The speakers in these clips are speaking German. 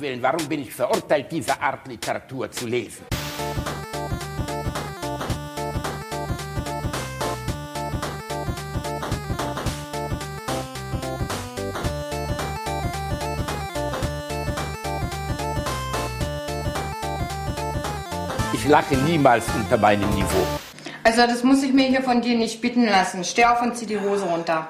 Willen, warum bin ich verurteilt, diese Art Literatur zu lesen? Ich lache niemals unter meinem Niveau. Also das muss ich mir hier von dir nicht bitten lassen. Steh auf und zieh die Hose runter.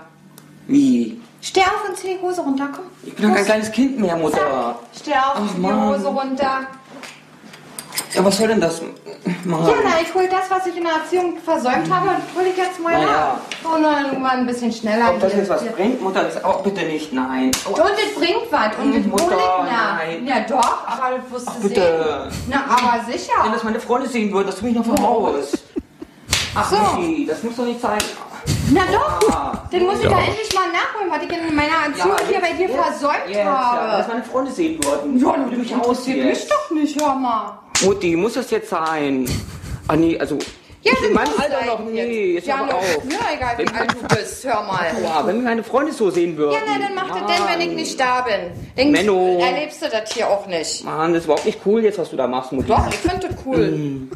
Wie? Steh auf und zieh die Hose runter, komm. Ich bin doch kein kleines Kind mehr, Mutter. Zack. Steh auf, Ach, zieh die Mann. Hose runter. Ja, was soll denn das? Mann. Ja, na, ich hol das, was ich in der Erziehung versäumt habe, hol ich jetzt mal Na ja. nach. Oh nein, mal ein bisschen schneller. Ob das jetzt was bringt, Mutter, das auch bitte nicht. Nein. Oh, Und es bringt was. Und Hm, es Mutter, ich nach. nein. Ja doch, aber das wirst du bitte. sehen. Na, aber sicher. Wenn das meine Freunde sehen würden, das tue ich noch vom Haus. Ach, So. Mutti, das muss doch nicht sein. Na doch, Ja. den muss ich da endlich mal nachholen, was ich in meiner Erziehung hier bei dir versäumt jetzt, Ja, wenn habe. das meine Freunde sehen würden. Ja, du mich aussiehst. mich doch nicht, hör mal. Mutti, muss das jetzt sein? Ah, nee, also. Ja, ich in meinem Alter noch nee, jetzt ja, aber noch- auch. Ja, egal, wie alt du bist, hör mal. Ja, wenn meine Freunde so sehen würden. Ja, na, dann mach das denn, wenn ich nicht da bin. Denk, Menno. erlebst du das hier auch nicht. Mann, das ist überhaupt nicht cool jetzt, was du da machst, Mutti. Doch, ich finde das cool.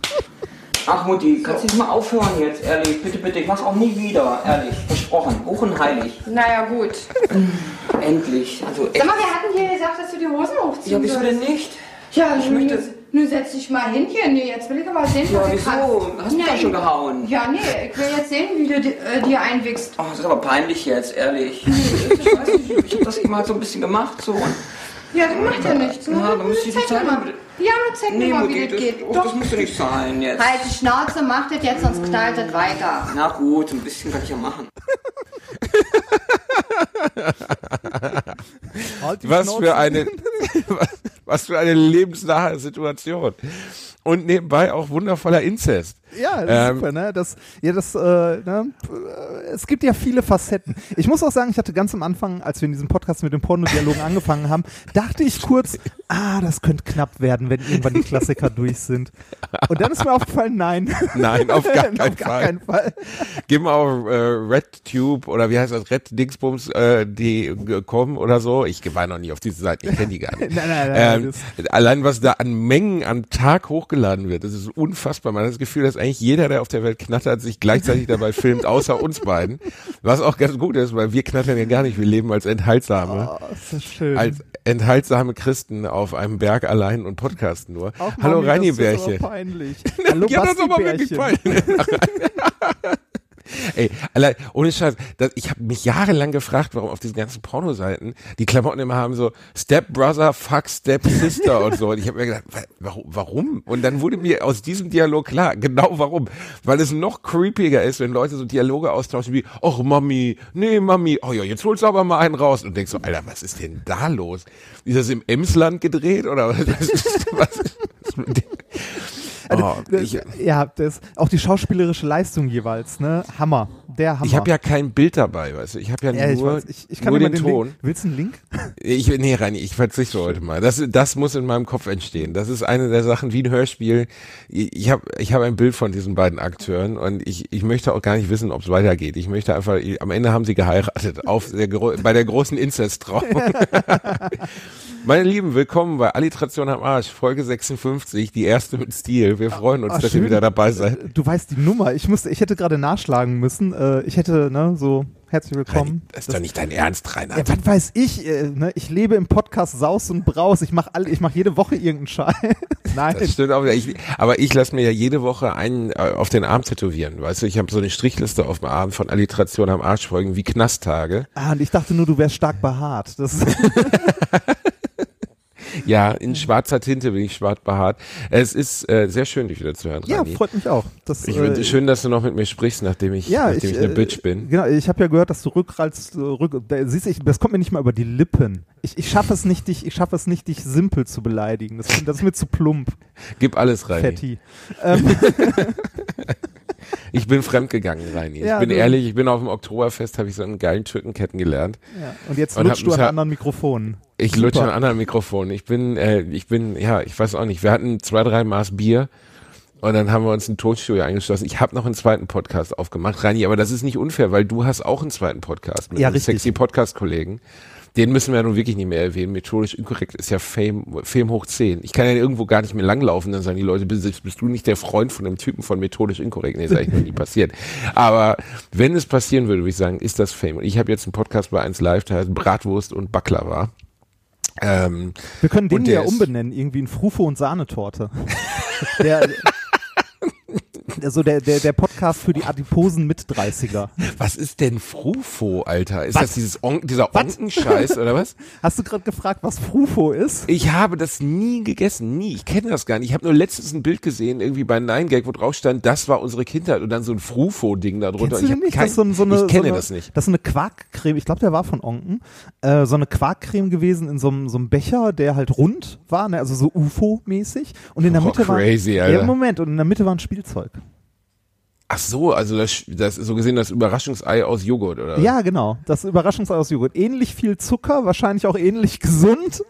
Ach Mutti, kannst du jetzt mal aufhören jetzt, ehrlich? Bitte, bitte, ich mach's auch nie wieder, ehrlich. Versprochen, hoch und heilig. Naja, gut. Endlich. Also Sag mal, wir hatten dir gesagt, dass du die Hosen Ja, hochziehen wieso denn nicht? Ja, Ich möchte- nun setz dich mal hin hier. Nee, jetzt will ich aber sehen, Ja, was wieso? kann. Hast du Na, doch schon gehauen. Ja, nee, ich will jetzt sehen, wie du äh, dir einwichst. Oh, das ist aber peinlich jetzt, ehrlich. ich weiß nicht, ich hab das eben halt so ein bisschen gemacht, so. Ja, das macht ja nichts. Ne? Ja, dann müsste ich die Zeit mal. Ja, nur zeig mir Nee, mal, Mutti, wie das das, geht. Doch. das müsste nicht sein jetzt. Halt die Schnauze, mach das jetzt, sonst knallt das weiter. Na gut, ein bisschen kann ich ja machen. Halt die Was Schnauze. für eine, was, für eine lebensnahe Situation. Und nebenbei auch wundervoller Inzest. Ja, das Ähm, ist super, ne? Das, ja, das, äh, ne? es gibt ja viele Facetten. Ich muss auch sagen, ich hatte ganz am Anfang, als wir in diesem Podcast mit den Pornodialogen angefangen haben, dachte ich kurz, ah, das könnte knapp werden, wenn irgendwann die Klassiker durch sind. Und dann ist mir aufgefallen, nein. Nein, auf gar keinen auf gar Fall. keinen Fall. Geh mal auf äh, RedTube oder wie heißt das, Red Dingsbums, äh, die kommen oder so. Ich war noch nie auf diese Seite, ich kenne die gar nicht. Nein, nein, nein, ähm, allein was da an Mengen am Tag hochgeladen wird, das ist unfassbar. Man hat das Gefühl, dass eigentlich jeder, der auf der Welt knattert, sich gleichzeitig dabei filmt, außer uns beiden. Was auch ganz gut ist, weil wir knattern ja gar nicht, wir leben als enthaltsame. Oh. Als enthaltsame Christen auf einem Berg allein und podcasten nur. Auch Hallo Mami, Reini das ist Bärchen. peinlich. Hallo ja, das ist aber wirklich Bärchen. peinlich. Ey, allein, ohne Scheiß, das, ich habe mich jahrelang gefragt, warum auf diesen ganzen Pornoseiten die Klamotten immer haben so Step Brother, Fuck Step Sister und so. Und ich habe mir gedacht, wa- warum? Und dann wurde mir aus diesem Dialog klar, genau warum. Weil es noch creepiger ist, wenn Leute so Dialoge austauschen wie, ach Mami, nee Mami, oh ja, jetzt holst du aber mal einen raus. Und denkst so, Alter, was ist denn da los? Ist das im Emsland gedreht oder was? was, ist, was ist mit dem? Oh, Das- ich, ja, das, auch die schauspielerische Leistung jeweils, ne? Hammer. Der Hammer. Ich habe ja kein Bild dabei, weißt du. Ich habe ja, ja, ich, nur, weiß, ich, ich kann nur den, den Ton. Link. Willst du einen Link? Ich, nee, Reini, ich verzichte heute mal. Das, das muss in meinem Kopf entstehen. Das ist eine der Sachen wie ein Hörspiel. Ich habe ich hab ein Bild von diesen beiden Akteuren und ich, ich möchte auch gar nicht wissen, ob es weitergeht. Ich möchte einfach, am Ende haben sie geheiratet auf der, bei der großen Inzesttrauung. Meine Lieben, willkommen bei Alliteration am Arsch, Folge 56, die erste mit Stil. Wir freuen uns, Ah, dass schön. ihr wieder dabei seid. Du weißt die Nummer. Ich musste, ich hätte gerade nachschlagen müssen. Äh, ich hätte, ne, so, herzlich willkommen. Das ist doch nicht dein Ernst, Rainer. Ja, was weiß ich, äh, ne? Ich lebe im Podcast Saus und Braus. Ich mache all, ich mache jede Woche irgendeinen Scheiß. Nein. Das stimmt auch. Ich, aber ich lasse mir ja jede Woche einen äh, auf den Arm tätowieren. Weißt du, ich habe so eine Strichliste auf dem Arm von Alliteration am Arsch folgen wie Knasttage. Ah, und ich dachte nur, du wärst stark behaart. Das Ja, in schwarzer Tinte bin ich schwarz behaart. Es ist äh, sehr schön, dich wieder zu hören, ja, Rani. freut mich auch. Das, Ich äh, finde schön, dass du noch mit mir sprichst, nachdem ich, ja, nachdem ich, äh, eine Bitch bin. Genau, ich habe ja gehört, dass du rückrallst, äh, rück, da, siehst du, ich, das kommt mir nicht mal über die Lippen. Ich, ich schaffe es nicht, dich, ich schaffe es nicht, dich simpel zu beleidigen. Das, das ist mir zu plump, Gib alles rein. Fetti. Ähm, Ich bin fremdgegangen, Reini. Ja, ich bin du- ehrlich, ich bin auf dem Oktoberfest, habe ich so einen geilen Türken kennengelernt. ja. Und jetzt Und lutschst du an anderen Mikrofonen. Ich Super. lutsche an anderen Mikrofonen. Ich bin, äh, ich bin, ja, ich weiß auch nicht. Wir hatten zwei, drei Maß Bier und dann haben wir uns ein Tonstudio eingeschlossen. Ich habe noch einen zweiten Podcast aufgemacht, Rani, aber das ist nicht unfair, weil du hast auch einen zweiten Podcast mit Ja, richtig. sexy Podcast-Kollegen. Den müssen wir ja nun wirklich nicht mehr erwähnen. Methodisch inkorrekt ist ja Fame, Fame hoch 10. Ich kann ja irgendwo gar nicht mehr langlaufen, dann sagen die Leute, bist, bist du nicht der Freund von dem Typen von methodisch inkorrekt? Nee, ist eigentlich noch nie passiert. Aber wenn es passieren würde, würde ich sagen, ist das Fame. Und ich habe jetzt einen Podcast bei 1 Live, der heißt Bratwurst und Baklava. Ähm, Wir können den ja umbenennen, irgendwie in Frufo und Sahnetorte. der, also der, der, der Podcast für die adiposen Mit-30er. was ist denn Frufo, Alter? Ist das dieses On dieser Onkenscheiß oder was? Hast du gerade gefragt, was Frufo ist? Ich habe das nie gegessen, nie. Ich kenne das gar nicht. Ich habe nur letztens ein Bild gesehen, irgendwie bei Nine Gag, wo drauf stand, das war unsere Kindheit und dann so ein Frufo-Ding da drunter. Ich nicht? kein- so, so eine, ich kenne so eine, das nicht. Das ist eine Quarkcreme, ich glaube, der war von Onken. Äh, so eine Quarkcreme gewesen in so einem, so einem Becher, der halt rund war, ne? also so UFO-mäßig. Und in der Oh, Mitte crazy, war. Alter. Ja, Moment, und in der Mitte war ein Spielzeug. Ach so, also das, das so gesehen das Überraschungsei aus Joghurt, oder? Ja, genau. Das Überraschungsei aus Joghurt. Ähnlich viel Zucker, wahrscheinlich auch ähnlich gesund.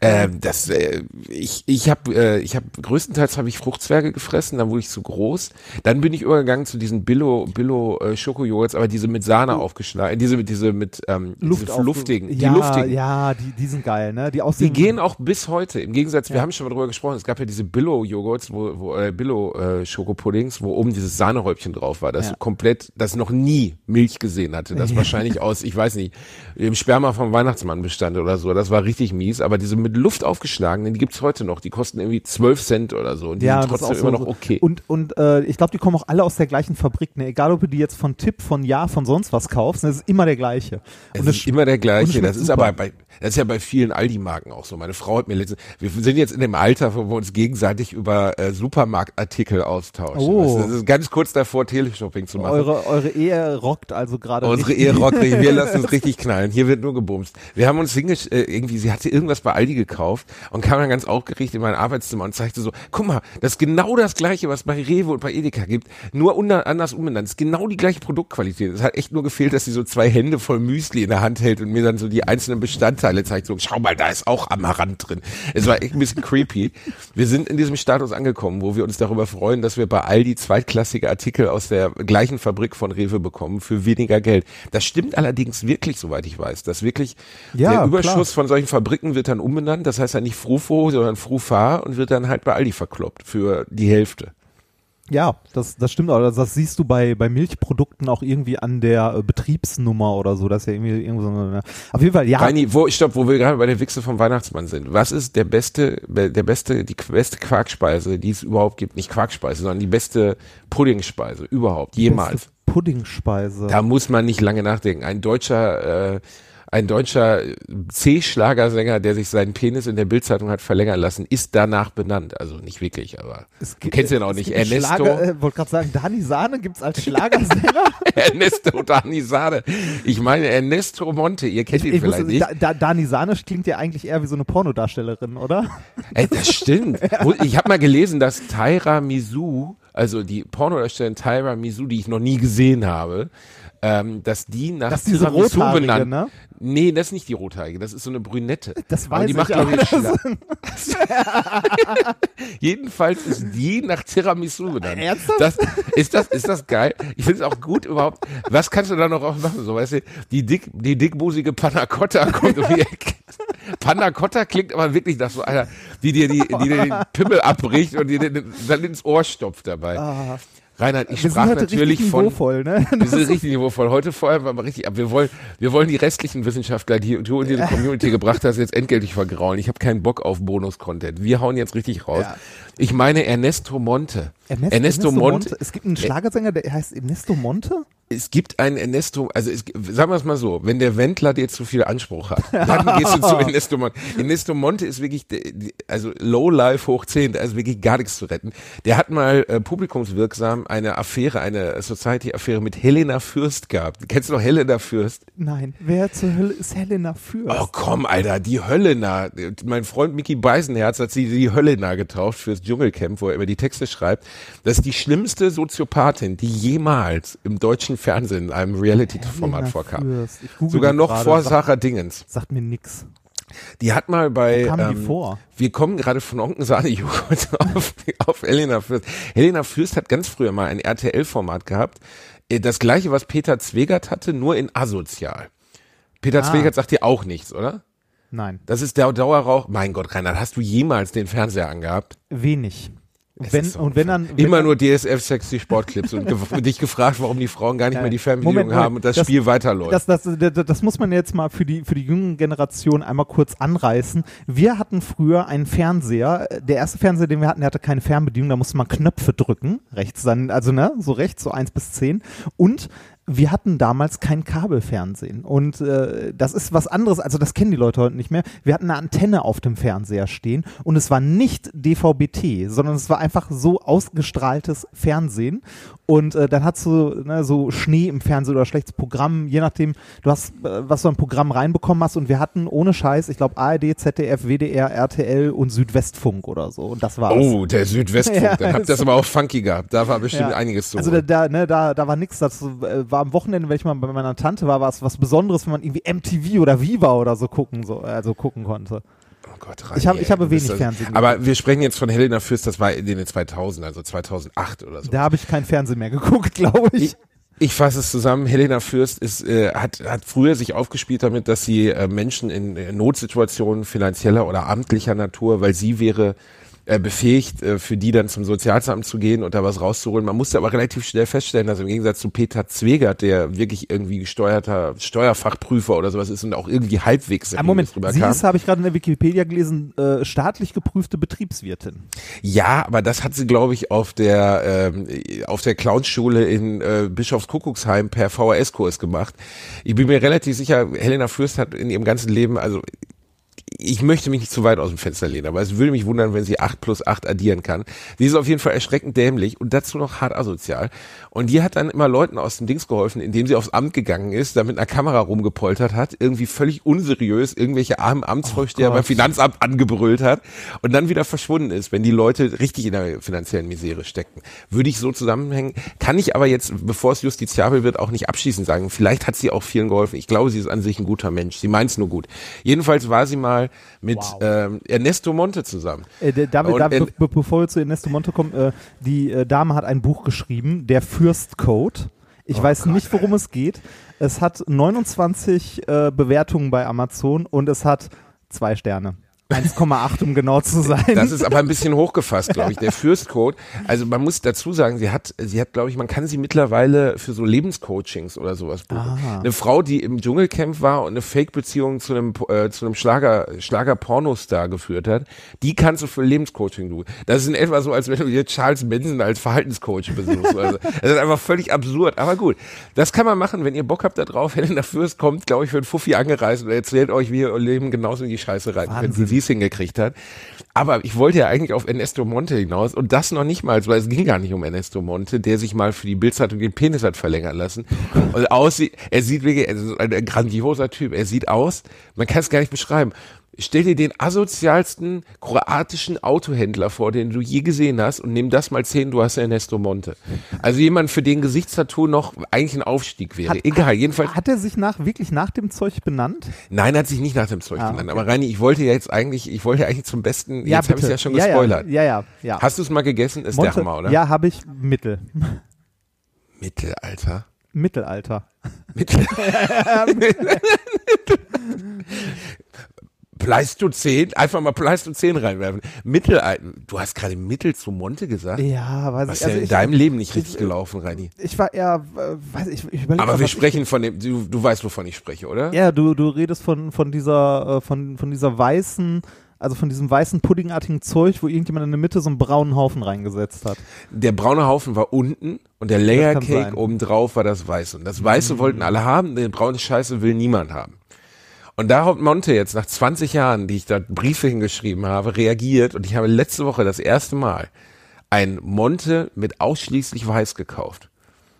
Ähm, das, äh, ich, ich habe, äh, ich habe größtenteils habe ich Fruchtzwerge gefressen, dann wurde ich zu groß. Dann bin ich übergegangen zu diesen Billo, Billo äh, Schokojoghurts, aber diese mit Sahne aufgeschlagen, diese mit diese mit ähm, Luft diese luftigen, die ja, luftigen. Ja, die, die sind geil, ne? Die Die aussehen. gehen auch bis heute. Im Gegensatz, wir haben schon mal drüber gesprochen, es gab ja diese Billo-Joghurts, wo, wo äh, Billo-Schokopuddings, wo oben dieses Sahnehäubchen drauf war, das Ja. komplett, das noch nie Milch gesehen hatte. Das wahrscheinlich aus, ich weiß nicht, dem Sperma vom Weihnachtsmann bestand oder so. Das war richtig mies. Aber diese mit Luft aufgeschlagenen, die gibt's heute noch. Die kosten irgendwie 12 Cent oder so. Und die ja, sind trotzdem immer so, noch okay. Und, und äh, ich glaube, die kommen auch alle aus der gleichen Fabrik. Ne? Egal, ob du die jetzt von Tipp, von Ja, von sonst was kaufst, ne? das ist immer der gleiche. Es Und ist immer der gleiche. Das ist super. aber bei, das ist ja bei vielen Aldi-Marken auch so. Meine Frau hat mir letztens, wir sind jetzt in dem Alter, wo wir uns gegenseitig über äh, Supermarktartikel austauschen. Oh. Das ist ganz kurz davor, Teleshopping zu machen. Eure, eure Ehe rockt also gerade. Unsere. Ehe rockt, richtig. wir lassen uns richtig knallen. Hier wird nur gebumst. Wir haben uns hingesch äh, irgendwie, sie hatte irgendwas bei Aldi gekauft und kam dann ganz aufgeregt in mein Arbeitszimmer und zeigte so, guck mal, das ist genau das gleiche, was bei Rewe und bei Edeka gibt, nur unter, anders umbenannt. Das ist genau die gleiche Produktqualität. Es hat echt nur gefehlt, dass sie so zwei Hände voll Müsli in der Hand hält und mir dann so die einzelnen Bestandteile zeigt. So, schau mal, da ist auch Amaranth drin. Es war echt ein bisschen creepy. Wir sind in diesem Status angekommen, wo wir uns darüber freuen, dass wir bei Aldi zweitklassige Artikel aus der gleichen Fabrik von Rewe bekommen für weniger Geld. Das stimmt allerdings wirklich, soweit ich weiß, dass wirklich Ja, der Überschuss klar. von solchen Fabriken wird dann umbenannt. Das heißt ja nicht Frufo, sondern Frufa und wird dann halt bei Aldi verkloppt für die Hälfte. Ja, das, das stimmt, aber das, das siehst du bei, bei Milchprodukten auch irgendwie an der äh, Betriebsnummer oder so. Das ist ja irgendwie, irgendwie so eine, auf jeden Fall, ja. Reini, wo, stopp, wo wir gerade bei der Wichse vom Weihnachtsmann sind. Was ist der beste, der beste, die beste Quarkspeise, die es überhaupt gibt? Nicht Quarkspeise, sondern die beste Puddingspeise überhaupt, jemals. Beste Puddingspeise. Da muss man nicht lange nachdenken. Ein deutscher, äh, ein deutscher C-Schlagersänger, der sich seinen Penis in der Bildzeitung hat verlängern lassen, ist danach benannt. Also nicht wirklich, aber Es du gibt- kennst ihn auch es nicht. gibt Ernesto, Schlager, äh, wollte gerade sagen, Dani Sahne gibt's als Schlagersänger. Ernesto Danisade. Ich meine Ernesto Monte, ihr kennt ihn ich vielleicht nicht. da, da, Dani Sahne klingt ja eigentlich eher wie so eine Pornodarstellerin, oder? Ey, das stimmt. Ich habe mal gelesen, dass Tyra Misu, also die Pornodarstellerin Tyra Misu, die ich noch nie gesehen habe, ähm, dass die nach Das ist diese Tiramisu benannt. ne? Nee, das ist nicht die rothaarige, das ist so eine Brünette. Das Aber weiß die ich, macht, glaube ich, Jedenfalls ist die nach Tiramisu benannt. Ernsthaft? Das, ist, das, ist das geil? Ich finde es auch gut überhaupt. Was kannst du da noch auch machen? So, weißt du, die, dick, die dickbusige Panna Cotta kommt um die Ecke. Panna Cotta klingt aber wirklich nach so einer, die dir, die, die dir den Pimmel abbricht und dir den, dann ins Ohr stopft dabei. Reinhard, ich. Wir sprach heute natürlich richtig von, niveauvoll, ne? wir sind richtig niveauvoll. Heute vor allem war mal richtig, aber wir wollen, wir wollen die restlichen Wissenschaftler, die du in diese Community gebracht hast, jetzt endgültig vergrauen. Ich habe keinen Bock auf Bonus-Content. Wir hauen jetzt richtig raus. Ja. Ich meine Ernesto Monte. Ernesto, Ernesto Monte. Es gibt einen Schlagersänger, der heißt Ernesto Monte. Es gibt einen Ernesto, also es, sagen wir es mal so, wenn der Wendler dir zu viel Anspruch hat, dann gehst du zu Ernesto Monte. Ernesto Monte ist wirklich, also Low Life hoch 10, da ist wirklich gar nichts zu retten. Der hat mal äh, publikumswirksam eine Affäre, eine Society-Affäre mit Helena Fürst gehabt. Kennst du noch Helena Fürst? Nein, wer zur Hölle ist Helena Fürst? Oh komm, Alter, die Höllena. Mein Freund Mickey Beisenherz hat sie die Höllena getauft fürs Dschungelcamp, wo er immer die Texte schreibt. Das ist die schlimmste Soziopathin, die jemals im deutschen Fernsehen in einem Reality-Format vorkam. Sogar noch gerade. vor Sagt- Sarah Dingens. Sagt mir nix. Die hat mal bei. Ähm? Wir kommen gerade von Onken Sahnejoghurt auf, auf Helena Fürst. Helena Fürst hat ganz früher mal ein RTL-Format gehabt. Äh, Das gleiche, was Peter Zwegert hatte, nur in asozial. Peter Ah. Zwegert sagt dir auch nichts, oder? Nein, Das ist der Dauerrauch. Mein Gott, Reinhard, hast du jemals den Fernseher angehabt? wenig. Wenn, so und wenn dann. wenn Immer dann, nur DSF sexy Sportclips und dich gefragt, warum die Frauen gar nicht mehr die Fernbedienung Moment, haben und das, Das- Spiel weiterläuft. Das, das, das, das muss man jetzt mal für die, für die jungen Generation einmal kurz anreißen. Wir hatten früher einen Fernseher. Der erste Fernseher, den wir hatten, der hatte keine Fernbedienung. Da musste man Knöpfe drücken. Rechts dann, also ne, so rechts, so eins bis zehn. Und wir hatten damals kein Kabelfernsehen. Und äh, das ist was anderes. Also das kennen die Leute heute nicht mehr. Wir hatten eine Antenne auf dem Fernseher stehen. Und es war nicht DVB-T, sondern es war einfach so ausgestrahltes Fernsehen. Und äh, dann hast du ne, so Schnee im Fernsehen oder schlechtes Programm, je nachdem, du hast, äh, was du ein Programm reinbekommen hast. Und wir hatten ohne Scheiß, ich glaube, ARD, ZDF, WDR, RTL und Südwestfunk oder so. Und das war's. oh, der Südwestfunk. Ja, Dann habt ihr das aber auch funky gehabt. Da war bestimmt Ja. einiges zu. Also da, da, ne, da, da war nichts. Das äh, war am Wochenende, wenn ich mal bei meiner Tante war, war es was Besonderes, wenn man irgendwie MTV oder Viva oder so gucken, so, also gucken konnte. oh Gott, Ich habe- Reini, ich habe wenig das- Fernsehen Aber wir sprechen jetzt von Helena Fürst, das war in den 2000, also 2008 oder so. Da habe ich kein Fernsehen mehr geguckt, glaube ich. Ich, ich fasse es zusammen. Helena Fürst ist, äh, hat, hat früher sich aufgespielt damit, dass sie äh, Menschen in äh, Notsituationen finanzieller oder amtlicher Natur, weil sie wäre äh, befähigt, äh, für die dann zum Sozialzamt zu gehen und da was rauszuholen. Man musste aber relativ schnell feststellen, dass im Gegensatz zu Peter Zwegert, der wirklich irgendwie gesteuerter Steuerfachprüfer oder sowas ist und auch irgendwie halbwegs Ah, Moment, seriös sie rüberkam. ist, habe ich gerade in der Wikipedia gelesen, äh, staatlich geprüfte Betriebswirtin. Ja, aber das hat sie, glaube ich, auf der ähm, auf der Clownschule in äh, Bischofskuckucksheim per VHS-Kurs gemacht. Ich bin mir relativ sicher, Helena Fürst hat in ihrem ganzen Leben, also ich möchte mich nicht zu weit aus dem Fenster lehnen, aber es würde mich wundern, wenn sie 8 plus 8 addieren kann. Sie ist auf jeden Fall erschreckend dämlich und dazu noch hart asozial. Und die hat dann immer Leuten aus dem Dings geholfen, indem sie aufs Amt gegangen ist, da mit einer Kamera rumgepoltert hat, irgendwie völlig unseriös irgendwelche armen Amtsvorsteher Gott. beim Finanzamt angebrüllt hat und dann wieder verschwunden ist, wenn die Leute richtig in der finanziellen Misere stecken. Würde ich so zusammenhängen, kann ich aber jetzt, bevor es justiziabel wird, auch nicht abschließend sagen. Vielleicht hat sie auch vielen geholfen. Ich glaube, sie ist an sich ein guter Mensch. Sie meint es nur gut. Jedenfalls war sie mal mit Wow. ähm, Ernesto Monte zusammen. Äh, David, in- be bevor wir zu Ernesto Monte kommen, äh, die äh, Dame hat ein Buch geschrieben, der Fürstcode. Ich Oh weiß nicht, worum es geht. Es hat 29 äh, Bewertungen bei Amazon und es hat zwei Sterne. 1,8 um genau zu sein. Das ist aber ein bisschen hochgefasst, glaube ich. Der Fürstcode. Also man muss dazu sagen, sie hat, sie hat, glaube ich, man kann sie mittlerweile für so Lebenscoachings oder sowas buchen. Ah. Eine Frau, die im Dschungelcamp war und eine Fake-Beziehung zu einem, äh, zu einem Schlager, Schlager-Pornostar geführt hat, die kannst du für Lebenscoaching buchen. Das ist in etwa so, als wenn du dir Charles Manson als Verhaltenscoach besuchst. Also, das ist einfach völlig absurd. Aber gut, das kann man machen, wenn ihr Bock habt da drauf. Helena Fürst kommt, glaube ich, für einen Fuffi angereist und erzählt euch, wie ihr Leben genauso in die Scheiße rein könnt, wie sie es hingekriegt hat. Aber ich wollte ja eigentlich auf Ernesto Monte hinaus und das noch nicht mal, weil es ging gar nicht um Ernesto Monte, der sich mal für die Bildzeitung den Penis hat verlängern lassen. Und aussieht, er sieht wirklich, er ist ein grandioser Typ. Er sieht aus, man kann es gar nicht beschreiben. Stell dir den asozialsten kroatischen Autohändler vor, den du je gesehen hast und nimm das mal zehn, du hast Ernesto Monte. Also jemand, für den Gesichtstattoo noch eigentlich ein Aufstieg wäre. Egal, jedenfalls. Hat er sich nach, wirklich nach dem Zeug benannt? Nein, hat sich nicht nach dem Zeug Ah, genannt. okay. Aber Reini, ich wollte ja jetzt eigentlich, ich wollte ja eigentlich zum besten, jetzt habe ich ja schon gespoilert. Ja, ja, ja. ja. Hast du es mal gegessen? Ist der Hammer, oder? Ja, habe ich Mittel. Mittelalter. Mittelalter. Mittel. Pleistozän, einfach mal Pleistozän reinwerfen. Mittelalter. Du hast gerade Mittel zu Monte gesagt? Ja, weiß Was ich. ist denn in ich, deinem Leben nicht richtig gelaufen, Reini? ich war eher, weiß ich, ich überlege Aber grad, wir was ich- sprechen von dem, du, du weißt, wovon ich spreche, oder? Ja, du, du redest von, von dieser, äh, von, von dieser weißen, also von diesem weißen puddingartigen Zeug, wo irgendjemand in der Mitte so einen braunen Haufen reingesetzt hat. Der braune Haufen war unten und der Layer Cake obendrauf war das Weiße. Und das Weiße wollten alle haben, den braunen Scheiße will niemand haben. Und da hat Monte jetzt nach 20 Jahren, die ich da Briefe hingeschrieben habe, reagiert und ich habe letzte Woche das erste Mal ein Monte mit ausschließlich Weiß gekauft.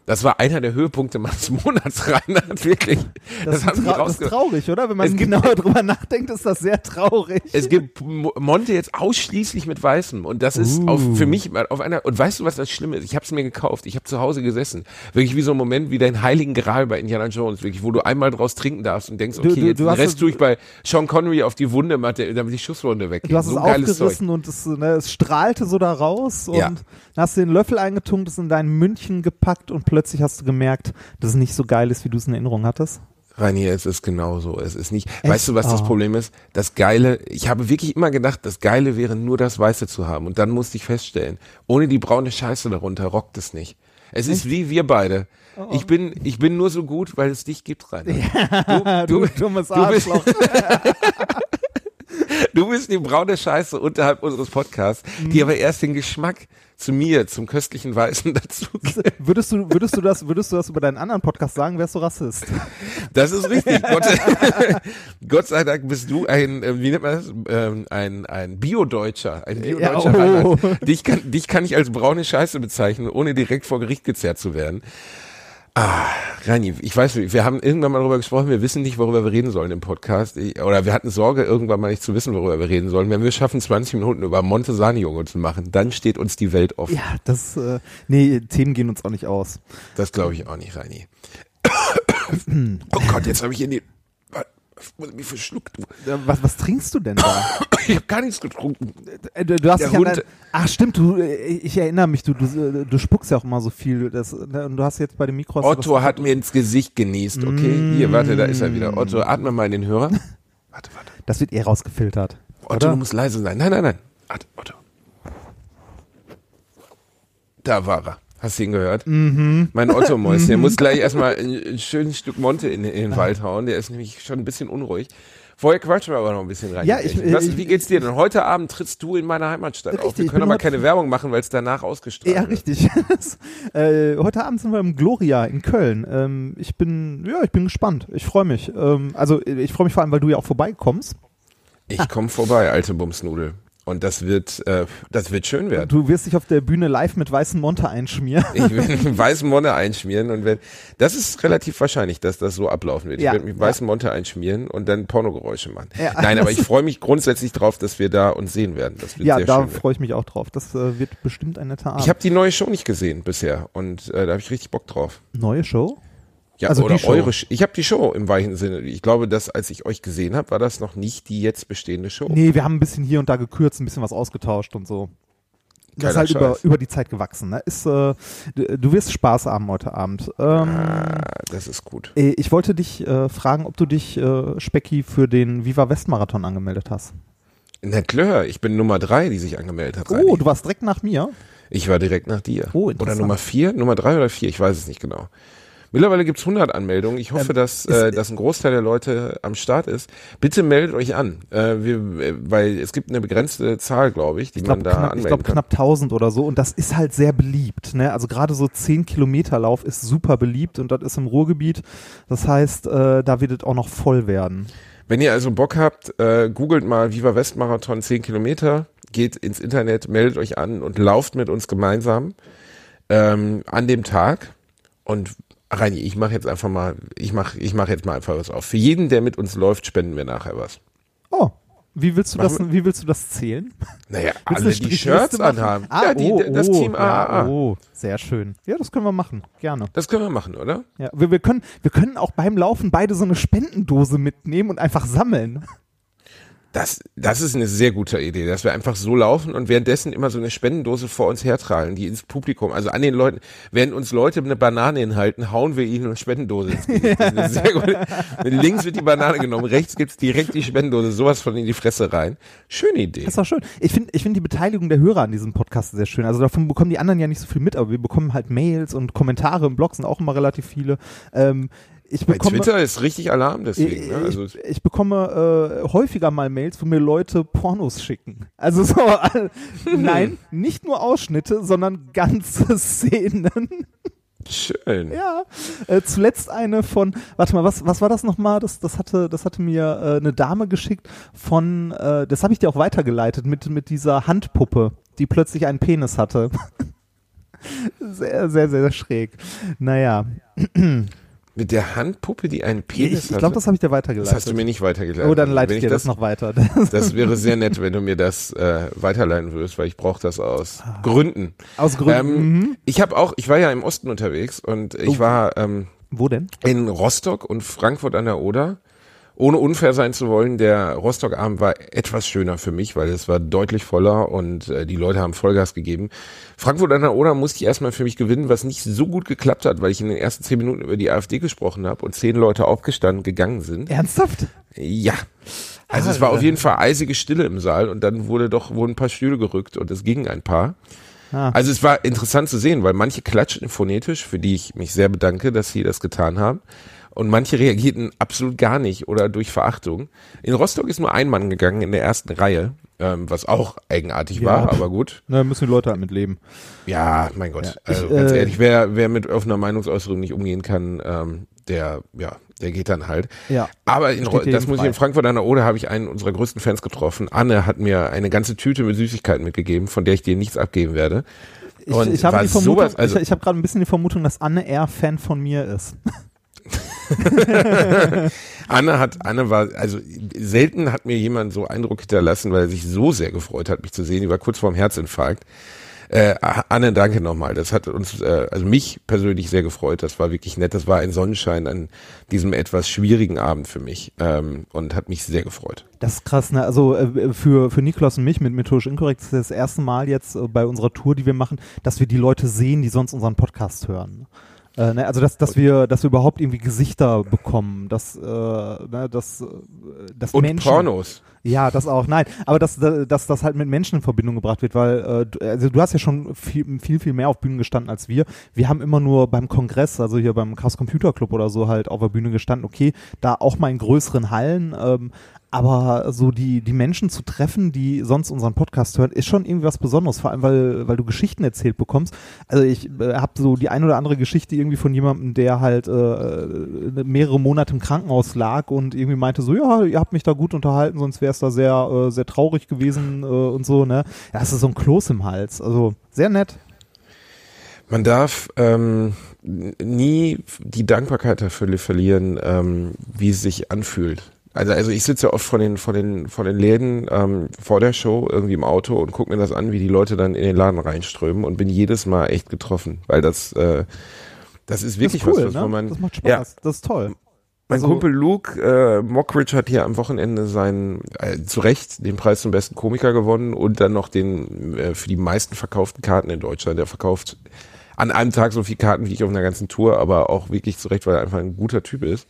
Das war einer der Höhepunkte meines Monats, Reinhard, wirklich. Das, ist, die trau das ist traurig, oder? Wenn man Es gibt- genauer drüber nachdenkt, ist das sehr traurig. Es gibt Mo- Monte jetzt ausschließlich mit Weißem und das ist Uh. auf, für mich auf einer und weißt du was das Schlimme ist? Ich habe es mir gekauft, ich habe zu Hause gesessen, wirklich wie so ein Moment wie dein Heiligen Gral bei Indiana Jones, wirklich, wo du einmal draus trinken darfst und denkst, Du- okay, du- jetzt du den Rest es- tue ich bei Sean Connery auf die Wunde, damit die Schusswunde weggeht. Du hast so es geiles Zeug. aufgerissen und es, ne, es strahlte so da raus und Ja. dann hast du den Löffel eingetunkt, es in dein München gepackt und plötzlich hast du gemerkt, dass es nicht so geil ist, wie du es in Erinnerung hattest. Reini, es ist genauso. Es ist nicht. Weißt du, was das Oh. Problem ist? Das Geile, ich habe wirklich immer gedacht, das Geile wäre nur das Weiße zu haben. Und dann musste ich feststellen, ohne die braune Scheiße darunter rockt es nicht. Es ist wie wir beide. Oh. Ich bin, ich bin nur so gut, weil es dich gibt, Reini. du, dummes du bist- Arschloch. Du bist die braune Scheiße unterhalb unseres Podcasts, Mhm. die aber erst den Geschmack zu mir, zum köstlichen Weißen dazu würdest du, würdest du das, würdest du das über deinen anderen Podcast sagen, wärst du Rassist? Das ist richtig. Gott, Gott sei Dank bist du ein, äh, wie nennt man das? Ähm, ein, ein Bio-Deutscher. Ein Bio-Deutscher Ja, oh. Dich, kann, dich kann ich als braune Scheiße bezeichnen, ohne direkt vor Gericht gezerrt zu werden. Ah, Rani, ich weiß, wir haben irgendwann mal darüber gesprochen, wir wissen nicht, worüber wir reden sollen im Podcast. Ich, oder wir hatten Sorge, irgendwann mal nicht zu wissen, worüber wir reden sollen. Wenn wir es schaffen, 20 Minuten über Montesani-Junge zu machen, dann steht uns die Welt offen. Ja, das, äh, nee, Themen gehen uns auch nicht aus. Das glaube ich auch nicht, Reini. oh Gott, jetzt habe ich in die... Muss mich verschluckt. du. Was, was trinkst du denn da? Ich habe gar nichts getrunken. Äh, Du, du hast dich an Hund- dein, ach stimmt, du, äh, ich erinnere mich, du, du, du spuckst ja auch immer so viel. Das, ne, und du hast jetzt bei dem Mikro. Otto hat mir ins Gesicht genießt, okay? Hier, warte, da ist er wieder. Otto, atme mal in den Hörer. Warte, warte. Das wird eh rausgefiltert. Otto, oder? du musst leise sein. Nein, nein, nein. Warte, Otto. Da war er. Hast du ihn gehört? Mhm. Mein Otto-Mäuschen, der muss gleich erstmal ein, ein schönes Stück Monte in, in den Wald hauen. Der ist nämlich schon ein bisschen unruhig. Vorher quatschen wir aber noch ein bisschen rein. Ja, ich- Was, wie geht's dir denn? Heute Abend trittst du in meiner Heimatstadt auf. Richtig, Wir ich können aber keine Werbung machen, weil es danach ausgestrahlt Ja, wird. richtig. Das, äh, heute Abend sind wir im Gloria in Köln. Ähm, ich bin, ja, ich bin gespannt. Ich freue mich. Ähm, also ich freue mich vor allem, weil du ja auch vorbeikommst. Ich komme vorbei, alte Bumsnudel. Und das wird, äh, das wird schön werden. Du wirst dich auf der Bühne live mit weißen Monte einschmieren. Ich werde weißen Monte einschmieren und wenn das ist relativ wahrscheinlich, dass das so ablaufen wird. Ja, ich werde mich ja. weißen Monte einschmieren und dann Pornogeräusche machen. Ja. Nein, aber ich freue mich grundsätzlich drauf, dass wir da uns sehen werden. Das wird Ja, sehr da freue ich mich auch drauf. Das äh, wird bestimmt ein netter Abend. Ich habe die neue Show nicht gesehen bisher und äh, da habe ich richtig Bock drauf. Neue Show? Ja, Also oder eure. Ich habe die Show im weichen Sinne. Ich glaube, dass als ich euch gesehen habe, war das noch nicht die jetzt bestehende Show. Nee, wir haben ein bisschen hier und da gekürzt, ein bisschen was ausgetauscht und so. Das ist halt über, Scheiß. über die Zeit gewachsen. Ne? Ist, äh, du, wirst Spaß haben heute Abend. Ähm, Ah, das ist gut. äh, ich wollte dich äh, fragen, ob du dich, äh, Specki, für den Viva West Marathon angemeldet hast. Na klar, ich bin Nummer drei, die sich angemeldet hat. Oh, Reini. du warst direkt nach mir. Ich war direkt nach dir. Oh, oder interessant. Nummer vier, Nummer drei oder vier, ich weiß es nicht genau. Mittlerweile gibt's 100 Anmeldungen. Ich hoffe, Ähm, dass, äh, dass ein Großteil der Leute am Start ist. Bitte meldet euch an, äh, wir, äh, weil es gibt eine begrenzte Zahl, glaube ich, die Ich man glaube da knapp, ich anmelden glaub, kann. knapp 1000 oder so. Und das ist halt sehr beliebt. Ne? Also gerade so 10 Kilometer Lauf ist super beliebt und das ist im Ruhrgebiet. Das heißt, äh, da wird es auch noch voll werden. Wenn ihr also Bock habt, äh, googelt mal Viva West Marathon 10 Kilometer, geht ins Internet, meldet euch an und lauft mit uns gemeinsam ähm, an dem Tag. Und Reini, ich mache jetzt einfach mal, ich mache ich mach jetzt mal einfach was auf. Für jeden, der mit uns läuft, spenden wir nachher was. Oh, wie willst du Machen das, wie willst du das zählen? Naja, Willst alle, die Shirts anhaben. Ah, ja, die, oh, das oh, Team AAA. Ja, oh, sehr schön. Ja, das können wir machen. Gerne. Das können wir machen, oder? Ja, wir, wir, können, wir können auch beim Laufen beide so eine Spendendose mitnehmen und einfach sammeln. Das, das ist eine sehr gute Idee, dass wir einfach so laufen und währenddessen immer so eine Spendendose vor uns hertragen, die ins Publikum, also an den Leuten, während uns Leute eine Banane hinhalten, hauen wir ihnen eine Spendendose ins Gesicht. Das ist eine sehr gute, links wird die Banane genommen, rechts gibt's direkt die Spendendose, sowas von in die Fresse rein. Schöne Idee. Das ist doch schön. Ich finde ich find die Beteiligung der Hörer an diesem Podcast sehr schön. Also davon bekommen die anderen ja nicht so viel mit, aber wir bekommen halt Mails und Kommentare im Blog sind auch immer relativ viele. Ähm, ich Bei bekomme, Twitter ist richtig Alarm deswegen. Ne? Also, ich, ich bekomme äh, häufiger mal Mails, wo mir Leute Pornos schicken. Also so, äh, nein, nicht nur Ausschnitte, sondern ganze Szenen. schön. Ja, äh, zuletzt eine von, warte mal, was, was war das nochmal? Das, das, hatte, das hatte mir äh, eine Dame geschickt von, äh, das habe ich dir auch weitergeleitet, mit, mit dieser Handpuppe, die plötzlich einen Penis hatte. sehr, sehr, sehr schräg. Naja, Mit der Handpuppe, die einen Penis ich, ich glaube, das habe ich dir das weitergeleitet. hast du mir nicht weitergeleitet. oh, dann leite Wenn ich dir das, noch weiter. Das wäre sehr nett, wenn du mir das äh, weiterleiten würdest, weil ich brauche das aus Gründen. Aus Gründen. Ähm, mhm. Ich habe auch, ich war ja im Osten unterwegs und ich Oh. war ähm, Wo denn? in Rostock und Frankfurt an der Oder ohne unfair sein zu wollen, der Rostock-Abend war etwas schöner für mich, weil es war deutlich voller und äh, die Leute haben Vollgas gegeben. Frankfurt an der Oder musste ich erstmal für mich gewinnen, was nicht so gut geklappt hat, weil ich in den ersten zehn Minuten über die AfD gesprochen habe und zehn Leute aufgestanden gegangen sind. Ernsthaft? Ja. Also es war auf jeden Fall eisige Stille im Saal und dann wurde doch wurden ein paar Stühle gerückt und es gingen ein paar. Ah. Also es war interessant zu sehen, weil manche klatschen phonetisch, für die ich mich sehr bedanke, dass sie das getan haben. Und manche reagierten absolut gar nicht oder durch Verachtung. In Rostock ist nur ein Mann gegangen in der ersten Reihe, ähm, was auch eigenartig Ja. war, aber gut. Na, müssen die Leute halt mit leben. Ja, mein Gott. Ja, also ich, ganz äh, ehrlich, wer, wer mit offener Meinungsäußerung nicht umgehen kann, ähm, der, ja, der geht dann halt. Ja. Aber in, das muss ich frei. in Frankfurt an der Oder habe ich einen unserer größten Fans getroffen. Anne hat mir eine ganze Tüte mit Süßigkeiten mitgegeben, von der ich dir nichts abgeben werde. Ich, Und ich habe also- ich, ich habe gerade ein bisschen die Vermutung, dass Anne eher Fan von mir ist. Anne hat, Anne war, also selten hat mir jemand so Eindruck hinterlassen, weil er sich so sehr gefreut hat, mich zu sehen. Die war kurz vorm Herzinfarkt. Äh, Anne, danke nochmal. Das hat uns, äh, also mich persönlich sehr gefreut. Das war wirklich nett. Das war ein Sonnenschein an diesem etwas schwierigen Abend für mich ähm, und hat mich sehr gefreut. Das ist krass, ne? Also äh, für, für Niklas und mich mit methodisch inkorrekt ist das erste Mal jetzt äh, bei unserer Tour, die wir machen, dass wir die Leute sehen, die sonst unseren Podcast hören. Äh, ne? Also dass, dass wir, dass wir überhaupt irgendwie Gesichter bekommen, dass, äh, ne, dass, äh, dass Und Menschen. Pornos. Ja, das auch. Nein, aber dass, dass das halt mit Menschen in Verbindung gebracht wird, weil äh, du- also du hast ja schon viel, viel, viel mehr auf Bühnen gestanden als wir. Wir haben immer nur beim Kongress, also hier beim Chaos Computer Club oder so halt auf der Bühne gestanden. Okay, da auch mal in größeren Hallen. Ähm, aber so die, die Menschen zu treffen, die sonst unseren Podcast hören, ist schon irgendwie was Besonderes, vor allem weil, weil du Geschichten erzählt bekommst. Also ich äh, habe so die ein oder andere Geschichte irgendwie von jemandem, der halt äh, mehrere Monate im Krankenhaus lag und irgendwie meinte so, ja, ihr habt mich da gut unterhalten, sonst wäre es da sehr, äh, sehr traurig gewesen äh, und so, ne? Ja, es ist so ein Kloß im Hals. Also sehr nett. Man darf ähm, nie die Dankbarkeit dafür verlieren, ähm, wie es sich anfühlt. Also, also ich sitze ja oft vor den, vor den, vor den Läden ähm, vor der Show irgendwie im Auto und gucke mir das an, wie die Leute dann in den Laden reinströmen und bin jedes Mal echt getroffen, weil das, äh, das ist wirklich das ist cool, was, was ne? man, das macht Spaß. ja, Das ist toll. mein Also- Kumpel Luke äh, Mockridge hat hier am Wochenende seinen, äh, zu Recht, den Preis zum besten Komiker gewonnen und dann noch den äh, für die meisten verkauften Karten in Deutschland. Der verkauft an einem Tag so viele Karten wie ich auf einer ganzen Tour, aber auch wirklich zu Recht, weil er einfach ein guter Typ ist.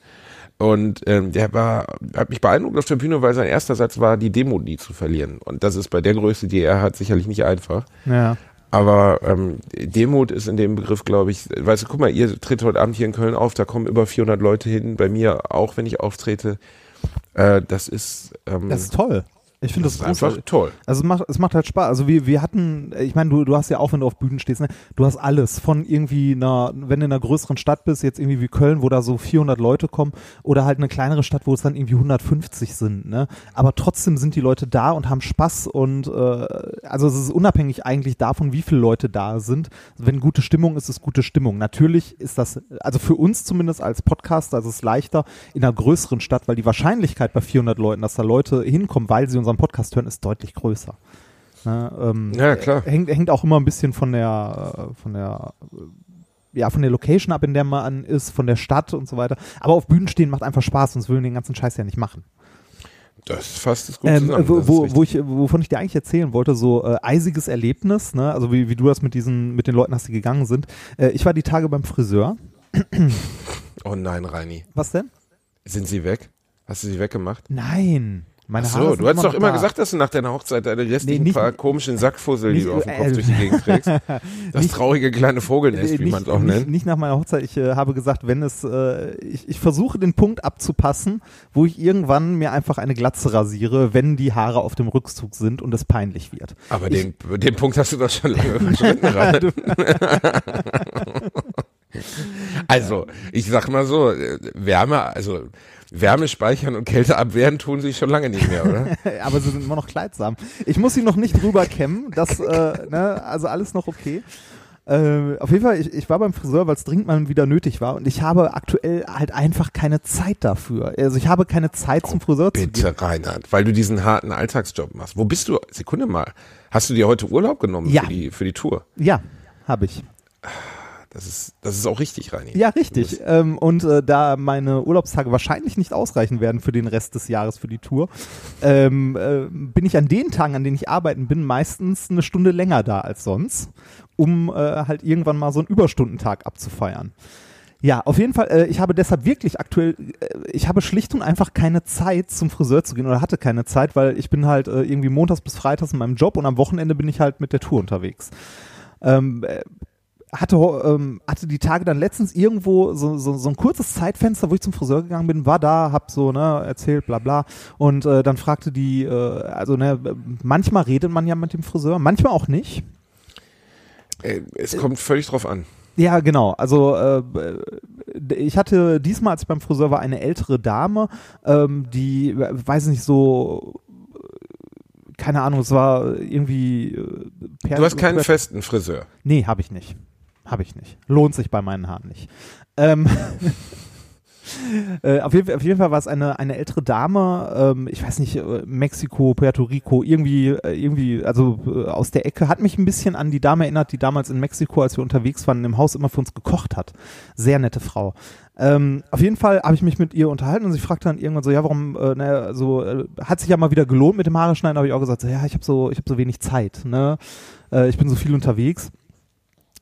Und ähm, der war, hat mich beeindruckt auf der Bühne, weil sein erster Satz war, die Demo nie zu verlieren. Und das ist bei der Größe, die er hat, sicherlich nicht einfach. Ja. Aber ähm, Demut ist in dem Begriff, glaube ich, weißt du, guck mal, ihr tretet heute Abend hier in Köln auf, da kommen über 400 Leute hin, bei mir auch, wenn ich auftrete. Äh, das ist, ähm, Das ist toll. Ich finde das, ist einfach toll. Also es macht, es macht halt Spaß. Also wir, wir hatten, ich meine, du, du hast ja auch, wenn du auf Bühnen stehst, ne, du hast alles von irgendwie einer, wenn du in einer größeren Stadt bist, jetzt irgendwie wie Köln, wo da so 400 Leute kommen, oder halt eine kleinere Stadt, wo es dann irgendwie 150 sind, ne. Aber trotzdem sind die Leute da und haben Spaß und, äh, also es ist unabhängig eigentlich davon, wie viele Leute da sind. Wenn gute Stimmung ist, ist gute Stimmung. Natürlich ist das, also für uns zumindest als Podcaster ist es leichter in einer größeren Stadt, weil die Wahrscheinlichkeit bei 400 Leuten, dass da Leute hinkommen, weil sie unseren Podcast hören, ist deutlich größer. Ne, ähm, Ja, klar. Hängt, hängt auch immer ein bisschen von der, äh, von der, äh, ja, von der Location ab, in der man ist, von der Stadt und so weiter. Aber auf Bühnen stehen macht einfach Spaß, sonst würden wir den ganzen Scheiß ja nicht machen. Das fasst es gut Ähm, zusammen. wo, wo, wo ich, wovon ich dir eigentlich erzählen wollte, so äh, eisiges Erlebnis, ne? also wie, wie du das mit diesen, mit den Leuten hast, die gegangen sind. Äh, ich war die Tage beim Friseur. oh nein, Reini. Was denn? Sind sie weg? Hast du sie weggemacht? Nein. Meine Ach Haare so, sind du hast doch immer da. gesagt, dass du nach deiner Hochzeit deine restlichen Nee, nicht- paar komischen Sackfussel, die du auf dem Kopf äh, durch die Gegend trägst. Das nicht- traurige kleine Vogelnest, wie man es auch nennt. Nicht nach meiner Hochzeit. Ich äh, habe gesagt, wenn es, äh, ich, ich versuche den Punkt abzupassen, wo ich irgendwann mir einfach eine Glatze rasiere, wenn die Haare auf dem Rückzug sind und es peinlich wird. Aber den, den Punkt hast du doch schon lange überschritten. Also, ich sag mal so, äh, Wärme, also Wärme speichern und Kälte abwehren tun sie schon lange nicht mehr, oder? Aber sie sind immer noch kleidsam. Ich muss sie noch nicht drüber kämmen, das, äh, ne, also alles noch okay. Äh, auf jeden Fall, ich, ich war beim Friseur, weil es dringend mal wieder nötig war und ich habe aktuell halt einfach keine Zeit dafür. Also ich habe keine Zeit zum Friseur zu gehen. Bitte, Reinhard, weil du diesen harten Alltagsjob machst. Wo bist du? Sekunde mal. Hast du dir heute Urlaub genommen Ja. für, die, für die Tour? Ja, habe ich. Das ist, das ist auch richtig, Reini. Ja, richtig. Ähm, und äh, da meine Urlaubstage wahrscheinlich nicht ausreichen werden für den Rest des Jahres für die Tour, ähm, äh, bin ich an den Tagen, an denen ich arbeiten bin, meistens eine Stunde länger da als sonst, um äh, halt irgendwann mal so einen Überstundentag abzufeiern. Ja, auf jeden Fall, äh, ich habe deshalb wirklich aktuell, äh, ich habe schlicht und einfach keine Zeit zum Friseur zu gehen oder hatte keine Zeit, weil ich bin halt äh, irgendwie montags bis freitags in meinem Job und am Wochenende bin ich halt mit der Tour unterwegs. Ähm, äh, hatte, ähm, hatte die Tage dann letztens irgendwo so, so, so ein kurzes Zeitfenster, wo ich zum Friseur gegangen bin, war da, hab so, ne, erzählt, bla bla. Und äh, dann fragte die, äh, also ne, manchmal redet man ja mit dem Friseur, manchmal auch nicht. Äh, Es kommt völlig drauf an. Ja, genau. Also äh, ich hatte diesmal, als ich beim Friseur war, eine ältere Dame, ähm, die, äh, weiß nicht, so äh, keine Ahnung, es war irgendwie äh, per- Du hast keinen festen Friseur. Nee, habe ich nicht. Habe ich nicht. Lohnt sich bei meinen Haaren nicht. Ähm, äh, auf, jeden, Fall- auf jeden Fall war es eine, eine ältere Dame, ähm, ich weiß nicht, äh, Mexiko, Puerto Rico, irgendwie, äh, irgendwie, also äh, aus der Ecke, hat mich ein bisschen an die Dame erinnert, die damals in Mexiko, als wir unterwegs waren, im Haus immer für uns gekocht hat. Sehr nette Frau. Ähm, auf jeden Fall habe ich mich mit ihr unterhalten und sie fragte dann irgendwann so, ja, warum, äh, naja, so, äh, hat sich ja mal wieder gelohnt mit dem Haare schneiden, habe ich auch gesagt, so, ja, ich habe so, ich habe so wenig Zeit, ne, äh, ich bin so viel unterwegs.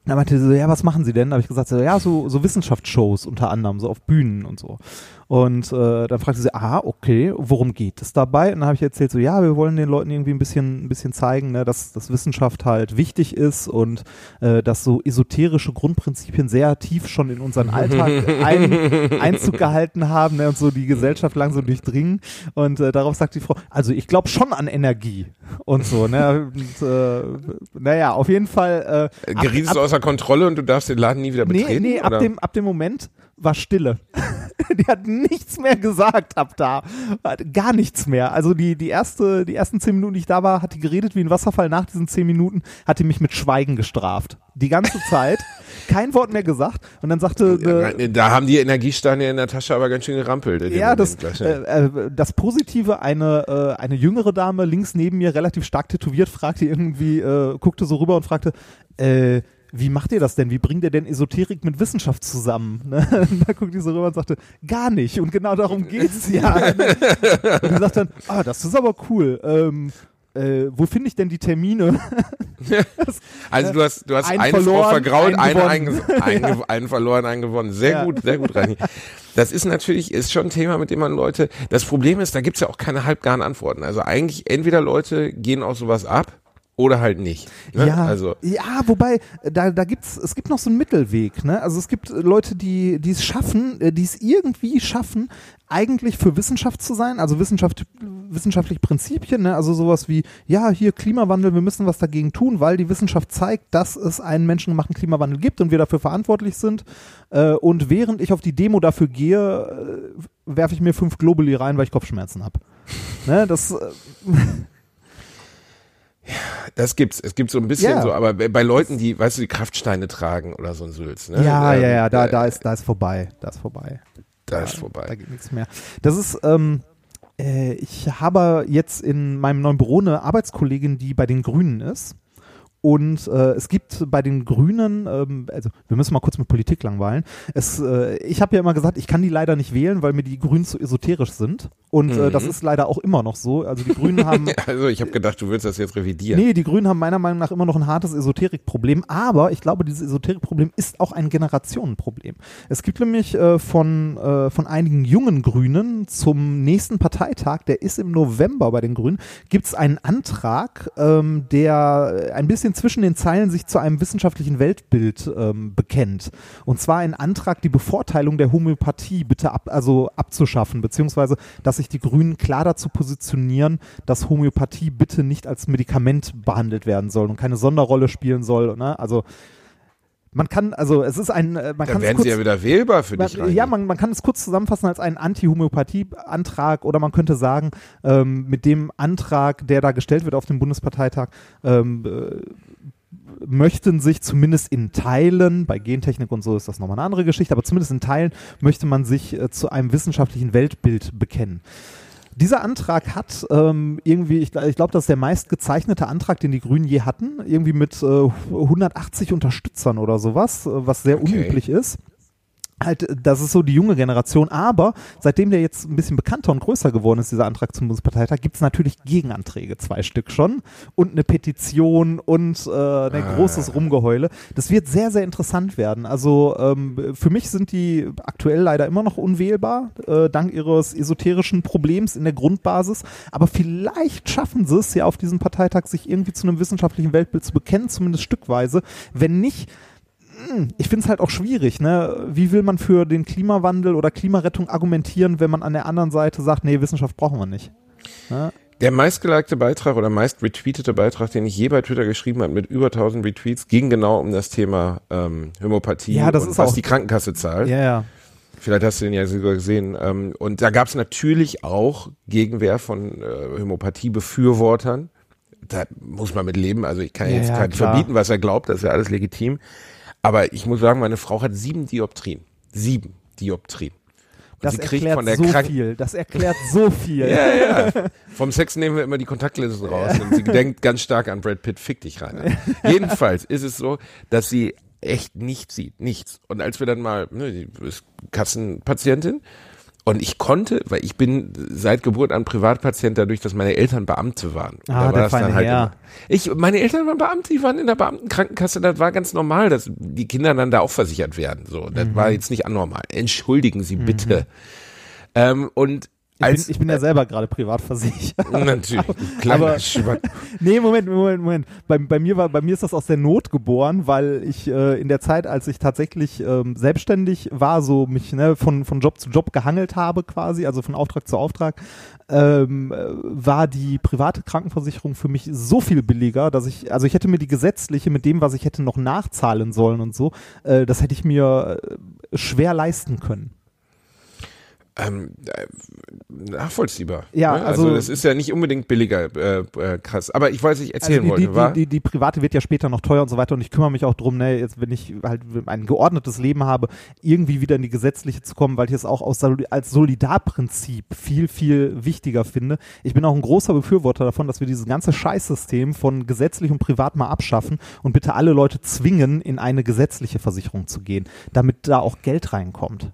Dann meinte sie so, ja, was machen Sie denn? Da habe ich gesagt, so, ja, so, so Wissenschaftsshows unter anderem, so auf Bühnen und so. Und äh, dann fragte sie, ah, okay, worum geht es dabei? Und dann habe ich erzählt, so, ja, wir wollen den Leuten irgendwie ein bisschen, ein bisschen zeigen, ne, dass, dass Wissenschaft halt wichtig ist und äh, dass so esoterische Grundprinzipien sehr tief schon in unseren Alltag ein, Einzug gehalten haben ne, und so die Gesellschaft langsam durchdringen. Und äh, darauf sagt die Frau, also ich glaube schon an Energie und so. Ne? Und, äh, naja, auf jeden Fall. Äh, ab- du außer Kontrolle und du darfst den Laden nie wieder Nee, betreten? nee, ab oder? dem, ab dem Moment war Stille. die hat nichts mehr gesagt ab da. Gar nichts mehr. Also die, die, erste, die ersten zehn Minuten, die ich da war, hat die geredet wie ein Wasserfall. Nach diesen zehn Minuten hat die mich mit Schweigen gestraft. Die ganze Zeit. Kein Wort mehr gesagt. Und dann sagte. Ja, äh, da haben die Energiesteine in der Tasche aber ganz schön gerampelt. ja, das, gleich, äh, äh, das Positive, eine, äh, eine jüngere Dame links neben mir, relativ stark tätowiert, fragte irgendwie, äh, guckte so rüber und fragte, äh, wie macht ihr das denn? Wie bringt ihr denn Esoterik mit Wissenschaft zusammen? Ne? Da guckte die so rüber und sagte, gar nicht. Und genau darum geht's ja. und die sagt dann, ah, das ist aber cool. Ähm, äh, wo finde ich denn die Termine? Also du hast, du hast Einen eine Frau verloren, vergrault, einen eine gewonnen. einge einge einen verloren, einen gewonnen. Sehr Ja. gut, sehr gut, Reini. Das ist natürlich, ist schon ein Thema, mit dem man Leute, das Problem ist, da gibt's ja auch keine halbgaren Antworten. Also eigentlich entweder Leute gehen auf sowas ab oder halt nicht. Ne? Ja, Also ja, wobei, da, da gibt's, es gibt noch so einen Mittelweg, ne? Also es gibt äh, Leute, die, die es schaffen, äh, die es irgendwie schaffen, eigentlich für Wissenschaft zu sein, also Wissenschaft, wissenschaftliche Prinzipien, ne? Also sowas wie, ja, hier Klimawandel, wir müssen was dagegen tun, weil die Wissenschaft zeigt, dass es einen menschengemachten Klimawandel gibt und wir dafür verantwortlich sind. Äh, und während ich auf die Demo dafür gehe, werfe ich mir fünf Globuli rein, weil ich Kopfschmerzen habe. ne? Das, das gibt's. Es gibt so ein bisschen Ja. so, aber bei Leuten, die, weißt du, die Kraftsteine tragen oder so ein Sülz, ne? ja, Ähm, ja, ja, da, äh, da ist, da ist vorbei, da ist vorbei. da ist Da vorbei. geht nichts mehr. Das ist, ähm, äh, ich habe jetzt in meinem neuen Büro eine Arbeitskollegin, die bei den Grünen ist. Und äh, es gibt bei den Grünen, ähm, also wir müssen mal kurz mit Politik langweilen. Es, äh, ich habe ja immer gesagt, ich kann die leider nicht wählen, weil mir die Grünen zu esoterisch sind. Und äh, Mhm. das ist leider auch immer noch so. Also die Grünen haben Also ich habe gedacht, du würdest das jetzt revidieren. Nee, die Grünen haben meiner Meinung nach immer noch ein hartes Esoterikproblem, aber ich glaube, dieses Esoterikproblem ist auch ein Generationenproblem. Es gibt nämlich äh, von, äh, von einigen jungen Grünen zum nächsten Parteitag, der ist im November bei den Grünen, gibt es einen Antrag, ähm, der ein bisschen zwischen den Zeilen sich zu einem wissenschaftlichen Weltbild ähm, bekennt. Und zwar ein Antrag, die Bevorteilung der Homöopathie bitte ab, also abzuschaffen, beziehungsweise dass sich die Grünen klar dazu positionieren, dass Homöopathie bitte nicht als Medikament behandelt werden soll und keine Sonderrolle spielen soll. Ne? Also man kann, also es ist ein, äh, man Dann kann es werden kurz, sie ja wieder wählbar für dich, man, Reini. ja, man, man kann es kurz zusammenfassen als einen Anti-Homöopathie-Antrag oder man könnte sagen, ähm, mit dem Antrag, der da gestellt wird auf dem Bundesparteitag, ähm, äh, möchten sich zumindest in Teilen, bei Gentechnik und so ist das nochmal eine andere Geschichte, aber zumindest in Teilen möchte man sich äh, zu einem wissenschaftlichen Weltbild bekennen. Dieser Antrag hat ähm, irgendwie, ich, ich glaube, das ist der meist gezeichnete Antrag, den die Grünen je hatten, irgendwie mit äh, 180 Unterstützern oder sowas, äh, was sehr Okay. unüblich ist. Halt, das ist so die junge Generation, aber seitdem der jetzt ein bisschen bekannter und größer geworden ist, dieser Antrag zum Bundesparteitag, gibt es natürlich Gegenanträge, zwei Stück schon, und eine Petition und äh, ein Ah. großes Rumgeheule. Das wird sehr, sehr interessant werden. Also ähm, für mich sind die aktuell leider immer noch unwählbar, äh, dank ihres esoterischen Problems in der Grundbasis. Aber vielleicht schaffen sie es ja auf diesem Parteitag, sich irgendwie zu einem wissenschaftlichen Weltbild zu bekennen, zumindest stückweise. Wenn nicht, ich finde es halt auch schwierig, ne? Wie will man für den Klimawandel oder Klimarettung argumentieren, wenn man an der anderen Seite sagt, nee, Wissenschaft brauchen wir nicht. Ne? Der meistgelikte Beitrag oder meist retweetete Beitrag, den ich je bei Twitter geschrieben habe, mit über 1000 Retweets, ging genau um das Thema ähm, Homöopathie Ja, das und ist was auch- die Krankenkasse zahlt. Ja, ja. Vielleicht hast du den ja sogar gesehen. Ähm, und da gab es natürlich auch Gegenwehr von äh, Homöopathie-Befürwortern. Da muss man mit leben. Also ich kann Ja, jetzt ja, keinen verbieten, was er glaubt. Das ist ja alles legitim. Aber ich muss sagen, meine Frau hat sieben Dioptrien. Sieben Dioptrien. Und Das sie kriegt erklärt von der so Krank viel. Das erklärt so viel. ja, ja. Vom Sex nehmen wir immer die Kontaktlinsen raus und sie denkt ganz stark an Brad Pitt, fick dich rein. Jedenfalls ist es so, dass sie echt nichts sieht, nichts. Und als wir dann mal, ne, die ist Kassenpatientin und ich konnte, weil ich bin seit Geburt an Privatpatient dadurch, dass meine Eltern Beamte waren. Und Ah, da war der das dann feine halt Herr. immer- Ich, meine Eltern waren Beamte, die waren in der Beamtenkrankenkasse, das war ganz normal, dass die Kinder dann da auch versichert werden. So, das Mhm. war jetzt nicht anormal. Entschuldigen Sie bitte. Ähm, und Ich als bin, ich bin ja selber gerade privat versichert. Natürlich, kleiner Aber-. Nee, Moment, Moment, Moment. Bei, bei, mir war, bei mir ist das aus der Not geboren, weil ich äh, in der Zeit, als ich tatsächlich ähm, selbstständig war, so mich ne, von, von Job zu Job gehangelt habe quasi, also von Auftrag zu Auftrag, ähm, äh, war die private Krankenversicherung für mich so viel billiger, dass ich, also ich hätte mir die gesetzliche mit dem, was ich hätte noch nachzahlen sollen und so, äh, das hätte ich mir äh, schwer leisten können. Ähm, äh, nachvollziehbar. Ja, ne? also, also- das ist ja nicht unbedingt billiger, äh, äh, krass. Aber ich weiß, ich erzählen Also die, wollte, war die, die, die, die private wird ja später noch teuer und so weiter und ich kümmere mich auch drum, ne, jetzt wenn ich halt ein geordnetes Leben habe, irgendwie wieder in die gesetzliche zu kommen, weil ich es auch aus, als Solidarprinzip viel, viel wichtiger finde. Ich bin auch ein großer Befürworter davon, dass wir dieses ganze Scheißsystem von gesetzlich und privat mal abschaffen und bitte alle Leute zwingen, in eine gesetzliche Versicherung zu gehen, damit da auch Geld reinkommt.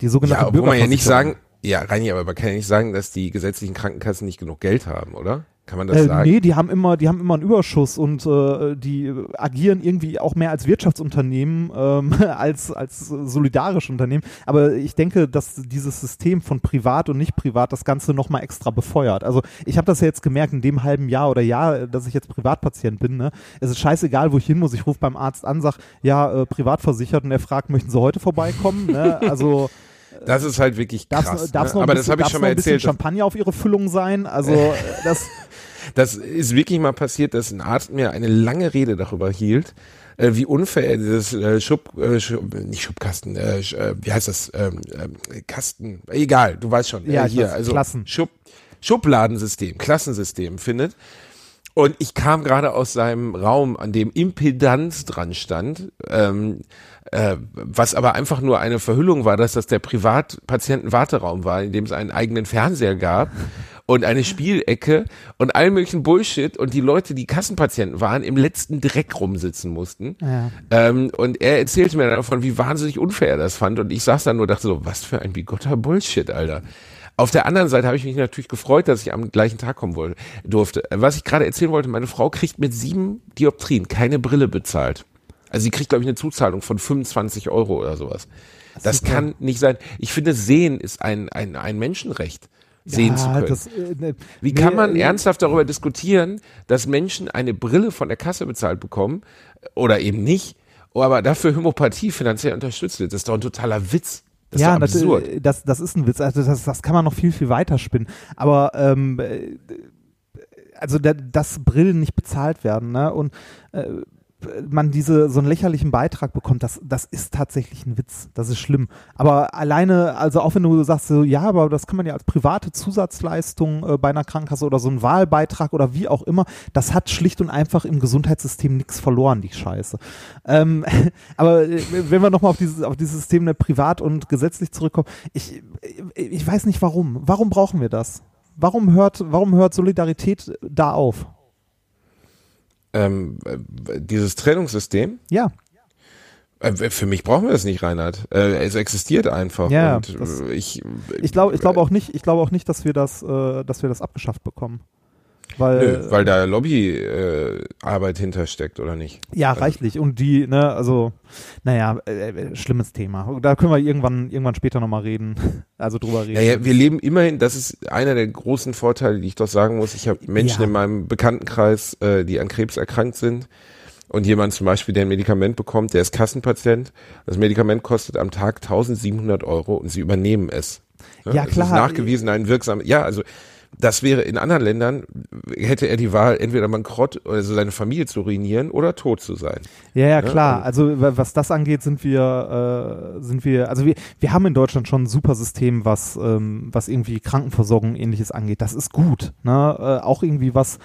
Die sogenannte ja, obwohl man ja nicht sagen, ja, Reini, aber man kann ja nicht sagen, dass die gesetzlichen Krankenkassen nicht genug Geld haben, oder? Kann man das Äh, sagen? nee, die haben immer, die haben immer einen Überschuss und äh, die agieren irgendwie auch mehr als Wirtschaftsunternehmen ähm, als als solidarische Unternehmen. Aber ich denke, dass dieses System von privat und nicht privat das Ganze noch mal extra befeuert. Also ich habe das ja jetzt gemerkt in dem halben Jahr oder Jahr, dass ich jetzt Privatpatient bin. Ne? Es ist scheißegal, wo ich hin muss. Ich rufe beim Arzt an, sag ja äh, privat versichert und er fragt, möchten Sie heute vorbeikommen? ne? Also Das ist halt wirklich krass. darf's ne? noch ein Aber das habe ich darf's schon mal erzählt. Champagner auf Ihre Füllung sein. Also äh, das Das ist wirklich mal passiert, dass ein Arzt mir eine lange Rede darüber hielt, äh, wie unfair dieses äh, Schub, äh, Schub, nicht Schubkasten, äh, äh, wie heißt das, ähm, ähm, Kasten, egal, du weißt schon, Ja, äh, hier, weiß, also Klassen. Schub, Schubladensystem, Klassensystem findet. Und ich kam gerade aus seinem Raum, an dem Impedanz dran stand, ähm, äh, was aber einfach nur eine Verhüllung war, dass das der Privatpatientenwarteraum war, in dem es einen eigenen Fernseher gab und eine Spielecke und all möglichen Bullshit und die Leute, die Kassenpatienten waren, im letzten Dreck rumsitzen mussten. Ja. Ähm, und er erzählte mir davon, wie wahnsinnig unfair er das fand und ich saß dann nur und dachte so, was für ein bigotter Bullshit, Alter. Auf der anderen Seite habe ich mich natürlich gefreut, dass ich am gleichen Tag kommen wollte, durfte. Was ich gerade erzählen wollte, meine Frau kriegt mit sieben Dioptrien keine Brille bezahlt. Also sie kriegt, glaube ich, eine Zuzahlung von 25 Euro oder sowas. Das Super. kann nicht sein. Ich finde, sehen ist ein, ein, ein Menschenrecht, sehen zu können. Das, äh, ne, Wie kann man äh, ernsthaft darüber diskutieren, dass Menschen eine Brille von der Kasse bezahlt bekommen oder eben nicht, aber dafür Homöopathie finanziell unterstützt wird? Das ist doch ein totaler Witz. Das ja, ist doch das, absurd. äh, das, das ist ein Witz. Also das, das kann man noch viel, viel weiter spinnen. Aber ähm, äh, also da, dass Brillen nicht bezahlt werden, ne? Und äh, man diese so einen lächerlichen Beitrag bekommt, das, das ist tatsächlich ein Witz. Das ist schlimm. Aber alleine, also auch wenn du sagst, so, ja, aber das kann man ja als private Zusatzleistung äh, bei einer Krankenkasse oder so ein Wahlbeitrag oder wie auch immer, das hat schlicht und einfach im Gesundheitssystem nichts verloren, die Scheiße. Ähm, aber äh, wenn wir nochmal auf dieses, auf dieses System der privat und gesetzlich zurückkommen, ich, ich weiß nicht warum. Warum brauchen wir das? Warum hört, warum hört Solidarität da auf? Ähm, äh, dieses Trennungssystem, Ja, äh, für mich brauchen wir das nicht, Reinhard. Äh, es existiert einfach. Ja, das- ich, ich glaube, ich glaube auch nicht, ich glaube auch nicht, dass wir das, dass wir das abgeschafft bekommen. Weil, Nö, weil da Lobbyarbeit äh, hintersteckt, oder nicht? ja, reichlich. Und die, ne, also, naja, äh, äh, schlimmes Thema. Da können wir irgendwann, irgendwann später nochmal reden. Also drüber reden. Ja, ja, wir leben immerhin, das ist einer der großen Vorteile, die ich doch sagen muss. Ich habe Menschen Ja. in meinem Bekanntenkreis, äh, die an Krebs erkrankt sind. Und jemand zum Beispiel, der ein Medikament bekommt, der ist Kassenpatient. Das Medikament kostet am Tag 1700 Euro und sie übernehmen es. Ja, Es klar. ist nachgewiesen ein wirksames, ja, also das wäre in anderen Ländern, hätte er die Wahl, entweder bankrott, also seine Familie zu ruinieren oder tot zu sein. Ja, ja, Ja, klar. und- Also wa- was das angeht, sind wir, äh, sind wir, also wir, wir haben in Deutschland schon ein super System, was, ähm, was irgendwie Krankenversorgung und ähnliches angeht. Das ist gut. Ne? Äh, auch irgendwie was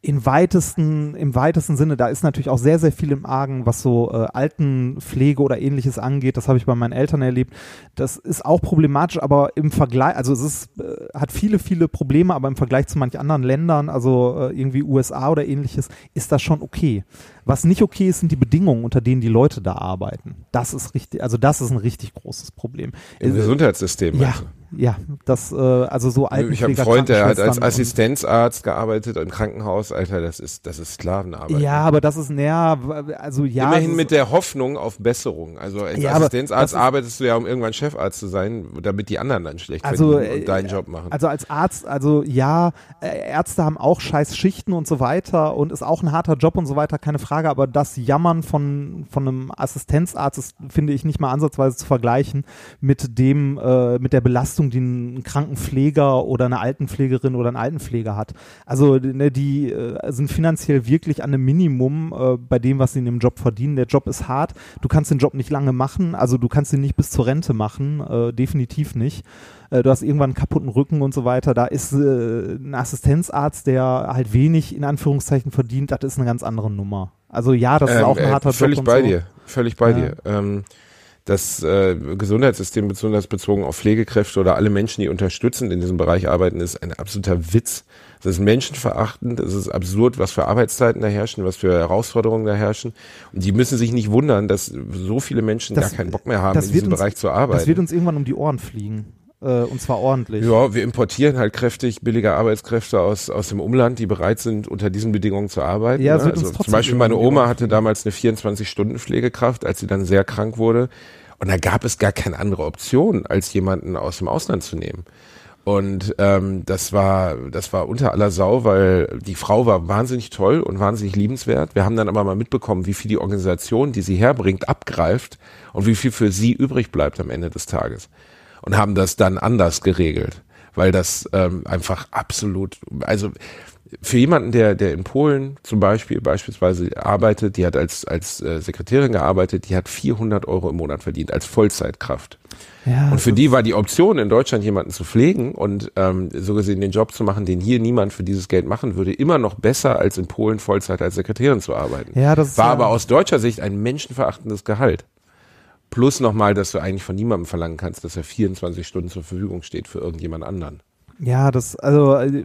in weitesten, im weitesten Sinne, da ist natürlich auch sehr, sehr viel im Argen, was so äh, Altenpflege oder ähnliches angeht. Das habe ich bei meinen Eltern erlebt. Das ist auch problematisch, aber im Vergleich, also es ist, äh, hat viele, viele Probleme, aber im Vergleich zu manch anderen Ländern, also äh, irgendwie USA oder ähnliches, ist das schon okay. Was nicht okay ist, sind die Bedingungen, unter denen die Leute da arbeiten. Das ist richtig, also das ist ein richtig großes Problem. Im Äh, Gesundheitssystem. ja, du? ja, das, äh, also so Ich habe einen Freund, der hat als Assistenzarzt gearbeitet im Krankenhaus. Alter, das ist, das ist Sklavenarbeit. Ja, aber das ist, naja, also ja. Immerhin mit der Hoffnung auf Besserung. Also als Ja, Assistenzarzt arbeitest du ja, um irgendwann Chefarzt zu sein, damit die anderen dann schlecht Also, verdienen äh, und deinen Job machen. Also als Arzt, also ja, Ärzte haben auch scheiß Schichten und so weiter und ist auch ein harter Job und so weiter, keine Frage, aber das Jammern von, von einem Assistenzarzt ist, finde ich, nicht mal ansatzweise zu vergleichen mit dem, äh, mit der Belastung, die ein Krankenpfleger oder eine Altenpflegerin oder ein Altenpfleger hat. Also ne, die äh, sind finanziell wirklich an einem Minimum äh, bei dem, was sie in dem Job verdienen. Der Job ist hart, du kannst den Job nicht lange machen, also du kannst ihn nicht bis zur Rente machen, äh, definitiv nicht äh, du hast irgendwann einen kaputten Rücken und so weiter. Da ist äh, ein Assistenzarzt, der halt wenig in Anführungszeichen verdient, das ist eine ganz andere Nummer. Also ja, das ist Ähm, auch ein äh, harter Völlig Job bei so. dir, völlig bei Ja. dir. Ähm, das äh, Gesundheitssystem besonders bezogen auf Pflegekräfte oder alle Menschen, die unterstützend in diesem Bereich arbeiten, ist ein absoluter Witz. Das ist menschenverachtend, es ist absurd, was für Arbeitszeiten da herrschen, was für Herausforderungen da herrschen. Und die müssen sich nicht wundern, dass so viele Menschen Das- gar keinen Bock mehr haben, in diesem uns- Bereich zu arbeiten. Das wird uns irgendwann um die Ohren fliegen. Äh, und zwar ordentlich. Ja, wir importieren halt kräftig billige Arbeitskräfte aus, aus dem Umland, die bereit sind, unter diesen Bedingungen zu arbeiten. Ja, ne? also trotzdem zum Beispiel meine Oma hatte damals eine 24-Stunden-Pflegekraft, als sie dann sehr krank wurde. Und da gab es gar keine andere Option, als jemanden aus dem Ausland zu nehmen. Und ähm, das war das war unter aller Sau, weil die Frau war wahnsinnig toll und wahnsinnig liebenswert. Wir haben dann aber mal mitbekommen, wie viel die Organisation, die sie herbringt, abgreift und wie viel für sie übrig bleibt am Ende des Tages. Und haben das dann anders geregelt, weil das ähm, einfach absolut, also für jemanden, der, der in Polen zum Beispiel beispielsweise arbeitet, die hat als, als äh, Sekretärin gearbeitet, die hat 400 Euro im Monat verdient als Vollzeitkraft. Ja, Und für die war die Option, in Deutschland jemanden zu pflegen und ähm, so gesehen den Job zu machen, den hier niemand für dieses Geld machen würde, immer noch besser als in Polen Vollzeit als Sekretärin zu arbeiten. Ja, das war aber aus deutscher Sicht ein menschenverachtendes Gehalt. Plus nochmal, dass du eigentlich von niemandem verlangen kannst, dass er 24 Stunden zur Verfügung steht für irgendjemand anderen. Ja, das, also äh,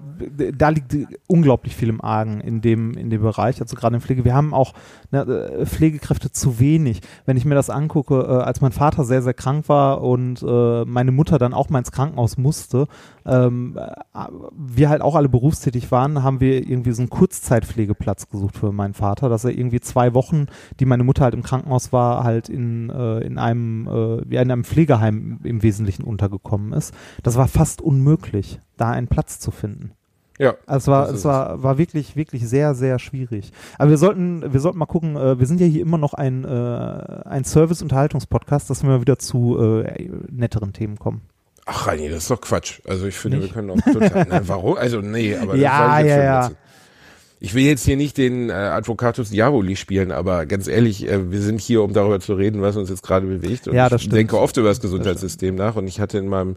da liegt unglaublich viel im Argen in dem, in dem Bereich, also gerade in Pflege. Wir haben auch ne, äh, Pflegekräfte zu wenig. Wenn ich mir das angucke, äh, als mein Vater sehr, sehr krank war und meine Mutter dann auch mal ins Krankenhaus musste, ähm, äh, wir halt auch alle berufstätig waren, haben wir irgendwie so einen Kurzzeitpflegeplatz gesucht für meinen Vater, dass er irgendwie zwei Wochen, die meine Mutter halt im Krankenhaus war, halt in, in einem, ja, in einem Pflegeheim im Wesentlichen untergekommen ist. Das war fast unmöglich, da einen Platz zu finden. Ja. Also es war, Das es war, war wirklich, wirklich sehr, sehr schwierig. Aber wir sollten, wir sollten mal gucken, äh, wir sind ja hier immer noch ein, äh, ein Service-Unterhaltungspodcast, dass wir mal wieder zu äh, netteren Themen kommen. Ach, Reini, das ist doch Quatsch. Also ich finde, Nicht? wir können auch total, ne, warum? Also nee, aber das Ja, jetzt ja, ja. Ich will jetzt hier nicht den äh, Advocatus Diaboli spielen, aber ganz ehrlich, äh, wir sind hier, um darüber zu reden, was uns jetzt gerade bewegt. Und Ja, das ich stimmt. denke oft über das Gesundheitssystem nach und ich hatte in meinem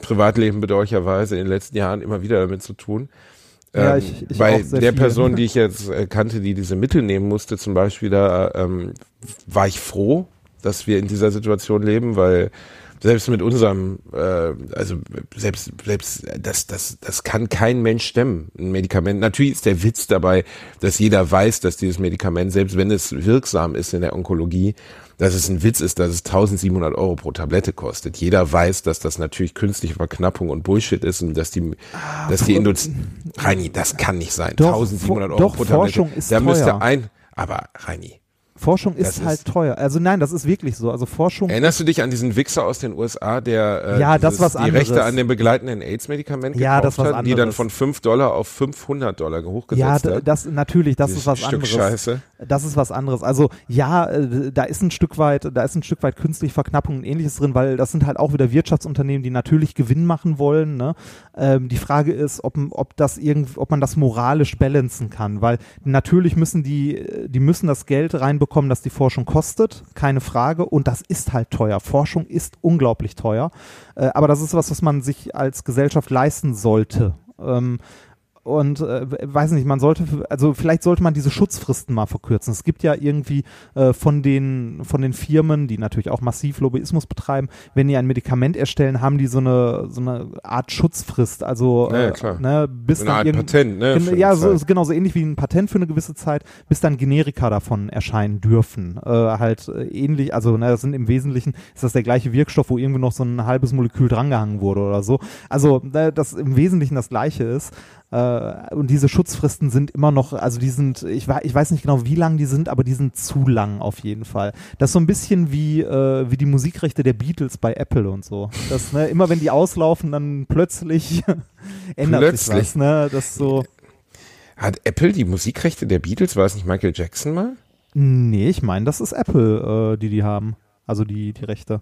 Privatleben bedauerlicherweise in den letzten Jahren immer wieder damit zu tun. Ja, Ähm, ich- ich bei der viel. Person, die ich jetzt äh, kannte, die diese Mittel nehmen musste, zum Beispiel, da ähm, war ich froh, dass wir in dieser Situation leben, weil Selbst mit unserem, äh, also selbst, selbst das, das, das kann kein Mensch stemmen, ein Medikament. Natürlich ist der Witz dabei, dass jeder weiß, dass dieses Medikament, selbst wenn es wirksam ist in der Onkologie, dass es ein Witz ist, dass es 1700 Euro pro Tablette kostet. Jeder weiß, dass das natürlich künstliche Verknappung und Bullshit ist und dass die, dass die Industrie, Reini, das kann nicht sein. Doch, 1700 Euro doch, pro Tablette. Forschung ist da teuer. müsste ein, aber Reini, Forschung ist halt ist- teuer. Also nein, das ist wirklich so. Also Forschung Erinnerst du dich an diesen Wichser aus den USA, der äh, Ja, was die anderes. Rechte an dem begleitenden AIDS-Medikament Ja, gekauft hat, die dann anderes. von 5 Dollar auf 500 Dollar Ja, hochgesetzt d- hat? das natürlich, das Dieses ist was Stück anderes. Scheiße. Das ist was anderes. Also ja, äh, da ist ein Stück weit, da ist ein Stück weit künstliche Verknappung und ähnliches drin, weil das sind halt auch wieder Wirtschaftsunternehmen, die natürlich Gewinn machen wollen. Ne? Ähm, die Frage ist, ob, ob das irgend, ob man das moralisch balancen kann, weil natürlich müssen die, äh, die müssen das Geld reinbekommen, das die Forschung kostet, keine Frage. Und das ist halt teuer. Forschung ist unglaublich teuer. Äh, aber das ist was, was man sich als Gesellschaft leisten sollte. Ähm, und äh, weiß nicht, man sollte, also vielleicht sollte man diese Schutzfristen mal verkürzen. Es gibt ja irgendwie äh, von den von den Firmen, die natürlich auch massiv Lobbyismus betreiben, wenn die ein Medikament erstellen, haben die so eine so eine Art Schutzfrist, also Ja, äh, ne, bis Eine dann Art Patent, ne? Gen- ja, eine so, genau so ähnlich wie ein Patent für eine gewisse Zeit, bis dann Generika davon erscheinen dürfen. Äh, halt äh, ähnlich, also ne, das sind im Wesentlichen ist das der gleiche Wirkstoff, wo irgendwie noch so ein halbes Molekül drangehangen wurde oder so. Also ne, das im Wesentlichen das gleiche ist. Äh, und diese Schutzfristen sind immer noch, also die sind, ich, ich weiß nicht genau, wie lang die sind, aber die sind zu lang auf jeden Fall. Das ist so ein bisschen wie, äh, wie die Musikrechte der Beatles bei Apple und so. Das, ne, immer wenn die auslaufen, dann plötzlich ändert sich Plötzlich. was. Ne? Das so. Hat Apple die Musikrechte der Beatles, war es nicht Michael Jackson mal? Nee, ich meine, das ist Apple, äh, die die haben. Also die, die Rechte.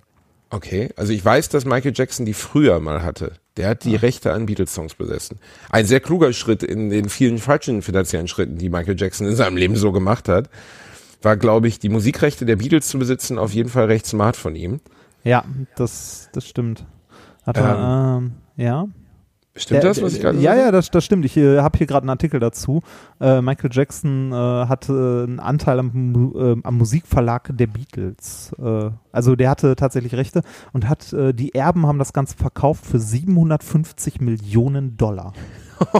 Okay, also ich weiß, dass Michael Jackson die früher mal hatte. Der hat die Rechte an Beatles-Songs besessen. Ein sehr kluger Schritt in den vielen falschen finanziellen Schritten, die Michael Jackson in seinem Leben so gemacht hat, war, glaube ich, die Musikrechte der Beatles zu besitzen, auf jeden Fall recht smart von ihm. Ja, das, das stimmt. Hat er, ähm, ja. Stimmt Der- das, was ich gerade Ja, ja, das, das stimmt. Ich äh, habe hier gerade einen Artikel dazu. Äh, Michael Jackson äh, hatte einen Anteil am, äh, am Musikverlag der Beatles. Äh, also der hatte tatsächlich Rechte und hat äh, die Erben haben das Ganze verkauft für 750 Millionen Dollar.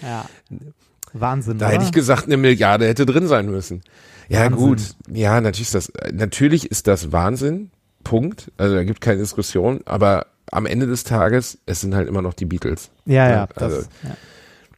ja. Wahnsinn. Da oder? hätte ich gesagt, eine Milliarde hätte drin sein müssen. Ja, Wahnsinn. gut. Ja, natürlich ist das, natürlich ist das Wahnsinn. Punkt. Also da gibt keine Diskussion. Aber am Ende des Tages, es sind halt immer noch die Beatles. ja, ja, Ja, das, also- ja.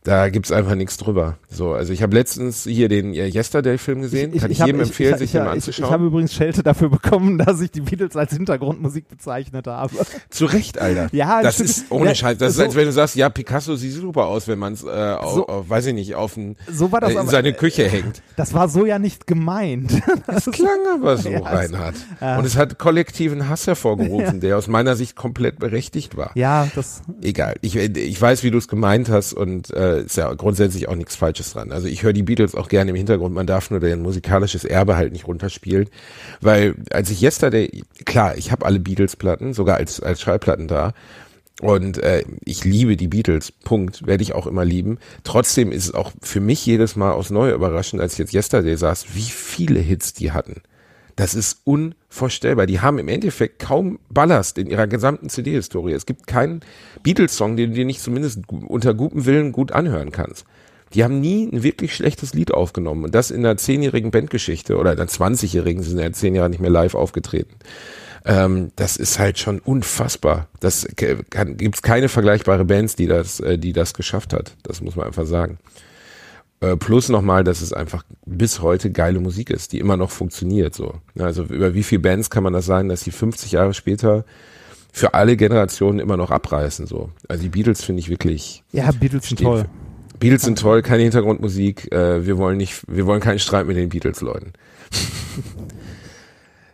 Da gibt's einfach nichts drüber. So, also ich habe letztens hier den äh, Yesterday-Film gesehen. Kann ich, hab- jedem empfehlen, ich, sich ich, den mal ich, ich, anzuschauen. ich habe übrigens Schelte dafür bekommen, dass ich die Beatles als Hintergrundmusik bezeichnet habe. Zu Recht, Alter. Ja, das stimmt. ist ohne Ja, Scheiß. Das so- ist, als wenn du sagst, ja, Picasso sieht super aus, wenn man es, äh, So- auf, weiß ich nicht, auf ein, So war das äh, in aber- seine Küche hängt. Das war so ja nicht gemeint. Das klang aber so, Ja, Reinhard. Und es hat kollektiven Hass hervorgerufen, der aus meiner Sicht komplett berechtigt war. ja, das, Egal. Ich, ich weiß, wie du es gemeint hast und äh, ist ja grundsätzlich auch nichts Falsches dran. Also ich höre die Beatles auch gerne im Hintergrund. Man darf nur deren musikalisches Erbe halt nicht runterspielen. Weil als ich yesterday, klar, ich habe alle Beatles-Platten, sogar als, als Schallplatten da. Und äh, ich liebe die Beatles, Punkt, werde ich auch immer lieben. Trotzdem ist es auch für mich jedes Mal aufs Neue überraschend, als ich jetzt yesterday saß, wie viele Hits die hatten. Das ist unvorstellbar. Die haben im Endeffekt kaum Ballast in ihrer gesamten CD-Historie. Es gibt keinen Beatles-Song, den du dir nicht zumindest unter gutem Willen gut anhören kannst. Die haben nie ein wirklich schlechtes Lied aufgenommen. Und das in einer zehnjährigen Bandgeschichte oder einer zwanzigjährigen, sind ja zehn Jahre nicht mehr live aufgetreten. Ähm, das ist halt schon unfassbar. Das kann, gibt's keine vergleichbare Bands, die das, äh, die das geschafft hat. Das muss man einfach sagen. Äh, plus nochmal, dass es einfach bis heute geile Musik ist, die immer noch funktioniert. So, also über wie viele Bands kann man das sagen, dass die 50 Jahre später für alle Generationen immer noch abreißen. So, also die Beatles finde ich wirklich. ja, Beatles sind toll. für- Beatles sind toll, keine Hintergrundmusik. Äh, wir wollen nicht, wir wollen keinen Streit mit den Beatles-Leuten.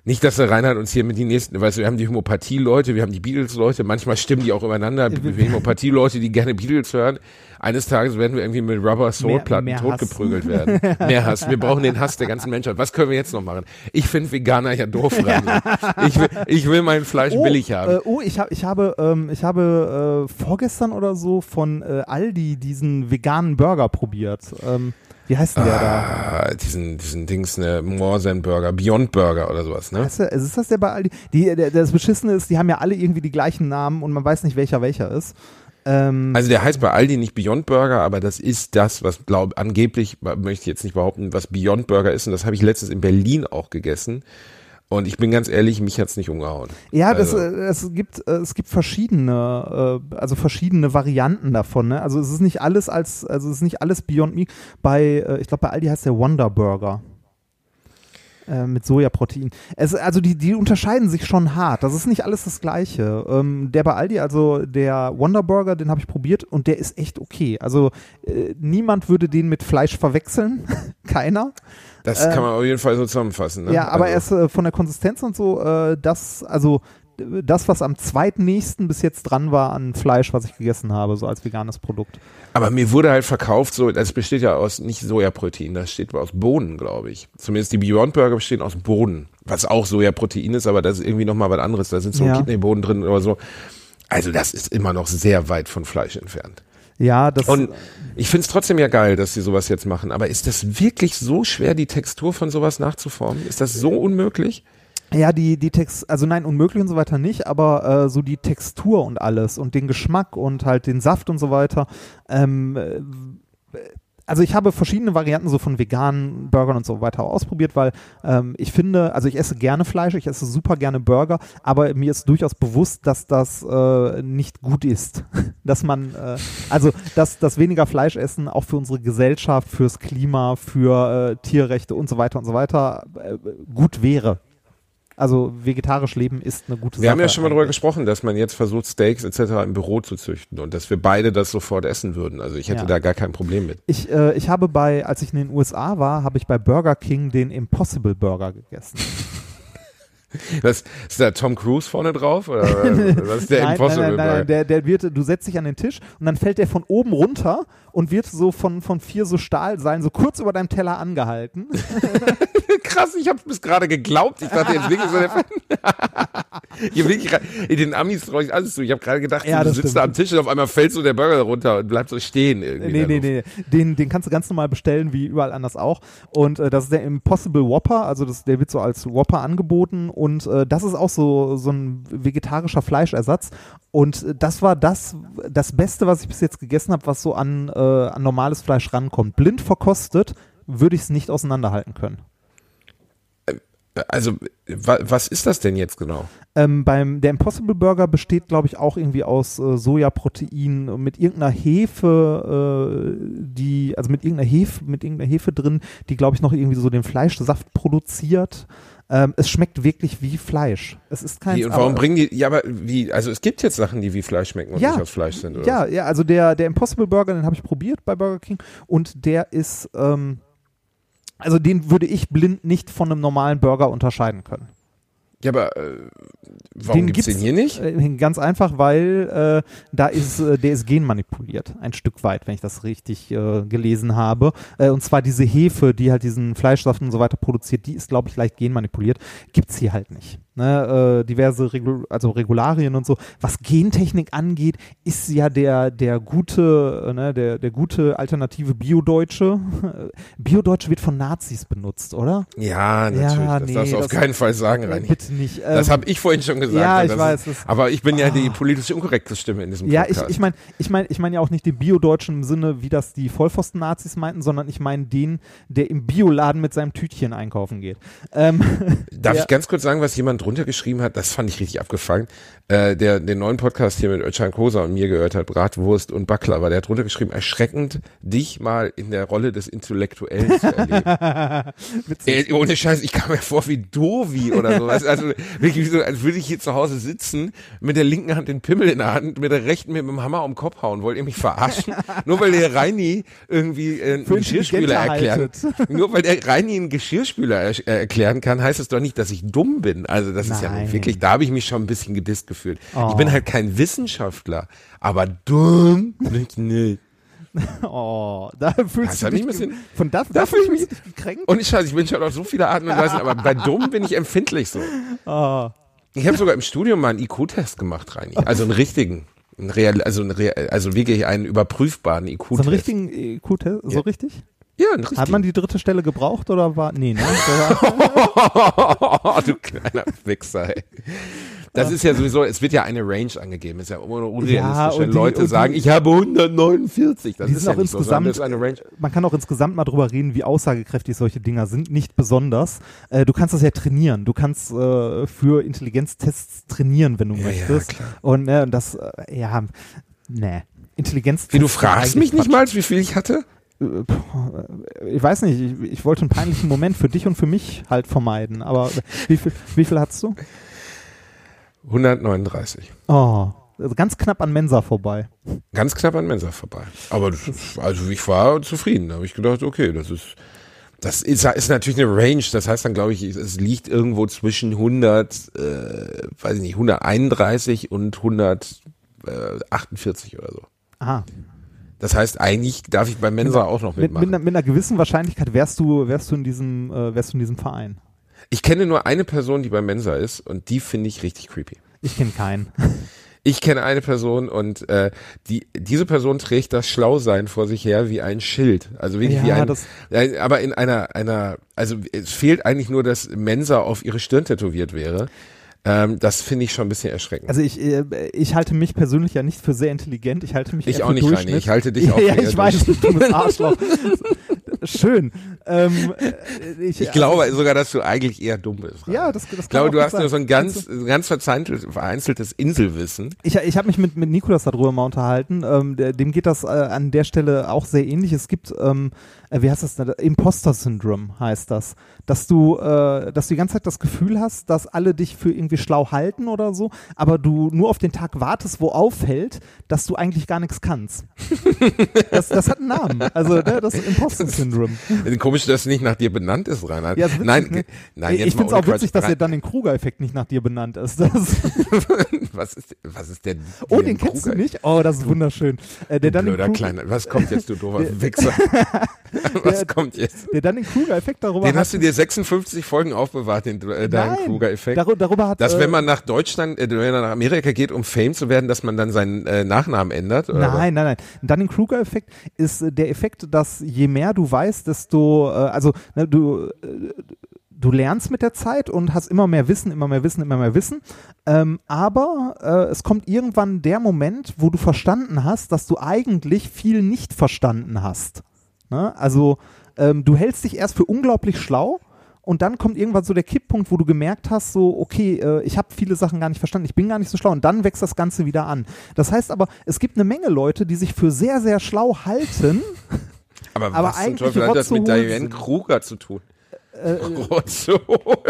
Nicht, dass der Reinhard uns hier mit die nächsten, weißt du, wir haben die Homöopathie-Leute, wir haben die Beatles-Leute, manchmal stimmen die auch übereinander, die Homöopathie-Leute, die gerne Beatles hören. Eines Tages werden wir irgendwie mit Rubber Soul-Platten totgeprügelt werden. Mehr Hass. Wir brauchen den Hass der ganzen Menschheit. Was können wir jetzt noch machen? Ich finde Veganer ja doof, Reinhard. Ich will, ich will mein Fleisch billig haben. Äh, oh, ich, hab, ich habe, ähm, ich habe äh, vorgestern oder so von äh, Aldi diesen veganen Burger probiert. Ähm, Wie heißt denn der da? Ah, diesen, diesen Dings, ne, More Than Burger, Beyond Burger oder sowas, ne? Heißt der, ist das der bei Aldi? Die, der, das Beschissene ist, die haben ja alle irgendwie die gleichen Namen und man weiß nicht, welcher welcher ist. Ähm, Also der heißt bei Aldi nicht Beyond Burger, aber das ist das, was glaub angeblich, möchte ich jetzt nicht behaupten, was Beyond Burger ist. Und das habe ich letztens in Berlin auch gegessen. Und ich bin ganz ehrlich, mich hat's nicht umgehauen. Ja, das, Also- äh, es gibt äh, es gibt verschiedene äh, also verschiedene Varianten davon. Ne? Also es ist nicht alles als also es ist nicht alles Beyond Meat. Bei ich glaube bei Aldi heißt der Wonder Burger äh, mit Sojaprotein. Es, also die die unterscheiden sich schon hart. Das ist nicht alles das Gleiche. Ähm, der bei Aldi also der Wonder Burger, den habe ich probiert und der ist echt okay. Also äh, niemand würde den mit Fleisch verwechseln, keiner. Das kann man auf jeden Fall so zusammenfassen. Ne? Ähm, Ja, aber also, erst äh, von der Konsistenz und so, äh, das, also d- das, was am zweitnächsten bis jetzt dran war an Fleisch, was ich gegessen habe, so als veganes Produkt. Aber mir wurde halt verkauft, so, das besteht ja aus nicht Sojaprotein, das steht aus Bohnen, glaube ich. Zumindest die Beyond Burger bestehen aus Bohnen, was auch Sojaprotein ist, aber das ist irgendwie nochmal was anderes. Da sind so Ja. Kidneybohnen drin oder so. Also das ist immer noch sehr weit von Fleisch entfernt. Ja, das. Und ich find's trotzdem ja geil, dass sie sowas jetzt machen. Aber ist das wirklich so schwer, die Textur von sowas nachzuformen? Ist das so unmöglich? Ja, die, die Text, also nein, unmöglich und so weiter nicht, aber äh, so die Textur und alles und den Geschmack und halt den Saft und so weiter. Ähm, äh, also ich habe verschiedene Varianten so von veganen Burgern und so weiter ausprobiert, weil ähm, ich finde, also ich esse gerne Fleisch, ich esse super gerne Burger, aber mir ist durchaus bewusst, dass das äh, nicht gut ist. dass man, äh, also dass das weniger Fleisch essen auch für unsere Gesellschaft, fürs Klima, für äh, Tierrechte und so weiter und so weiter äh, gut wäre. Also vegetarisch leben ist eine gute Sache. Wir haben ja schon mal darüber gesprochen, dass man jetzt versucht, Steaks etc. im Büro zu züchten und dass wir beide das sofort essen würden. Also ich hätte Ja. da gar kein Problem mit. Ich, äh, ich habe bei, als ich in den USA war, habe ich bei Burger King den Impossible Burger gegessen. Das, ist da Tom Cruise vorne drauf? Oder was ist der nein, Impossible nein, nein, Burger? nein, der, der wird, du setzt dich an den Tisch und dann fällt der von oben runter und wird so von, von vier so Stahlseilen so kurz über deinem Teller angehalten. Krass, ich habe bis gerade geglaubt. Ich dachte jetzt wirklich so der Hier wirklich gerade- in den Amis traue ich alles zu. Ich habe gerade gedacht, Ja, du sitzt stimmt. da am Tisch und auf einmal fällt so der Burger runter und bleibt so stehen irgendwie. Nee, nee, nee. Den, den kannst du ganz normal bestellen, wie überall anders auch. Und äh, das ist der Impossible Whopper, also das, der wird so als Whopper angeboten und äh, das ist auch so, so ein vegetarischer Fleischersatz. Und äh, das war das, das Beste, was ich bis jetzt gegessen habe, was so an, äh, an normales Fleisch rankommt. Blind verkostet würde ich es nicht auseinanderhalten können. Also, wa was ist das denn jetzt genau? Ähm, beim der Impossible Burger besteht, glaube ich, auch irgendwie aus äh, Sojaprotein mit irgendeiner Hefe, äh, die also mit irgendeiner Hefe, mit irgendeiner Hefe drin, die glaube ich noch irgendwie so den Fleischsaft produziert. Ähm, es schmeckt wirklich wie Fleisch. Es ist kein. Wie, und warum aber- bringen die, ja, aber wie, also es gibt jetzt Sachen, die wie Fleisch schmecken und Ja. nicht aus Fleisch sind, oder? Ja, ja, also der, der Impossible Burger, den habe ich probiert bei Burger King und der ist, ähm, also den würde ich blind nicht von einem normalen Burger unterscheiden können. Ja, aber äh, warum gibt's den hier nicht? Äh, ganz einfach, weil äh, da ist, äh, der ist genmanipuliert, ein Stück weit, wenn ich das richtig äh, gelesen habe. Äh, und zwar diese Hefe, die halt diesen Fleischsaft und so weiter produziert, die ist, glaube ich, leicht genmanipuliert. Gibt's hier halt nicht. Ne? Äh, diverse Regul also Regularien und so. Was Gentechnik angeht, ist ja der, der gute, äh, ne, der, der gute alternative Biodeutsche. Biodeutsche wird von Nazis benutzt, oder? Ja, natürlich. Ja, das nee, darfst du auf das- keinen Fall sagen, Reini. Bitte nicht. Das Ähm, habe ich vorhin schon gesagt. ja, und ich das weiß, Ist, das- aber ich bin ja die Ah. politisch unkorrekte Stimme in diesem Ja, Podcast. ich, ich meine ich mein, ich mein ja auch nicht den Bio-Deutschen im Sinne, wie das die Vollpfosten-Nazis meinten, sondern ich meine den, der im Bioladen mit seinem Tütchen einkaufen geht. Ähm, Darf ich ganz kurz sagen, was jemand drunter geschrieben hat? Das fand ich richtig abgefangen. Äh, der den neuen Podcast hier mit Özcan Kosa und mir gehört hat, Bratwurst und Baklava. Der hat drunter geschrieben, erschreckend, dich mal in der Rolle des Intellektuellen zu erleben. Ey, ohne Scheiß, ich kam mir vor wie Dovi oder so. Weißt du, Also wirklich so, als würde ich hier zu Hause sitzen, mit der linken Hand den Pimmel in der Hand, mit der rechten mir mit dem Hammer um den Kopf hauen. Wollt ihr mich verarschen? Nur weil der Reini irgendwie äh, einen Geschirrspüler haltet. Nur weil der Reini einen Geschirrspüler er äh, erklären kann, heißt es doch nicht, dass ich dumm bin. Also das ist ja Nein. nun wirklich, da habe ich mich schon ein bisschen gedisst gefühlt. Oh. Ich bin halt kein Wissenschaftler, aber dumm nicht, nicht. oh, da fühlst Das du dich bisschen- von da, Da fühl ich mich- gekränkt. Und ich scheiße, ich bin schon auf so viele Arten und Weisen, aber bei dumm bin ich empfindlich so. Oh. Ich habe sogar im Studium mal einen IQ-Test gemacht, Reini. Also einen richtigen. Einen real, also, einen real, also wirklich einen überprüfbaren IQ-Test. So einen richtigen IQ-Test, so Ja. richtig? Ja, richtig. Hat man die dritte Stelle gebraucht oder war. Nee, ne? War, du kleiner Wichser, ey. Das ist ja sowieso, es wird ja eine Range angegeben. Es ist ja un- unrealistisch, Ja, wenn die- Leute die- sagen, ich habe 149. Das ist sind ja auch nicht so, insgesamt- ist eine Range. man kann auch insgesamt mal drüber reden, wie aussagekräftig solche Dinger sind. Nicht besonders. Äh, du kannst das ja trainieren. Du kannst äh, für Intelligenztests trainieren, wenn du Ja, ja, möchtest. klar. Und äh, das, äh, ja, nee. Intelligenztests. Wie, du fragst mich nicht Quatsch. mal, wie viel ich hatte? Ich weiß nicht, ich, ich wollte einen peinlichen Moment für dich und für mich halt vermeiden. Aber wie viel, wie viel hattest du? 139. Oh, also ganz knapp an Mensa vorbei. Ganz knapp an Mensa vorbei. Aber das, also ich war zufrieden. Da habe ich gedacht, okay, das ist das ist, ist natürlich eine Range. Das heißt dann, glaube ich, es liegt irgendwo zwischen 100, äh, weiß ich nicht, 131 und 148 oder so. Aha. Das heißt, eigentlich darf ich bei Mensa auch noch Mit, mit, mitmachen. einer, mit einer gewissen Wahrscheinlichkeit wärst du, wärst du in diesem, äh, wärst du in diesem Verein. Ich kenne nur eine Person, die bei Mensa ist und die finde ich richtig creepy. Ich kenne keinen. Ich kenne eine Person und äh, die diese Person trägt das Schlausein vor sich her wie ein Schild. Also wirklich Ja, wie ein, das- ein, aber in einer einer also es fehlt eigentlich nur, dass Mensa auf ihre Stirn tätowiert wäre. Ähm, das finde ich schon ein bisschen erschreckend. Also ich, äh, ich halte mich persönlich ja nicht für sehr intelligent. Ich halte mich Ich eher auch für nicht, Reini. Ich halte dich auch Ja, für ich weiß, du dummes Arschloch. Schön. Ähm, äh, ich, ich glaube sogar, dass du eigentlich eher dumm bist. Ja, das, das ich glaube, kann du hast gut nur so sein. ein ganz ganz vereinzeltes, vereinzeltes Inselwissen. Ich, ich habe mich mit, mit Nikolas darüber mal unterhalten. Ähm, dem geht das äh, an der Stelle auch sehr ähnlich. Es gibt, ähm, äh, wie heißt das denn? Imposter-Syndrom heißt das. Dass du, äh, dass du die ganze Zeit das Gefühl hast, dass alle dich für irgendwie schlau halten oder so, aber du nur auf den Tag wartest, wo auffällt, dass du eigentlich gar nichts kannst. das, das hat einen Namen. Also ne, das Imposter-Syndrom. Komisch, dass es nicht nach dir benannt ist, Reinhard. Ja, witzig, nein, ne? nein, jetzt ich finde es auch witzig, dass der dann den Kruger-Effekt nicht nach dir benannt ist. Was ist was ist der oh, den kennst du nicht? Oh, das ist wunderschön. Äh, der dann Blöder Kleiner. Was kommt jetzt, du doofer Wichser? Was Der- kommt jetzt? Der dann den Kruger-Effekt darüber Den hat. hast du dir 56 Folgen aufbewahrt, den, äh, deinen Nein, Kruger-Effekt. Darüber, hat. Dass äh, wenn man nach Deutschland, äh, wenn man nach Amerika geht, um Fame zu werden, dass man dann seinen äh, Nachnamen ändert? Oder Nein, nein, nein. Dann den Kruger-Effekt ist äh, der Effekt, dass je mehr du weißt, desto, äh, also ne, du, äh, du lernst mit der Zeit und hast immer mehr Wissen, immer mehr Wissen, immer mehr Wissen. Ähm, aber äh, es kommt irgendwann der Moment, wo du verstanden hast, dass du eigentlich viel nicht verstanden hast. Ne? Also ähm, du hältst dich erst für unglaublich schlau. Und dann kommt irgendwann so der Kipppunkt, wo du gemerkt hast, so, okay, äh, ich habe viele Sachen gar nicht verstanden, ich bin gar nicht so schlau. Und dann wächst das Ganze wieder an. Das heißt aber, es gibt eine Menge Leute, die sich für sehr, sehr schlau halten. Aber, Aber was zum eigentlich Teufel hat das mit Diane. Kruger zu tun? Äh. Rotzehohl.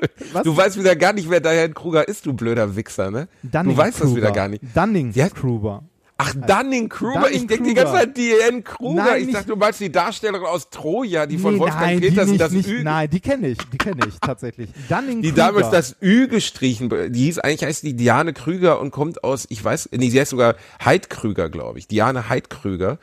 Was? Du weißt wieder gar nicht, wer Diane Kruger ist, du blöder Wichser, ne? du weißt das wieder gar nicht. Dunning? Kruger. Ach, Dunning-Kruger. Ich denke die Dunning-Kruger. ganze Zeit Diane Kruger. Nein, ich dachte, du meinst die Darstellerin aus Troja, die von Nee, Wolfgang nein, Petersen das nicht, Ü Nein, die kenne ich, die kenne ich tatsächlich. Dunning die damals das Ü gestrichen, die hieß eigentlich heißt die Diane Krüger und kommt aus, ich weiß, nee, sie heißt sogar Heid Krüger, glaube ich, Diane Heid Krüger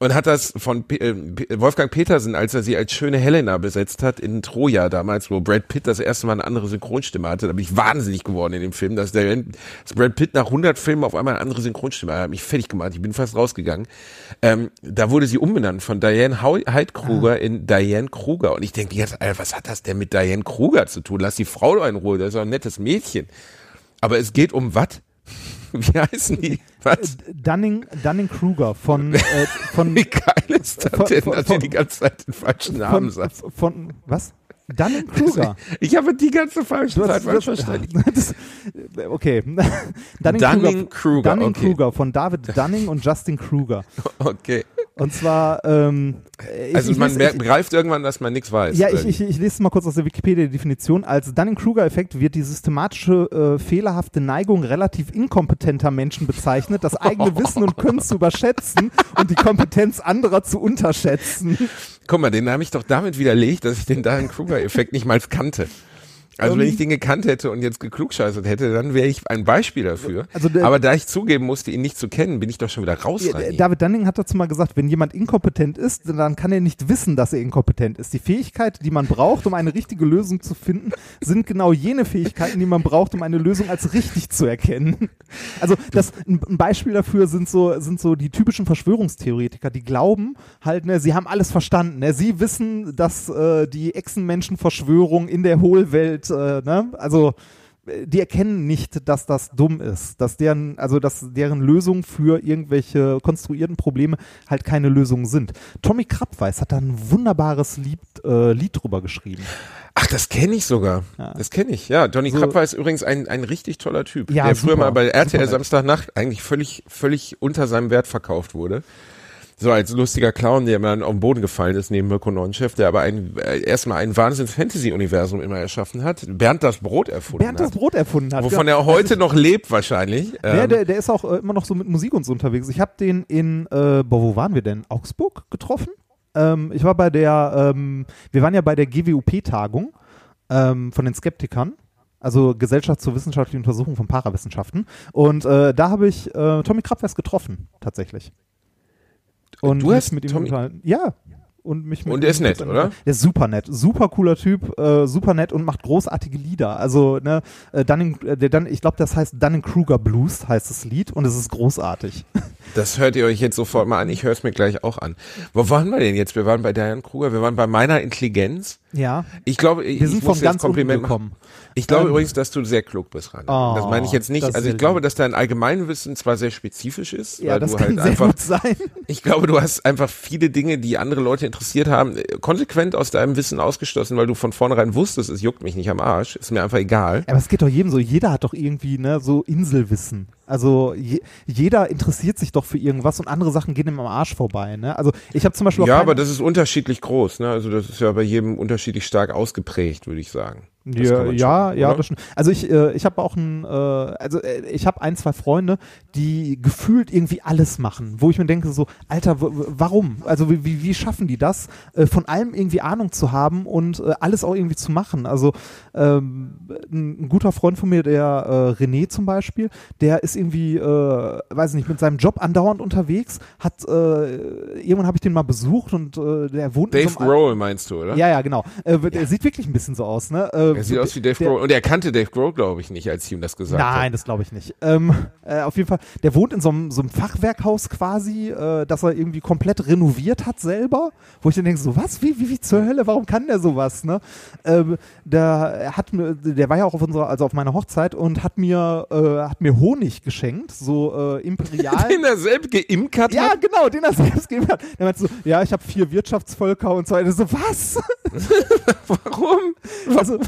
und hat das von Pe äh, Wolfgang Petersen, als er sie als schöne Helena besetzt hat in Troja damals, wo Brad Pitt das erste Mal eine andere Synchronstimme hatte, da bin ich wahnsinnig geworden in dem Film, dass, der, dass Brad Pitt nach 100 Filmen auf einmal eine andere Synchronstimme hat, hat mich fertig gemacht, ich bin fast rausgegangen. Ähm, da wurde sie umbenannt von Diane Hau- Heid Kruger in Diane Kruger und ich denke die ganze Zeit, Alter, was hat das denn mit Diane Kruger zu tun? Lass die Frau doch in Ruhe, das ist doch ein nettes Mädchen. Aber es geht um was? Wie heißen die? Was? Dunning, Dunning Kruger von, äh, von, Wie geil ist das Von- denn, von- dass von- die ganze Zeit den falschen Namen von, sagt? von, was? Dunning Kruger. Ich habe die ganze falsche Du Zeit falsch verstanden. das, okay. Dunning, Dunning Kruger, Dunning okay. Kruger von David Dunning und Justin Kruger. Okay. Und zwar, ähm, ich, Also ich man lese- begreift irgendwann, dass man nichts weiß. Ja, ich, ich, ich lese mal kurz aus der Wikipedia die Definition. Als Dunning-Kruger-Effekt wird die systematische, äh, fehlerhafte Neigung relativ inkompetenter Menschen bezeichnet, das eigene Wissen und Können zu überschätzen und die Kompetenz anderer zu unterschätzen. Guck mal, den habe ich doch damit widerlegt, dass ich den Diane Kruger-Effekt nicht mal kannte. Also wenn ich den gekannt hätte und jetzt geklugscheißert hätte, dann wäre ich ein Beispiel dafür. Also der- Aber da ich zugeben musste, ihn nicht zu kennen, bin ich doch schon wieder raus. Reini. David Dunning hat dazu mal gesagt, wenn jemand inkompetent ist, dann kann er nicht wissen, dass er inkompetent ist. Die Fähigkeit, die man braucht, um eine richtige Lösung zu finden, sind genau jene Fähigkeiten, die man braucht, um eine Lösung als richtig zu erkennen. Also das, ein ein Beispiel dafür sind so, sind so die typischen Verschwörungstheoretiker, die glauben halt, ne, sie haben alles verstanden. Ne? Sie wissen, dass äh, die Echsenmenschenverschwörung in der Hohlwelt, äh, ne? also äh, die erkennen nicht, dass das dumm ist, dass deren, also dass deren Lösungen für irgendwelche konstruierten Probleme halt keine Lösungen sind. Tommy Krabweis hat da ein wunderbares Lied, äh, Lied drüber geschrieben. Ach, das kenne ich sogar. Ja. Das kenne ich. Ja, Johnny So- Krabbe ist übrigens ein, ein richtig toller Typ, Ja, der früher super. mal bei RTL. Samstagnacht eigentlich völlig, völlig unter seinem Wert verkauft wurde. So als lustiger Clown, der mal auf den Boden gefallen ist neben Mirko Nonchef, der aber ein, äh, erstmal ein Wahnsinns-Fantasy-Universum immer erschaffen hat. Bernd das Brot erfunden Bernd das hat. Brot erfunden hat. Wovon ja. er heute noch lebt wahrscheinlich. Der, Ähm, der, der ist auch äh, immer noch so mit Musik und so unterwegs. Ich habe den in, äh, boah, wo waren wir denn? Augsburg getroffen? Ähm, ich war bei der, ähm, wir waren ja bei der GWUP-Tagung ähm, von den Skeptikern. Also Gesellschaft zur wissenschaftlichen Untersuchung von Parawissenschaften. Und äh, da habe ich äh, Tommy Krabweis getroffen, tatsächlich. Und Du mich hast mit ihm Tommy- unterhalten. Ja. Und, mich mit Und der ist nett, oder? Der ist super nett, super cooler Typ, äh, super nett und macht großartige Lieder. Also, ne, äh, Dunning, äh, der Dunn, ich glaube, das heißt Dunning-Kruger Blues, heißt das Lied und es ist großartig. Das hört ihr euch jetzt sofort mal an. Ich höre es mir gleich auch an. Wo waren wir denn jetzt? Wir waren bei Diane Kruger, wir waren bei meiner Intelligenz. Ja. Ich glaube, ich Wir sind ich muss jetzt ganz unten Kompliment machen. gekommen. Ich glaube Ähm, übrigens, dass du sehr klug bist, Rainer. Oh, das meine ich jetzt nicht. Also ich glaube, dass dein Allgemeinwissen zwar sehr spezifisch ist, Ja, weil das du kann halt sehr einfach, gut sein. ich glaube, du hast einfach viele Dinge, die andere Leute interessiert haben, konsequent aus deinem Wissen ausgeschlossen, weil du von vornherein wusstest, es juckt mich nicht am Arsch, ist mir einfach egal. Aber es geht doch jedem so. Jeder hat doch irgendwie ne, so Inselwissen. Also je, jeder interessiert sich doch für irgendwas und andere Sachen gehen ihm am Arsch vorbei. Ne? Also ich habe zum Beispiel auch Ja, aber das ist unterschiedlich groß, ne? Also das ist ja bei jedem unterschiedlich stark ausgeprägt, würde ich sagen. Das ja, ja, schon, ja, das schon. Also ich, äh, ich habe auch ein, äh, also äh, ich habe ein, zwei Freunde, die gefühlt irgendwie alles machen, wo ich mir denke so, Alter, warum? Also wie, wie, schaffen die das, äh, von allem irgendwie Ahnung zu haben und äh, alles auch irgendwie zu machen? Also ähm, ein, ein guter Freund von mir, der äh, René zum Beispiel, der ist irgendwie, äh, weiß nicht, mit seinem Job andauernd unterwegs, hat, irgendwann habe ich den mal besucht und der wohnt in Dave so einem Grohl meinst du, oder? ja, ja, genau. Äh, Er sieht wirklich ein bisschen so aus, ne? Äh, Er sieht aus wie Dave Grohl. Und er kannte Dave Grohl, glaube ich, nicht, als ich ihm das gesagt habe. Nein, das glaube ich nicht. Ähm, äh, auf jeden Fall, der wohnt in so einem, so einem Fachwerkhaus quasi, äh, das er irgendwie komplett renoviert hat selber, wo ich dann denke, so was, wie, wie, wie zur Hölle, warum kann der sowas, ne? Ähm, der, er hat der war ja auch auf unserer, also auf meiner Hochzeit und hat mir, äh, hat mir Honig geschenkt, so äh, imperial. Den er selbst geimkert Ja, hat? genau, den er selbst gegeben hat. Der meinte so, ja, ich habe vier Wirtschaftsvölker und so weiter. So, was? Warum? Also,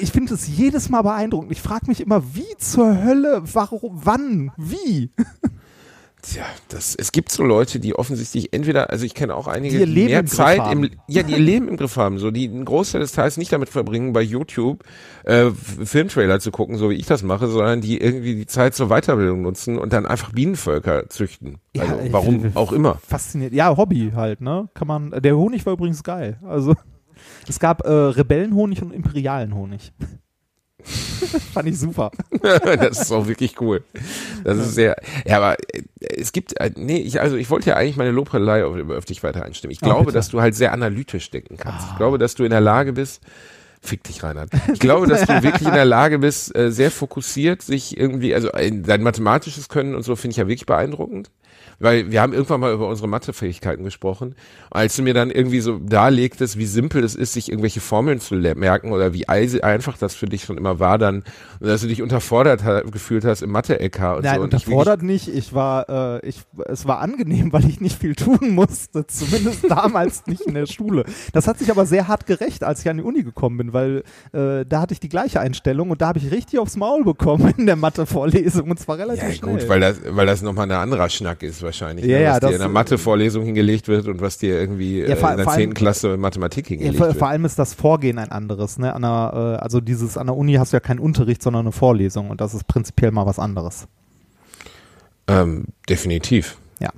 ich finde es jedes Mal beeindruckend. Ich frage mich immer, wie zur Hölle, warum, wann, wie? Tja, das, es gibt so Leute, die offensichtlich entweder, also ich kenne auch einige, Die ihr die, Leben mehr im Griff Zeit haben. im, ja, die ihr Leben im Griff haben, so, die einen Großteil des Tages nicht damit verbringen, bei YouTube äh, Filmtrailer zu gucken, so wie ich das mache, sondern die irgendwie die Zeit zur Weiterbildung nutzen und dann einfach Bienenvölker züchten. Ja, Also, ich- warum auch immer. Fasziniert. Ja, Hobby halt, ne? Kann man, der Honig war übrigens geil. Also, es gab äh, Rebellenhonig und imperialen Honig. Fand ich super. das ist auch wirklich cool. Das ist sehr, ja, aber äh, es gibt, äh, nee, ich, also ich wollte ja eigentlich meine Lobhudelei auf, auf dich weiter einstimmen. Ich Oh, glaube. Ah. dass du halt sehr analytisch denken kannst. Ich glaube, dass du in der Lage bist, fick dich, Reinhard. Ich glaube, dass du wirklich in der Lage bist, äh, sehr fokussiert sich irgendwie, also dein mathematisches Können und so finde ich ja wirklich beeindruckend. Weil wir haben irgendwann mal über unsere Mathefähigkeiten gesprochen. Als du mir dann irgendwie so darlegtest, wie simpel es ist, sich irgendwelche Formeln zu merken oder wie einfach das für dich schon immer war, dann, dass du dich unterfordert gefühlt hast im Mathe-LK und Nein, so. Und ich unterfordert nicht. Ich war, äh, ich, es war angenehm, weil ich nicht viel tun musste. Zumindest damals nicht in der Schule. Das hat sich aber sehr hart gerecht, als ich an die Uni gekommen bin, weil äh, da hatte ich die gleiche Einstellung und da habe ich richtig aufs Maul bekommen in der Mathe-Vorlesung und zwar relativ Ja, schnell. gut, weil das, weil das nochmal ein anderer Schnack ist wahrscheinlich. Ja, ne? ja, was das- dir in der Mathe-Vorlesung hingelegt wird und was dir irgendwie Ja, äh, vor- in der vor allem- 10. Klasse Mathematik Ja, hingelegt vor, wird. vor allem ist das Vorgehen ein anderes. Ne? An der, äh, also dieses an der Uni hast du ja keinen Unterricht, sondern eine Vorlesung und das ist prinzipiell mal was anderes. Ähm, definitiv. Ja.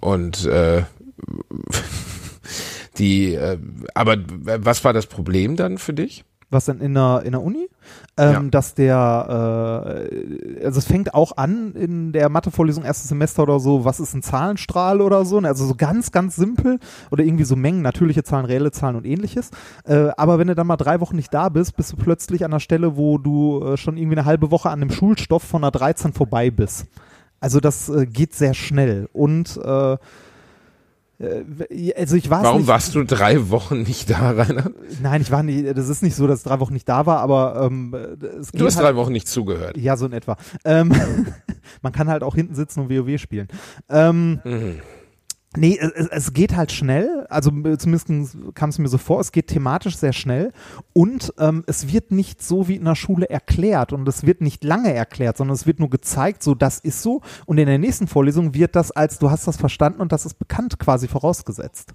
Und äh, die, äh, aber was war das Problem dann für dich? Was denn in der, in der Uni? Ähm, Ja. Dass der, äh, also es fängt auch an in der Mathevorlesung erstes Semester oder so, was ist ein Zahlenstrahl oder so, ne? also so ganz, ganz simpel oder irgendwie so Mengen, natürliche Zahlen, reelle Zahlen und ähnliches. Äh, aber wenn du dann mal drei Wochen nicht da bist, bist du plötzlich an der Stelle, wo du äh, schon irgendwie eine halbe Woche an dem Schulstoff von einer 13 vorbei bist. Also das äh, geht sehr schnell und äh, also ich weiß Warum nicht, warst du drei Wochen nicht da, Rainer? Nein, ich war nicht, das ist nicht so, dass drei Wochen nicht da war, aber ähm, es geht Du hast halt, drei Wochen nicht zugehört. Ja, so in etwa. Ähm, man kann halt auch hinten sitzen und WoW spielen. Ähm, Mhm. Nee, es, es geht halt schnell, also zumindest kam es mir so vor, es geht thematisch sehr schnell. Und ähm, es wird nicht so wie in der Schule erklärt und es wird nicht lange erklärt, sondern es wird nur gezeigt, so das ist so. Und in der nächsten Vorlesung wird das als du hast das verstanden und das ist bekannt quasi vorausgesetzt.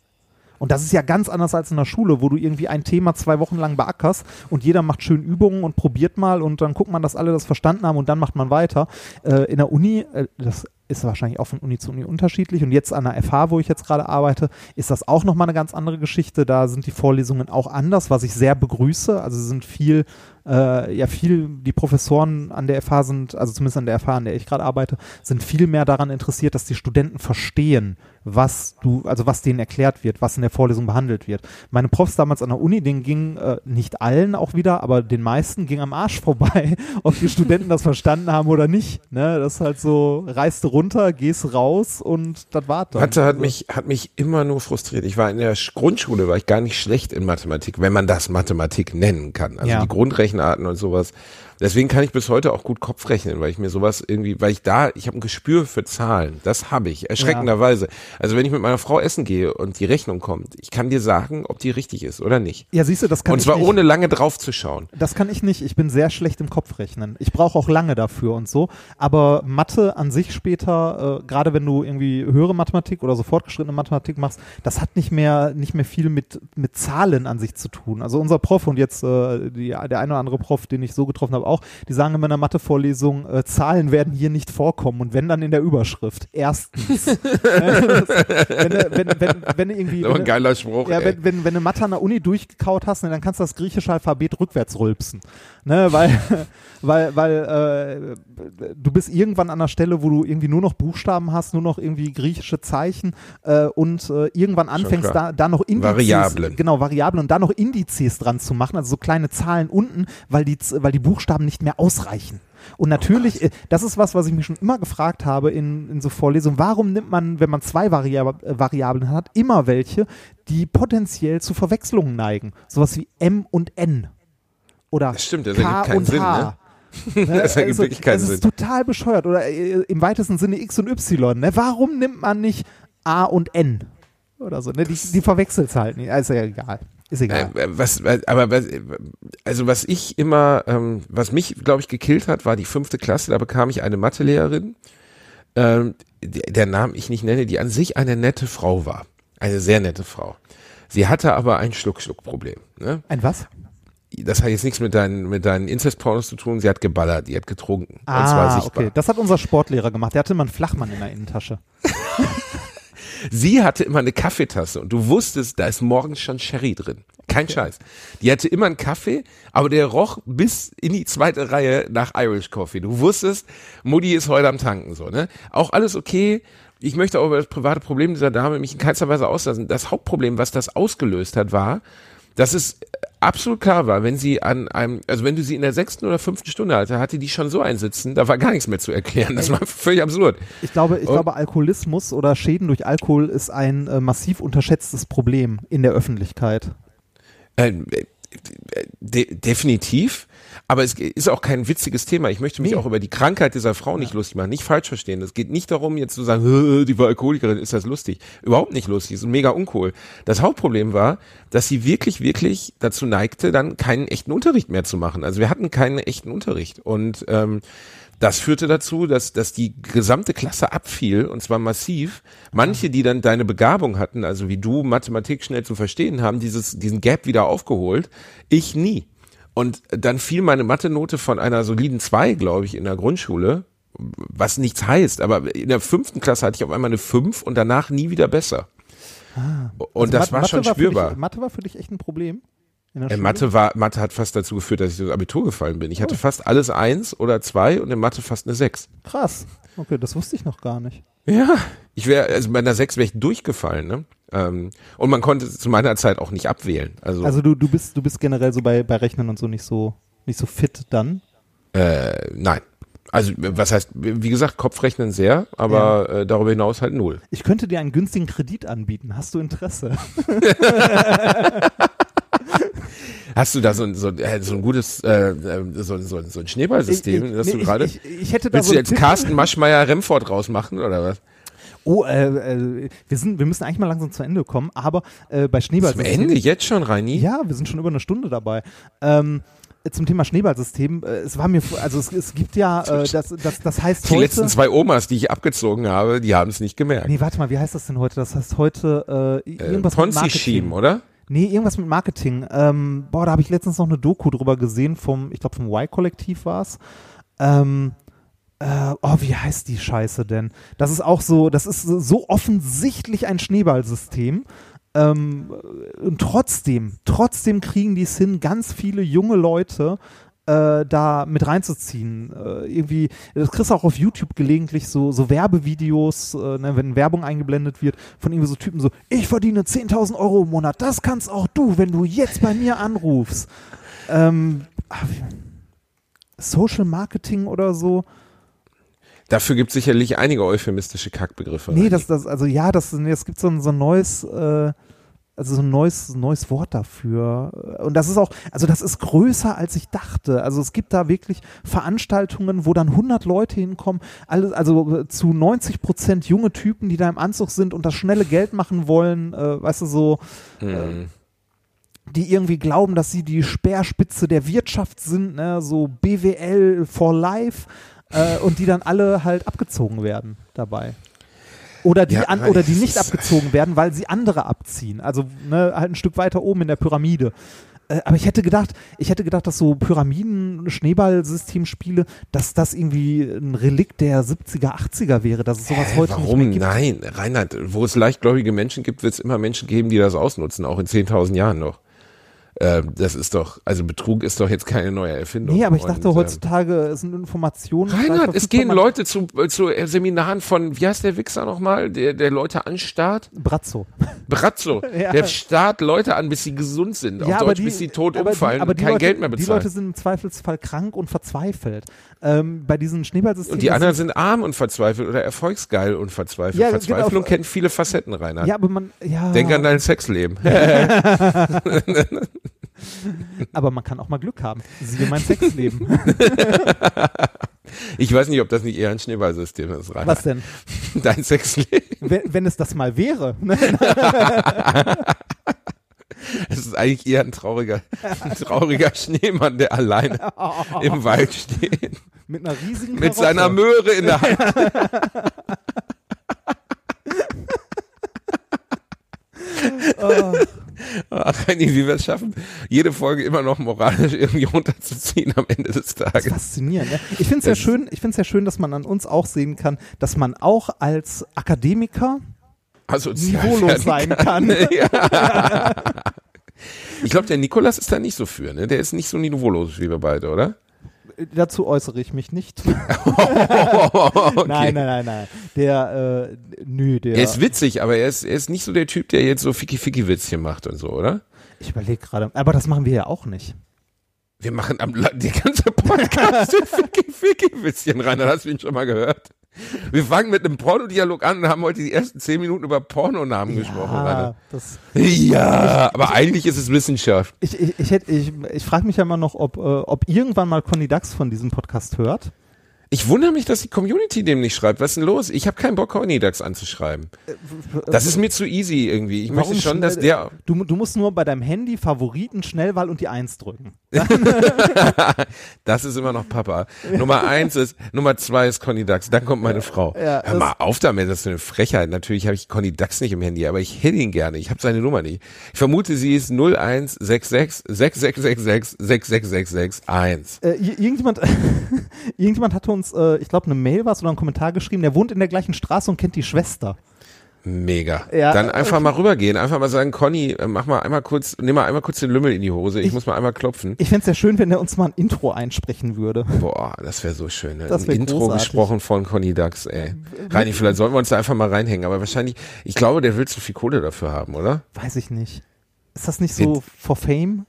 Und das ist ja ganz anders als in der Schule, wo du irgendwie ein Thema zwei Wochen lang beackerst und jeder macht schön Übungen und probiert mal und dann guckt man, dass alle das verstanden haben und dann macht man weiter. Äh, in der Uni, äh, das ist wahrscheinlich auch von Uni zu Uni unterschiedlich und jetzt an der FH, wo ich jetzt gerade arbeite, ist das auch nochmal eine ganz andere Geschichte. Da sind die Vorlesungen auch anders, was ich sehr begrüße. Also sind viel, äh, ja viel, die Professoren an der FH sind, also zumindest an der FH, an der ich gerade arbeite, sind viel mehr daran interessiert, dass die Studenten verstehen, was du, also was denen erklärt wird, was in der Vorlesung behandelt wird. Meine Profs damals an der Uni, denen ging äh, nicht allen auch wieder, aber den meisten ging am Arsch vorbei, ob die Studenten das verstanden haben oder nicht. Ne? Das ist halt so, reißt du runter, gehst raus und das war's dann. Mathe hat Also, mich, hat mich immer nur frustriert. Ich war in der Sch- Grundschule, war ich gar nicht schlecht in Mathematik, wenn man das Mathematik nennen kann. Also Ja. die Grundrechenarten und sowas. Deswegen kann ich bis heute auch gut Kopf rechnen, weil ich mir sowas irgendwie, weil ich da, ich habe ein Gespür für Zahlen. Das habe ich, erschreckenderweise. Also wenn ich mit meiner Frau essen gehe und die Rechnung kommt, ich kann dir sagen, ob die richtig ist oder nicht. Ja, siehst du, das kann und ich zwar nicht. ohne lange drauf zu schauen. Das kann ich nicht. Ich bin sehr schlecht im Kopfrechnen. Ich brauche auch lange dafür und so. Aber Mathe an sich später, äh, gerade wenn du irgendwie höhere Mathematik oder so fortgeschrittene Mathematik machst, das hat nicht mehr nicht mehr viel mit mit Zahlen an sich zu tun. Also unser Prof und jetzt äh, die, der eine oder andere Prof, den ich so getroffen habe, auch, die sagen immer in der Mathevorlesung, äh, Zahlen werden hier nicht vorkommen und wenn dann in der Überschrift. Erstens. das, wenn, du- wenn, wenn, wenn du irgendwie Das wenn ein geiler Spruch. ja, wenn, wenn, wenn du Mathe an der Uni durchgekaut hast, ne, dann kannst du das griechische Alphabet rückwärts rülpsen. Ne, weil, weil, weil äh, du bist irgendwann an der Stelle, wo du irgendwie nur noch Buchstaben hast, nur noch irgendwie griechische Zeichen äh, und äh, irgendwann anfängst, da, da noch Indizes, Variablen. genau, Variablen und da noch Indizes dran zu machen, also so kleine Zahlen unten, weil die, weil die Buchstaben nicht mehr ausreichen. Und natürlich, äh, das ist was, was ich mich schon immer gefragt habe in, in so Vorlesungen. Warum nimmt man, wenn man zwei Variab äh, Variablen hat, immer welche, die potenziell zu Verwechslungen neigen? Sowas wie M und N. Oder Das stimmt, das K ergibt keinen und Sinn, H. ne? Das ergibt wirklich keinen es ist Sinn. total bescheuert. Oder äh, im weitesten Sinne X und Y. Ne? Warum nimmt man nicht A und N? Oder so. Ne? Die, die verwechselt halt nicht. Also ja egal. Ist egal. Äh, was, aber was, also was ich immer, ähm, was mich, glaube ich, gekillt hat, war die fünfte Klasse. Da bekam ich eine Mathelehrerin, ähm, der, der Namen ich nicht nenne, die an sich eine nette Frau war, eine sehr nette Frau. Sie hatte aber ein Schluck-Schluck-Problem. Ne? Ein was? Das hat jetzt nichts mit deinen, mit deinen Inzestpornos zu tun. Sie hat geballert, die hat getrunken. und zwar Ah, sichtbar. okay. Das hat unser Sportlehrer gemacht. Der hatte immer einen Flachmann in der Innentasche. Sie hatte immer eine Kaffeetasse und du wusstest, da ist morgens schon Sherry drin. Kein Scheiß. Die hatte immer einen Kaffee, aber der roch bis in die zweite Reihe nach Irish Coffee. Du wusstest, Mutti ist heute am Tanken, so, ne? Auch alles okay. Ich möchte auch über das private Problem dieser Dame mich in keinster Weise auslassen. Das Hauptproblem, was das ausgelöst hat, war, dass es absolut klar war, wenn sie an einem, also wenn du sie in der sechsten oder fünften Stunde hatte, hatte die schon so einsitzen, da war gar nichts mehr zu erklären. Das war völlig absurd. Ich glaube, ich Und- glaube, Alkoholismus oder Schäden durch Alkohol ist ein äh, massiv unterschätztes Problem in der Öffentlichkeit. Äh, de definitiv. Aber es ist auch kein witziges Thema. Ich möchte mich Nee. auch über die Krankheit dieser Frau nicht lustig machen. Nicht falsch verstehen. Es geht nicht darum, jetzt zu sagen, "Hö, die war Alkoholikerin, ist das lustig. Überhaupt nicht lustig. Ist mega uncool. Das Hauptproblem war, dass sie wirklich, wirklich dazu neigte, dann keinen echten Unterricht mehr zu machen. Also wir hatten keinen echten Unterricht. Und ähm, das führte dazu, dass, dass die gesamte Klasse abfiel und zwar massiv. Manche, die dann deine Begabung hatten, also wie du Mathematik schnell zu verstehen, haben dieses, diesen Gap wieder aufgeholt. Ich nie. Und dann fiel meine Mathe-Note von einer soliden 2, glaube ich, in der Grundschule, was nichts heißt, aber in der fünften Klasse hatte ich auf einmal eine 5 und danach nie wieder besser. Und Also das Ma- war schon Mathe spürbar. Dich, Mathe war für dich echt ein Problem? Äh? Mathe war, Mathe hat fast dazu geführt, dass ich das Abitur gefallen bin. Ich hatte fast alles eins oder zwei und in Mathe fast eine sechs. Krass. Okay, das wusste ich noch gar nicht. Ja, ich wäre, also bei einer sechs wäre ich durchgefallen, ne? Ähm, und man konnte zu meiner Zeit auch nicht abwählen. Also, Also du, du bist, du bist generell so bei, bei Rechnern und so nicht so, nicht so fit dann. äh, nein. Also, was heißt, wie gesagt, Kopfrechnen sehr, aber äh, darüber hinaus halt null. Ich könnte dir einen günstigen Kredit anbieten. Hast du Interesse? Hast du da so ein, so, äh, so ein gutes, äh, äh, so, so, so ein Schneeballsystem, Ich- ich- das nee, du gerade. Ich, ich hätte da Willst so du jetzt Tipp. Carsten Maschmeyer Remford rausmachen oder was? Oh, äh, äh, wir sind, wir müssen eigentlich mal langsam zu Ende kommen, aber äh, bei Zum Schneeballsystem. Ende jetzt schon, Reini? Ja, wir sind schon über eine Stunde dabei. Ähm, zum Thema Schneeballsystem, äh, es war mir, also es, es gibt ja, äh, das, das, das heißt Die heute. letzten zwei Omas, die ich abgezogen habe, die haben es nicht gemerkt. Nee, warte mal, wie heißt das denn heute? Das heißt heute äh, äh, irgendwas mit Ponzi-Scheme, Marketing. oder? Nee, irgendwas mit Marketing. Ähm, boah, da habe ich letztens noch eine Doku drüber gesehen vom, ich glaube vom Y-Kollektiv war's. Ähm, äh, oh, wie heißt die Scheiße denn? Das ist auch so, das ist so offensichtlich ein Schneeballsystem. Ähm, und trotzdem, trotzdem kriegen die es hin, ganz viele junge Leute äh, da mit reinzuziehen. Äh, irgendwie, das kriegst du auch auf YouTube gelegentlich so, so Werbevideos, äh, ne, wenn Werbung eingeblendet wird, von irgendwie so Typen so, ich verdiene 10.000 Euro im Monat, das kannst auch du, wenn du jetzt bei mir anrufst. Ähm, ah, Social Marketing oder so. Dafür gibt es sicherlich einige euphemistische Kackbegriffe. Nee, das, das, also ja, das, es gibt so ein, so ein neues, äh, also so ein neues, neues Wort dafür. Und das ist auch, also das ist größer als ich dachte. Also es gibt da wirklich Veranstaltungen, wo dann 100 Leute hinkommen, alle, also äh, zu 90 Prozent junge Typen, die da im Anzug sind und das schnelle Geld machen wollen, äh, weißt du, so, Mhm. die irgendwie glauben, dass sie die Speerspitze der Wirtschaft sind, ne? so BWL for life äh, und die dann alle halt abgezogen werden dabei. Oder die, Ja, an, oder die nicht abgezogen werden, weil sie andere abziehen. Also ne, halt ein Stück weiter oben in der Pyramide. Äh, aber ich hätte gedacht, ich hätte gedacht, dass so Pyramiden-Schneeballsystemspiele, dass das irgendwie ein Relikt der 70er, 80er wäre, dass es sowas Hä, heute warum? nicht mehr gibt. Nein, Reinhard, wo es leichtgläubige Menschen gibt, wird es immer Menschen geben, die das ausnutzen, auch in 10.000 Jahren noch. Ähm, das ist doch, also Betrug ist doch jetzt keine neue Erfindung. Nee, aber ich dachte, Und, heutzutage sind Informationen. Reinhard, es gehen Leute zu, äh, zu äh, Seminaren von, wie heißt der Wichser nochmal, der, der Leute anstarrt? Brazzo. Brazzo. Ja. Der starrt Leute an, bis sie gesund sind. Auf Deutsch, bis sie tot aber umfallen aber und die kein Leute, Geld mehr Die bezahlen. Leute sind im Zweifelsfall krank und verzweifelt. Ähm, bei diesen Schneeballsystemen. und die anderen sind arm und verzweifelt oder erfolgsgeil und verzweifelt. Ja, Verzweiflung genau. kennt viele Facetten, Reinhard. Ja, aber man, ja. Denk an dein Sexleben. aber man kann auch mal Glück haben. Siehe mein Sexleben. Ich weiß nicht, ob das nicht eher ein Schneeballsystem ist, Reinhard. Was denn? Dein Sexleben. Wenn, wenn es das mal wäre. Es ist eigentlich eher ein trauriger, ein trauriger Schneemann, der alleine im Wald steht. Mit einer riesigen Mit Karotte. seiner Möhre in der Hand. Oh, Ach, Reini, wie wir es schaffen, jede Folge immer noch moralisch irgendwie runterzuziehen am Ende des das ist Tages. faszinierend. Ne? Ich finde es ja schön, ich finde es ja schön, dass man an uns auch sehen kann, dass man auch als Akademiker Also, niveaulos sein kann. ja. Ich glaube, der Nikolas ist da nicht so für, ne? Der ist nicht so niveaulos wie wir beide, oder? Dazu äußere ich mich nicht. okay. Nein, nein, nein, nein. Der, äh, nö, der. Er ist witzig, aber er ist, er ist nicht so der Typ, der jetzt so Ficky-Ficky-Witzchen macht und so, oder? ich überlege gerade. Aber das machen wir ja auch nicht. Wir machen am, die ganze Podcast mit Ficky-Ficky-Witzchen rein, da hast du ihn schon mal gehört. Wir fangen mit einem Pornodialog an und haben heute die ersten zehn Minuten über Pornonamen gesprochen, Rainer. das, Ja, aber eigentlich ist es Wissenschaft. ich, ich, ich, ich, ich frage mich ja immer noch, ob, äh, ob irgendwann mal Conny Dax von diesem Podcast hört. Ich wundere mich, dass die Community dem nicht schreibt. Was ist denn los? Ich habe keinen Bock, Cornidax anzuschreiben. Das ist mir zu easy irgendwie. Ich möchte schon, dass der. Du, du musst nur bei deinem Handy Favoriten, Schnellwahl und die Eins drücken. Das ist immer noch Papa. Nummer eins ist, Nummer zwei ist Conny Dax, dann kommt meine Frau. Ja, Hör mal auf damit, das ist eine Frechheit. Natürlich habe ich Conny Dax nicht im Handy, aber ich hätte ihn gerne. Ich habe seine Nummer nicht. Ich vermute, sie ist 0166 6666 6666 1. Äh, ir- irgendjemand, irgendjemand hatte uns, äh, ich glaube, eine Mail was oder einen Kommentar geschrieben, der wohnt in der gleichen Straße und kennt die Schwester. Mega. Ja, Dann einfach mal rübergehen, einfach mal sagen, Conny, äh, mach mal einmal kurz, nimm mal einmal kurz den Lümmel in die Hose. Ich, Ich- muss mal einmal klopfen. Ich fände es ja schön, wenn er uns mal ein Intro einsprechen würde. Boah, das wäre so schön. Ne? Das Ein Intro großartig. gesprochen von Conny Dax, ey. Reini, vielleicht sollten wir uns da einfach mal reinhängen, aber wahrscheinlich, ich glaube, der will zu viel Kohle dafür haben, oder? Weiß ich nicht. Ist das nicht so for Fame?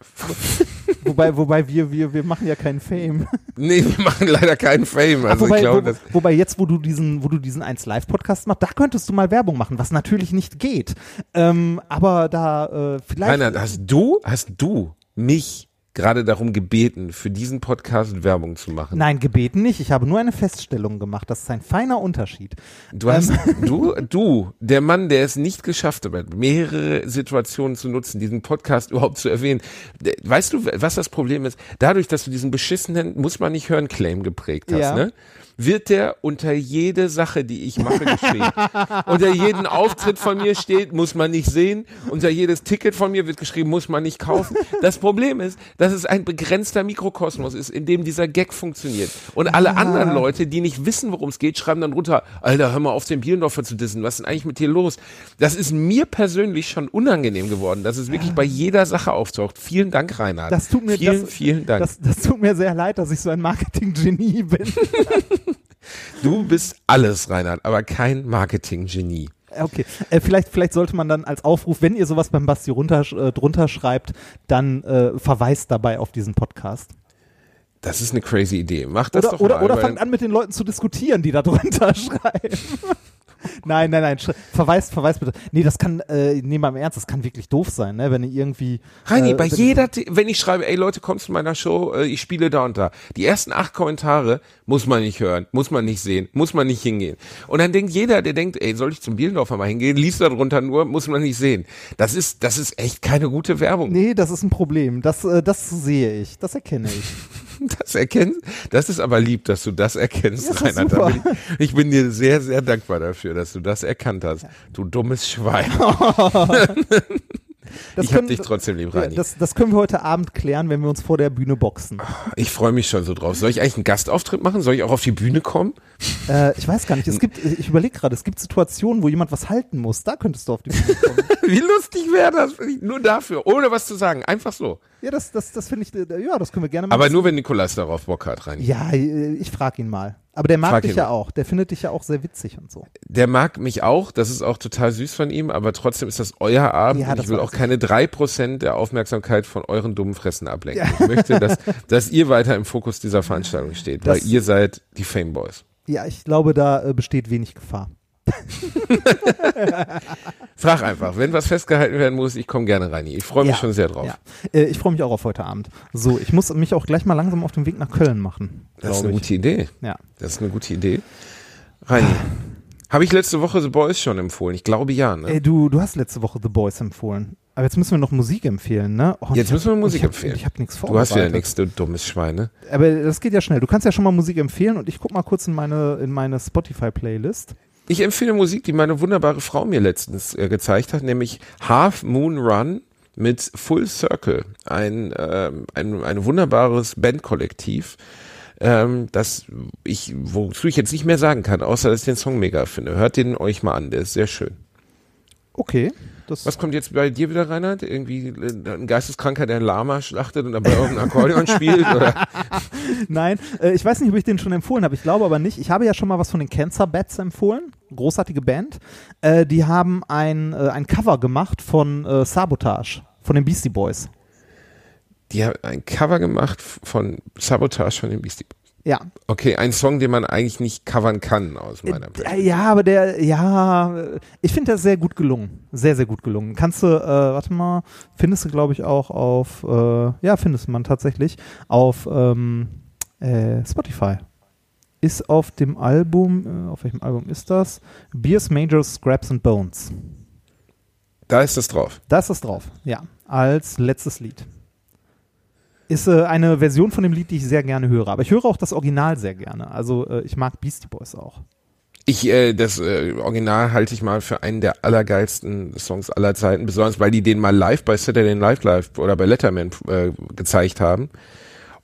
wobei, wobei wir, wir, wir machen ja keinen Fame. Nee, wir machen leider keinen Fame. Also wobei, ich glaube, wo, wobei jetzt, wo du diesen, wo du diesen 1 Live Podcast machst, da könntest du mal Werbung machen, was natürlich nicht geht. Ähm, aber da äh, vielleicht. Reinhard, hast du, hast du mich gerade darum gebeten, für diesen Podcast Werbung zu machen? Nein, gebeten nicht. Ich habe nur eine Feststellung gemacht. Das ist ein feiner Unterschied. Du hast, Ähm. du, du, der Mann, der es nicht geschafft hat, mehrere Situationen zu nutzen, diesen Podcast überhaupt zu erwähnen. Der- Weißt du, was das Problem ist? Dadurch, dass du diesen beschissenen, muss man nicht hören, Claim geprägt hast, Ja. ne? Wird der unter jede Sache, die ich mache, geschrieben. unter jeden Auftritt von mir steht, muss man nicht sehen. Unter jedes Ticket von mir wird geschrieben, muss man nicht kaufen. Das Problem ist, dass es ein begrenzter Mikrokosmos ist, in dem dieser Gag funktioniert. Und alle anderen Leute, die nicht wissen, worum es geht, schreiben dann runter, Alter, hör mal auf, den Bielendorfer zu dissen. Was ist denn eigentlich mit dir los? Das ist mir persönlich schon unangenehm geworden, dass es wirklich bei jeder Sache auftaucht. Vielen Dank, Reinhard. Das tut mir vielen, das, vielen Dank. Das, das tut mir sehr leid, dass ich so ein Marketing-Genie bin. du bist alles, Reinhard, aber kein Marketing-Genie. Okay, äh, vielleicht, vielleicht sollte man dann als Aufruf, wenn ihr sowas beim Basti runter, äh, drunter schreibt, dann äh, verweist dabei auf diesen Podcast. Das ist eine crazy Idee. Mach das Oder, doch oder, mal. oder fangt an mit den Leuten zu diskutieren, die da drunter schreiben. Nein, nein, nein, verweist, verweist bitte. Nee, das kann, äh, nehmen wir im Ernst, das kann wirklich doof sein, ne? wenn ihr irgendwie. Reini, äh, bei jeder, wenn ich schreibe, ey Leute, kommt zu meiner Show, äh, ich spiele da und da. Die ersten acht Kommentare muss man nicht hören, muss man nicht sehen, muss man nicht hingehen. Und dann denkt jeder, der denkt, ey, soll ich zum Bielendorfer mal hingehen, liest da drunter nur, muss man nicht sehen. Das ist, das ist echt keine gute Werbung. Nee, das ist ein Problem. Das, äh, das sehe ich, das erkenne ich. Das erkennst, das ist aber lieb, dass du das erkennst, doch Reinhard. Da bin ich, ich bin dir sehr, sehr dankbar dafür, dass du das erkannt hast. Du dummes Schwein. Das ich hab können- dich trotzdem lieb, Reini. das, das können wir heute Abend klären, wenn wir uns vor der Bühne boxen. Ich freue mich schon so drauf. Soll ich eigentlich einen Gastauftritt machen? Soll ich auch auf die Bühne kommen? Äh, ich weiß gar nicht, es gibt, ich überlege gerade, es gibt Situationen, wo jemand was halten muss. Da könntest du auf die Bühne kommen. Wie lustig wäre das? Nur dafür, ohne was zu sagen. Einfach so. ja, das, das, das finde ich, äh, ja, das können wir gerne machen. Aber nur, wenn Nikolas darauf Bock hat, rein. Ja, äh, ich frage ihn mal. Aber der mag Frag dich ja auch. Der findet dich ja auch sehr witzig und so. Der mag mich auch. Das ist auch total süß von ihm. Aber trotzdem ist das euer Abend. Ja, und das ich will auch keine drei Prozent der Aufmerksamkeit von euren dummen Fressen ablenken. Ich möchte, dass, dass ihr weiter im Fokus dieser Veranstaltung steht. Das- weil ihr seid die Fameboys. Ja, ich glaube, da äh, besteht wenig Gefahr. Frag einfach. Wenn was festgehalten werden muss, ich komme gerne rein. Ich freue mich Ja. schon sehr drauf. Ja. Äh, ich freue mich auch auf heute Abend. So, ich muss mich auch gleich mal langsam auf den Weg nach Köln machen. Das ist eine ich. gute Idee. Ja. Das ist eine gute Idee. Reini, habe ich letzte Woche The Boys schon empfohlen? Ich glaube ja. Ne? Ey, du, du hast letzte Woche The Boys empfohlen. Aber jetzt müssen wir noch Musik empfehlen, ne? Oh, Jetzt müssen wir Musik hab, empfehlen. Ich habe nichts Du vorbereitet. hast wieder nichts, du dummes Schwein, ne? Aber das geht ja schnell. Du kannst ja schon mal Musik empfehlen und ich guck mal kurz in meine, in meine Spotify-Playlist. Ich empfehle Musik, die meine wunderbare Frau mir letztens äh, gezeigt hat, nämlich Half Moon Run mit Full Circle. Ein, ähm, ein, ein wunderbares Bandkollektiv, ähm, das ich, wozu ich jetzt nicht mehr sagen kann, außer dass ich den Song mega finde. Hört den euch mal an, der ist sehr schön. Okay. Das, Was kommt jetzt bei dir wieder, Reinhard? Irgendwie äh, ein Geisteskranker, der ein Lama schlachtet und dabei auch ein Akkordeon spielt? Nein, äh, ich weiß nicht, ob ich den schon empfohlen habe. Ich glaube aber nicht. Ich habe ja schon mal was von den Cancer Bats empfohlen. Großartige Band. Äh, die haben ein, äh, ein Cover gemacht von äh, Sabotage, von den Beastie Boys. Die haben ein Cover gemacht von Sabotage von den Beastie Boys. Ja. Okay, ein Song, den man eigentlich nicht covern kann, aus meiner Äh, Perspektive. ja, aber der, ja, ich finde der sehr gut gelungen. Sehr, sehr gut gelungen. Kannst du, äh, warte mal, findest du, glaube ich, auch auf, äh, ja, findest man tatsächlich, auf ähm, äh, Spotify. Ist auf dem Album, äh, auf welchem Album ist das? Beers, Majors, Scraps and Bones. Da ist es drauf. Da ist das drauf, ja, als letztes Lied. Ist äh, eine Version von dem Lied, die ich sehr gerne höre. Aber ich höre auch das Original sehr gerne. Also äh, ich mag Beastie Boys auch. Ich, äh, das äh, Original halte ich mal für einen der allergeilsten Songs aller Zeiten, besonders weil die den mal live bei Saturday Night Live oder bei Letterman äh, gezeigt haben.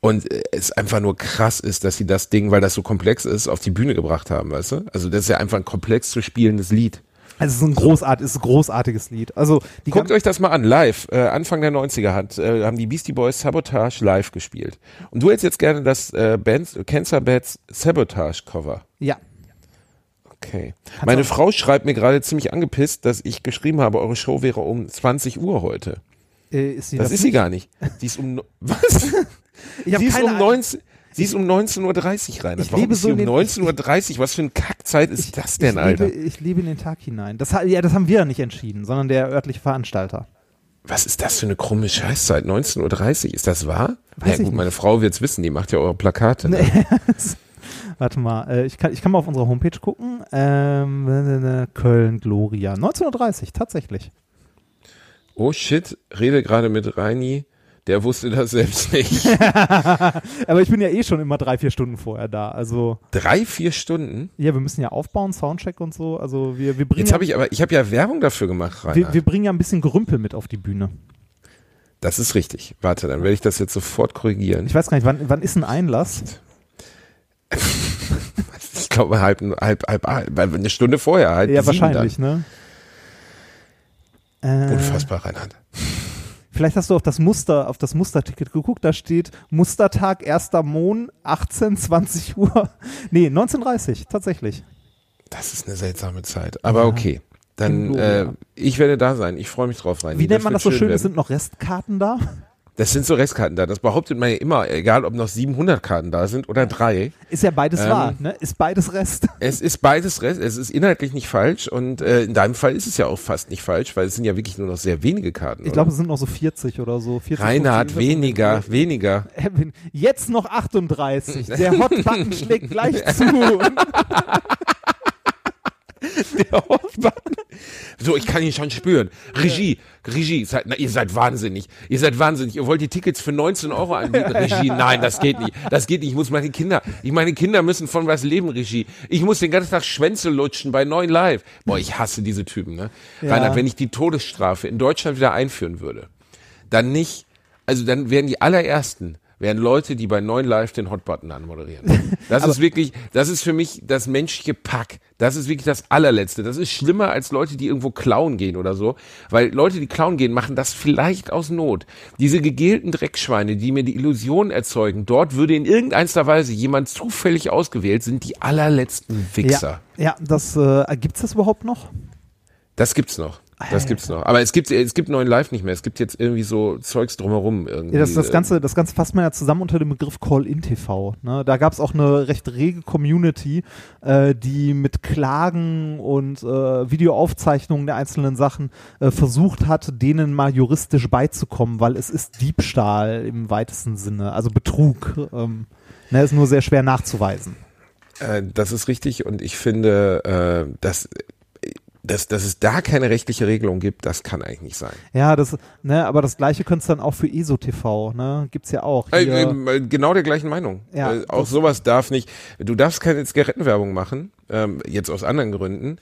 Und äh, es einfach nur krass ist, dass sie das Ding, weil das so komplex ist, auf die Bühne gebracht haben, weißt du? Also das ist ja einfach ein komplex zu spielendes Lied. Also es ist ein großart, ist ein großartiges Lied. Also Guckt euch das mal an, live. Äh, Anfang der 90er hat, äh, haben die Beastie Boys Sabotage live gespielt. Und du hättest jetzt gerne das äh, Bands, Cancer Bats Sabotage Cover. ja. Okay. Meine Frau schreibt mir gerade ziemlich angepisst, dass ich geschrieben habe, eure Show wäre um 20 Uhr heute. Äh, ist sie Das, das ist sie nicht? gar nicht. Die ist um, was? Ich Sie ist keine um Ahnung. 19, sie ist um 19.30 Uhr rein. Ich Warum lebe ist so um den- 19.30 Uhr? Was für eine Kackzeit ist das denn, ich Alter? Lebe, ich lebe in den Tag hinein. Das, ja, das haben wir ja nicht entschieden, sondern der örtliche Veranstalter. Was ist das für eine krumme Scheißzeit? 19.30 Uhr, ist das wahr? Weiß ja ich gut, meine Frau wird's wissen, die macht ja eure Plakate. Ne? Warte mal, äh, ich, kann, ich kann mal auf unserer Homepage gucken. Ähm, äh, äh, Köln, Gloria. 1930, tatsächlich. Oh shit, rede gerade mit Reini, der wusste das selbst nicht. Aber ich bin ja eh schon immer drei, vier Stunden vorher da. Also, Drei, vier Stunden? ja, wir müssen ja aufbauen, Soundcheck und so. Also, wir, wir bringen, Jetzt ja, habe ich aber, ich habe ja Werbung dafür gemacht, Rainer. wir, wir bringen ja ein bisschen Gerümpel mit auf die Bühne. das ist richtig. Warte, dann werde ich das jetzt sofort korrigieren. Ich weiß gar nicht, wann, wann ist ein Einlass? Ich glaube halb, halb, halb, halb, eine Stunde vorher, halt ja, wahrscheinlich, ne? Dann. Äh, Unfassbar, Reinhard. Vielleicht hast du auf das Muster, auf das Musterticket geguckt, da steht Mustertag 1. Mon, 18, 20 Uhr. Nee, 1930, tatsächlich. Das ist eine seltsame Zeit. Aber okay. Dann, äh, ich werde da sein. Ich freue mich drauf, Reini. Wie nennt man das so schön? Es sind noch Restkarten da. Das sind so Restkarten da. Das behauptet man ja immer, egal ob noch 700 Karten da sind oder drei. Ist ja beides Ähm, wahr, ne? Ist beides Rest. Es ist beides Rest. Es ist inhaltlich nicht falsch und äh, in deinem Fall ist es ja auch fast nicht falsch, weil es sind ja wirklich nur noch sehr wenige Karten. Ich glaube, es sind noch so 40 oder so. 40, Reinhard, 50, weniger, weniger. Jetzt noch 38. Der Hot-Button schlägt gleich zu. So, ich kann ihn schon spüren. Regie, Regie, seid, na, ihr seid wahnsinnig. Ihr seid wahnsinnig. Ihr wollt die Tickets für 19 Euro anbieten. Regie, nein, das geht nicht. Das geht nicht. Ich muss meine Kinder, ich meine Kinder müssen von was leben, Regie. Ich muss den ganzen Tag Schwänze lutschen bei neuen Live. Boah, ich hasse diese Typen, ne? Ja. Reinhard, wenn ich die Todesstrafe in Deutschland wieder einführen würde, dann nicht, also dann wären die allerersten, wären Leute, die bei neuen Live den Hotbutton anmoderieren. Das ist wirklich, das ist für mich das menschliche Pack. Das ist wirklich das allerletzte. Das ist schlimmer als Leute, die irgendwo klauen gehen oder so. Weil Leute, die klauen gehen, machen das vielleicht aus Not. Diese gegelten Dreckschweine, die mir die Illusion erzeugen, dort würde in irgendeiner Weise jemand zufällig ausgewählt, sind die allerletzten Wichser. Ja, ja das, äh, gibt's das überhaupt noch? Das gibt's noch. Das gibt's noch. Aber es gibt, es gibt neuen Live nicht mehr. Es gibt jetzt irgendwie so Zeugs drumherum irgendwie. Ja, das, das, äh, Ganze, das Ganze fasst man ja zusammen unter dem Begriff Call-In-TV. Ne? Da gab es auch eine recht rege Community, äh, die mit Klagen und äh, Videoaufzeichnungen der einzelnen Sachen äh, versucht hat, denen mal juristisch beizukommen, weil es ist Diebstahl im weitesten Sinne, also Betrug. Ähm, ne, ist nur sehr schwer nachzuweisen. Äh, das ist richtig und ich finde, äh, dass, dass, es da keine rechtliche Regelung gibt, das kann eigentlich nicht sein. Ja, das, ne, aber das gleiche könnte es dann auch für ESO-TV, ne? Gibt's ja auch. Äh, äh, genau der gleichen Meinung. Ja, äh, auch sowas darf nicht. Du darfst keine Zigarettenwerbung machen, ähm, jetzt aus anderen Gründen.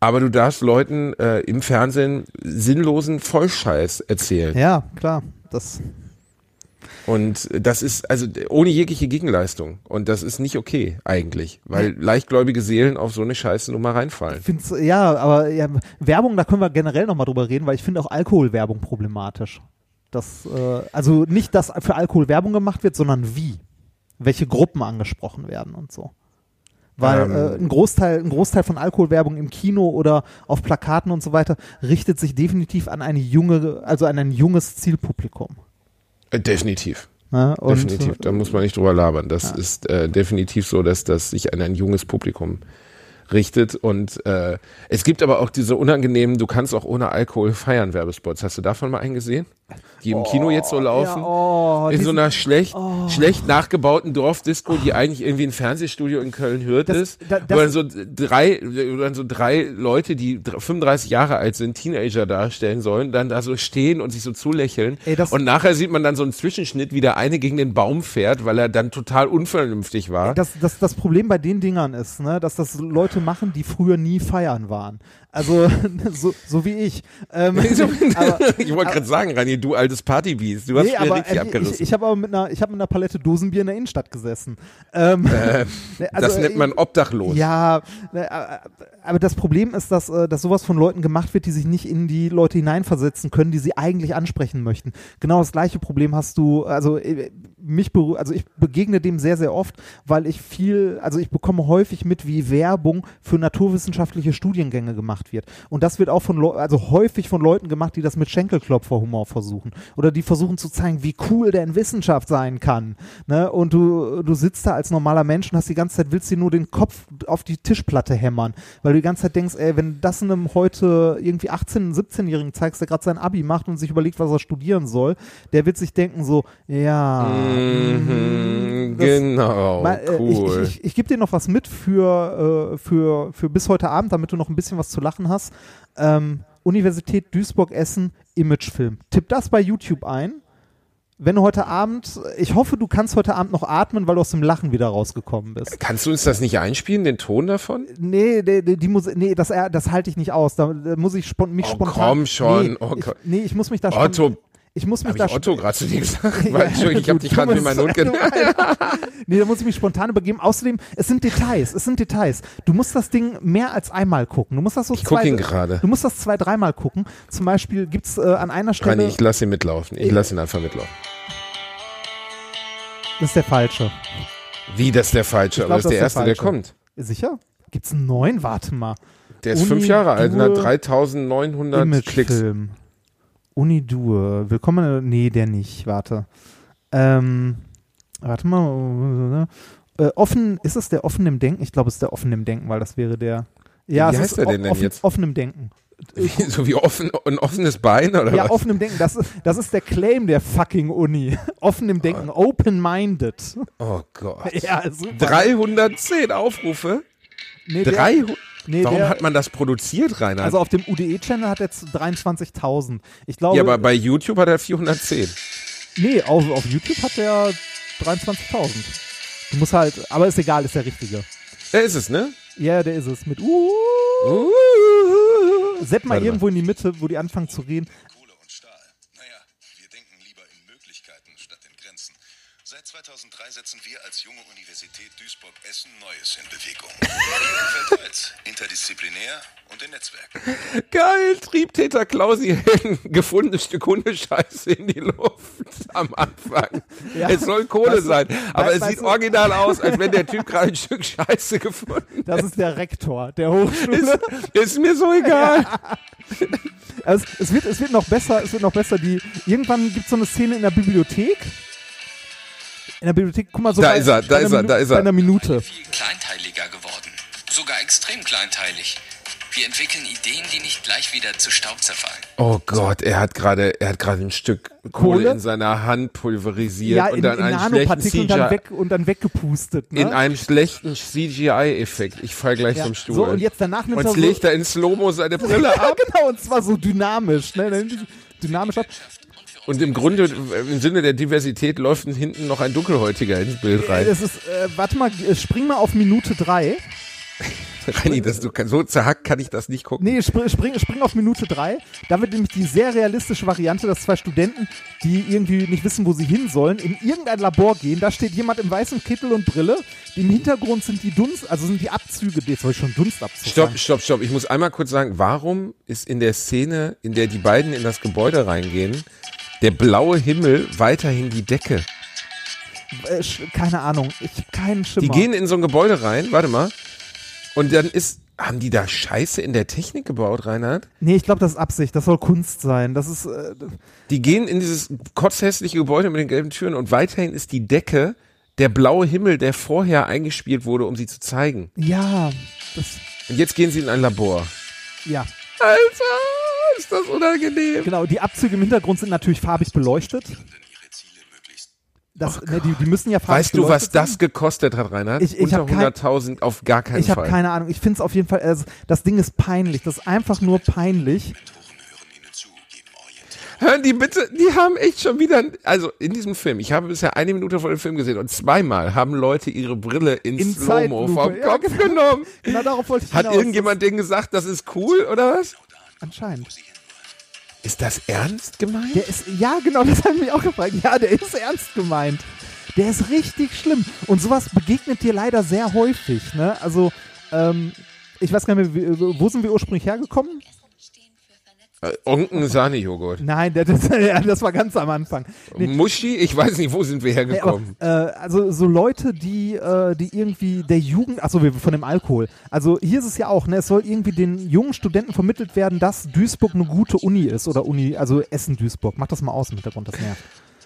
Aber du darfst Leuten äh, im Fernsehen sinnlosen Vollscheiß erzählen. ja, klar. Das, Und das ist also ohne jegliche Gegenleistung. Und das ist nicht okay eigentlich, weil leichtgläubige Seelen auf so eine Scheiße Nummer reinfallen. find's, ja, aber ja, Werbung, da können wir generell nochmal drüber reden, weil ich finde auch Alkoholwerbung problematisch. Das, äh, also nicht, dass für Alkohol Werbung gemacht wird, sondern wie. Welche Gruppen angesprochen werden und so. Weil Ähm. äh, ein, Großteil, ein Großteil von Alkoholwerbung im Kino oder auf Plakaten und so weiter richtet sich definitiv an eine junge, also an ein junges Zielpublikum. Äh, definitiv. Und, definitiv. Da muss man nicht drüber labern. Das ist äh, definitiv so, dass das sich an ein junges Publikum richtet. Und äh, es gibt aber auch diese unangenehmen, du kannst auch ohne Alkohol feiern Werbespots. Hast du davon mal einen gesehen? Die im Kino jetzt so laufen? Ja, oh, in so einer schlecht, schlecht nachgebauten Dorfdisco, die eigentlich irgendwie ein Fernsehstudio in Köln-Hürth Das- ist. da- das- wo dann so drei, wo dann so drei Leute, die dr- 35 Jahre alt sind, Teenager darstellen sollen, dann da so stehen und sich so zulächeln. Ey, und nachher sieht man dann so einen Zwischenschnitt, wie der eine gegen den Baum fährt, weil er dann total unvernünftig war. das, das, das Problem bei den Dingern ist, ne, dass das Leute Leute machen, die früher nie feiern waren. Also so, so wie ich. Ähm, aber, ich wollte gerade sagen, Rani, du altes Partybiest, du hast nee, aber richtig äh, abgerissen. ich, ich habe aber mit einer, ich habe mit einer Palette Dosenbier in der Innenstadt gesessen. Ähm, Äh, ne, also, das nennt man äh, obdachlos. Ja, ne, aber das Problem ist, dass, äh, dass sowas von Leuten gemacht wird, die sich nicht in die Leute hineinversetzen können, die sie eigentlich ansprechen möchten. Genau das gleiche Problem hast du, also äh, mich also ich begegne dem sehr, sehr oft, weil ich viel, also ich bekomme häufig mit, wie Werbung für naturwissenschaftliche Studiengänge gemacht wird. Und das wird auch von Leu also häufig von Leuten gemacht, die das mit Schenkelklopferhumor versuchen. Oder die versuchen zu zeigen, wie cool der in Wissenschaft sein kann. Ne? Und du, du sitzt da als normaler Mensch und hast die ganze Zeit, willst dir nur den Kopf auf die Tischplatte hämmern, weil du die ganze Zeit denkst, ey, wenn du das einem heute irgendwie 18-, 17-Jährigen zeigst, der gerade sein Abi macht und sich überlegt, was er studieren soll, der wird sich denken so, ja, Mhm, das- genau, Mal, äh, cool. Ich, ich, ich gebe dir noch was mit für, äh, für, für bis heute Abend, damit du noch ein bisschen was zu lachen hast. Ähm, Universität Duisburg-Essen, Imagefilm. Tipp das bei YouTube ein. Wenn du heute Abend, ich hoffe, du kannst heute Abend noch atmen, weil du aus dem Lachen wieder rausgekommen bist. Kannst du uns das nicht einspielen, den Ton davon? Nee, die, die, die muss, nee das, das halte ich nicht aus. Da, da muss ich spon mich Oh, spontan. komm schon. Nee, Oh ich, nee, ich muss mich da Otto, Ich muss mich habe da ich Otto gerade zu dir gesagt? Ja, Weil, Entschuldigung, ich habe dich gerade mit meinem genannt. Nee, da muss ich mich spontan übergeben. Außerdem, es sind Details, es sind Details. Du musst das Ding mehr als einmal gucken. Du musst das so Ich guck zwei, ihn gerade. Du musst das zwei, dreimal gucken. Zum Beispiel gibt's äh, an einer Stelle, Rani, ich lasse ihn mitlaufen. Ich lasse ihn einfach mitlaufen. das ist der falsche. Wie, das ist der falsche, Ich aber glaub, das ist der ist erste, der der falsche. kommt. Sicher? Gibt's einen neuen? Warte mal. Der ist Uni, fünf Jahre alt und hat 3900 Klicks. Unidur. Willkommen. Nee, der nicht. Warte. Ähm, warte mal. Äh, offen, ist es der offen im Denken? Ich glaube, es ist der offen im Denken, weil das wäre der. Ja, Wie es heißt ist der denn denn offen, jetzt? Offen im Denken. so wie offen, ein offenes Bein oder Ja, was? offen im Denken. Das ist, das ist der Claim der fucking Uni. offen im Denken. Open-minded. Oh Gott. Ja, super. 310 Aufrufe? Nee, der- 300? Nee, Warum der- hat man das produziert, Reinhard? Also auf dem UDE-Channel hat er jetzt 23.000. Ich glaube. ja, aber bei YouTube hat er 410. Nee, auf, auf YouTube hat er 23.000. Du musst halt, aber ist egal, ist der richtige. Der ist es, ne? Ja, der ist es. Mit uh, Uh, Sepp mal Warte mal. irgendwo in die Mitte, wo die anfangen zu reden. Kohle und Stahl. Naja, wir denken lieber in Möglichkeiten statt in Grenzen. Seit 2003 setzen wir als junge Universität Duisburg-Essen Neues in Bewegung. Interdisziplinär und in Netzwerken. Geil, Triebtäter Klausi hält ein gefundenes Stück Hundescheiße in die Luft am Anfang. Ja. Es soll Kohle Weißt du- sein, aber es sieht du- original aus, als wenn der Typ gerade ein Stück Scheiße gefunden Das ist der Rektor der Hochschule. hat. Ist mir so egal. Also es, es, wird, es wird noch besser, es wird noch besser. Die, irgendwann gibt es so eine Szene in der Bibliothek. In der Bibliothek, guck mal so Da bei, ist er, da bei ist einer er, Minu- da ist Bei er. einer Minute. viel kleinteiliger geworden. Sogar extrem kleinteilig. Wir entwickeln Ideen, die nicht gleich wieder zu Staub zerfallen. Oh Gott, er hat gerade, er hat gerade ein Stück Kohle, Kohle? in seiner Hand pulverisiert Ja, und in, dann in einen schlechten Nanopartikeln und dann, weg, und dann weggepustet. Ne? in einem schlechten CGI-Effekt. Ich fall gleich ja. zum Stuhl. So, und jetzt danach nimmt und er jetzt so, legt er in Slow-Mo seine Brille Ja, ab. genau, und zwar so dynamisch. Ne? Dynamisch ab. Und im Grunde, im Sinne der Diversität, läuft hinten noch ein Dunkelhäutiger ins Bild Äh, rein. Das ist, äh, warte mal, äh, spring mal auf Minute drei. Reini, das, du, so zerhackt kann ich das nicht gucken. Nee, spring, spring, spring auf Minute drei. Da wird nämlich die sehr realistische Variante, dass zwei Studenten, die irgendwie nicht wissen, wo sie hin sollen, in irgendein Labor gehen. Da steht jemand im weißen Kittel und Brille. Im Hintergrund sind die Dunst, also sind die Abzüge. Jetzt soll ich schon Dunstabzug Stopp, sagen. stopp, stopp. Ich muss einmal kurz sagen, warum ist in der Szene, in der die beiden in das Gebäude reingehen, der blaue Himmel weiterhin die Decke? Äh, keine Ahnung, ich hab keinen Schimmer. Die gehen in so ein Gebäude rein, warte mal, und dann ist, haben die da Scheiße in der Technik gebaut, Reinhard? nee, ich glaube, das ist Absicht. Das soll Kunst sein. Das ist, äh, Die gehen in dieses kotzhässliche Gebäude mit den gelben Türen und weiterhin ist die Decke der blaue Himmel, der vorher eingespielt wurde, um sie zu zeigen. ja, das, Und jetzt gehen sie in ein Labor. ja. Alter, ist das unangenehm. Genau, die Abzüge im Hintergrund sind natürlich farbig beleuchtet. Das, ne, die, die müssen ja farbig Weißt du, was sein. das gekostet hat, Reinhard? Ich- ich Unter hab kein- 100.000 auf gar keinen Ich habe Fall. keine Ahnung. Ich finde es auf jeden Fall, also, das Ding ist peinlich. Das ist einfach nur peinlich. Hören die bitte, die haben echt schon wieder, also in diesem Film, ich habe bisher eine Minute vor dem Film gesehen und zweimal haben Leute ihre Brille in, In Slow-Mo vom ja, Kopf genau. genommen. Genau darauf wollte ich Hat hinaus. irgendjemand denen gesagt, das ist cool oder was? Anscheinend. Ist das ernst gemeint? Der ist, ja, genau, das haben wir auch gefragt. Ja, der ist ernst gemeint. Der ist richtig schlimm. Und sowas begegnet dir leider sehr häufig. Ne? Also, ähm, ich weiß gar nicht mehr, wie- wo sind wir ursprünglich hergekommen? Äh, Onken Sahnejoghurt. Nein, das, ja, das war ganz am Anfang. Nee, Muschi, ich weiß nicht, wo sind wir Nee, aber, hergekommen? äh, also so Leute, die, äh, die irgendwie der Jugend, achso, von dem Alkohol. Also hier ist es ja auch, ne, es soll irgendwie den jungen Studenten vermittelt werden, dass Duisburg eine gute Uni ist oder Uni, also Essen Duisburg. Mach das mal aus im Hintergrund, das nervt.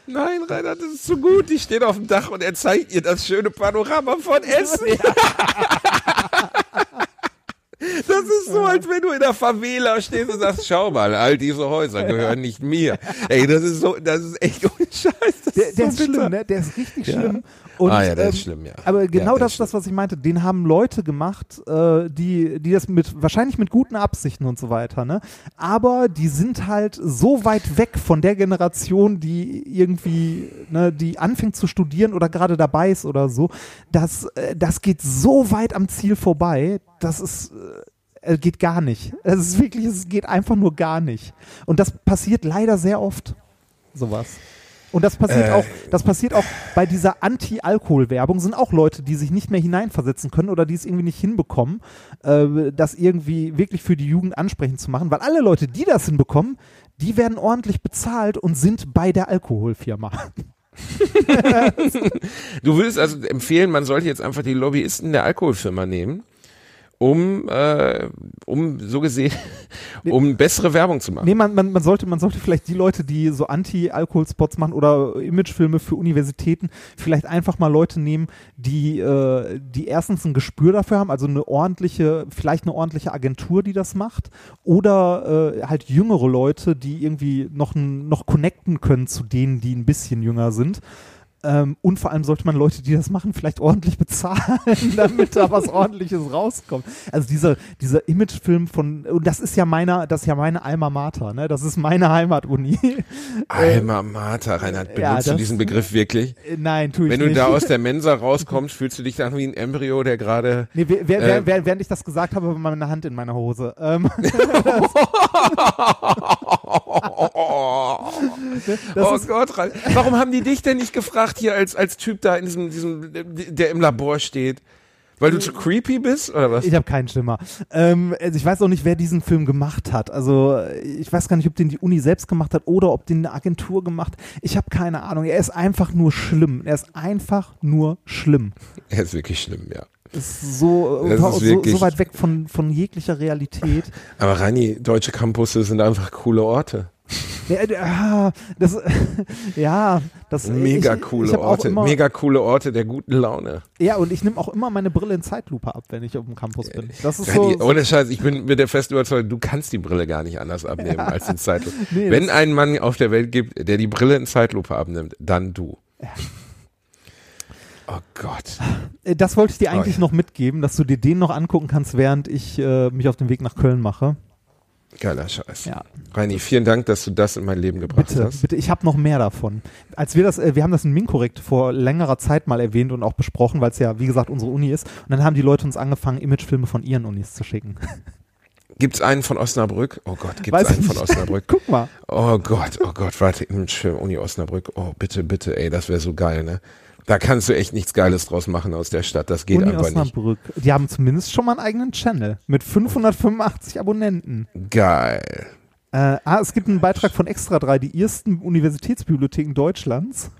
Nein, Rainer, das ist zu gut. Die steht auf dem Dach und er zeigt ihr das schöne Panorama von Essen. Das ist so, als wenn du in der Favela stehst und sagst, schau mal, all diese Häuser gehören nicht mir. Ey, das ist so, das ist echt ohne Scheiß. Das Der, ist der so ist bitter. schlimm, ne? Der ist richtig Ja. schlimm. Und, Ah ja, der ist ähm, schlimm, ja. Aber genau Ja, der das ist ist das, was ich meinte. Den haben Leute gemacht, äh, die, die das mit, wahrscheinlich mit guten Absichten und so weiter, ne? Aber die sind halt so weit weg von der Generation, die irgendwie, ne, die anfängt zu studieren oder gerade dabei ist oder so, dass, äh, das geht so weit am Ziel vorbei, das ist, äh, geht gar nicht. Es ist wirklich, es geht einfach nur gar nicht. Und das passiert leider sehr oft. Sowas. Und das passiert Äh. auch, das passiert auch bei dieser Anti-Alkohol-Werbung, sind auch Leute, die sich nicht mehr hineinversetzen können oder die es irgendwie nicht hinbekommen, äh, das irgendwie wirklich für die Jugend ansprechend zu machen, weil alle Leute, die das hinbekommen, die werden ordentlich bezahlt und sind bei der Alkoholfirma. Du würdest also empfehlen, man sollte jetzt einfach die Lobbyisten der Alkoholfirma nehmen, um, äh, um so gesehen, um bessere Werbung zu machen. Nee, man, man, man, sollte, man sollte vielleicht die Leute, die so Anti-Alkohol-Spots machen oder Imagefilme für Universitäten, vielleicht einfach mal Leute nehmen, die, äh, die erstens ein Gespür dafür haben, also eine ordentliche, vielleicht eine ordentliche Agentur, die das macht, oder äh, halt jüngere Leute, die irgendwie noch, noch connecten können zu denen, die ein bisschen jünger sind. Ähm, und vor allem sollte man Leute, die das machen, vielleicht ordentlich bezahlen, damit da was ordentliches rauskommt. Also dieser, dieser Imagefilm von, und das ist ja meiner, das ist ja meine Alma Mater, ne? Das ist meine Heimatuni. Alma Mater, Reinhard, benutzt ja, du das- diesen Begriff wirklich? Äh, Nein, tu ich Wenn du nicht. da aus der Mensa rauskommst, fühlst du dich dann wie ein Embryo, der gerade. nee, wer, wer, äh, während ich das gesagt habe, war meine Hand in meiner Hose. Ähm, oh Gott, Ralf. warum haben die dich denn nicht gefragt hier als, als Typ da in diesem, diesem, der im Labor steht? Weil du zu creepy bist oder was? ich habe keinen Schimmer. Ähm, also ich weiß auch nicht, wer diesen Film gemacht hat. Also ich weiß gar nicht, ob den die Uni selbst gemacht hat oder ob den eine Agentur gemacht. Ich habe keine Ahnung. Er ist einfach nur schlimm. Er ist einfach nur schlimm. Er ist wirklich schlimm, ja. Ist so, Das ist so, so weit weg von, von jeglicher Realität. Aber Reini, deutsche Campusse sind einfach coole Orte. Ja, äh, ah, das, ja, das Mega ich, coole ich Orte. Immer, Mega coole Orte der guten Laune. Ja, und ich nehme auch immer meine Brille in Zeitlupe ab, wenn ich auf dem Campus bin. Das ist Reini, so. ohne Scheiß, ich bin mit der festen Überzeugung, du kannst die Brille gar nicht anders abnehmen als in Zeitlupe. Nee, Wenn einen Mann auf der Welt gibt, der die Brille in Zeitlupe abnimmt, dann du. Oh Gott. Äh, Das wollte ich dir eigentlich ja. noch mitgeben, dass du dir den noch angucken kannst, während ich äh, mich auf den Weg nach Köln mache. Geiler Scheiß. Ja. Reini, vielen Dank, dass du das in mein Leben gebracht Bitte, hast. bitte, ich habe noch mehr davon. Als wir das, äh, wir haben das in Minkorrekt vor längerer Zeit mal erwähnt und auch besprochen, weil es ja, wie gesagt, unsere Uni ist. Und dann haben die Leute uns angefangen, Imagefilme von ihren Unis zu schicken. Gibt's einen von Osnabrück? Oh Gott, gibt's Weiß einen von. Osnabrück? Guck mal. Oh Gott, oh Gott, warte, Imagefilm Uni Osnabrück. Oh, bitte, bitte, ey, das wäre so geil, ne? Da kannst du echt nichts Geiles draus machen aus der Stadt. Das geht Uni einfach nicht. Osnabrück. Die haben zumindest schon mal einen eigenen Channel mit 585 Abonnenten. Geil. Äh, ah, es gibt einen Beitrag von Extra 3, die ersten Universitätsbibliotheken Deutschlands.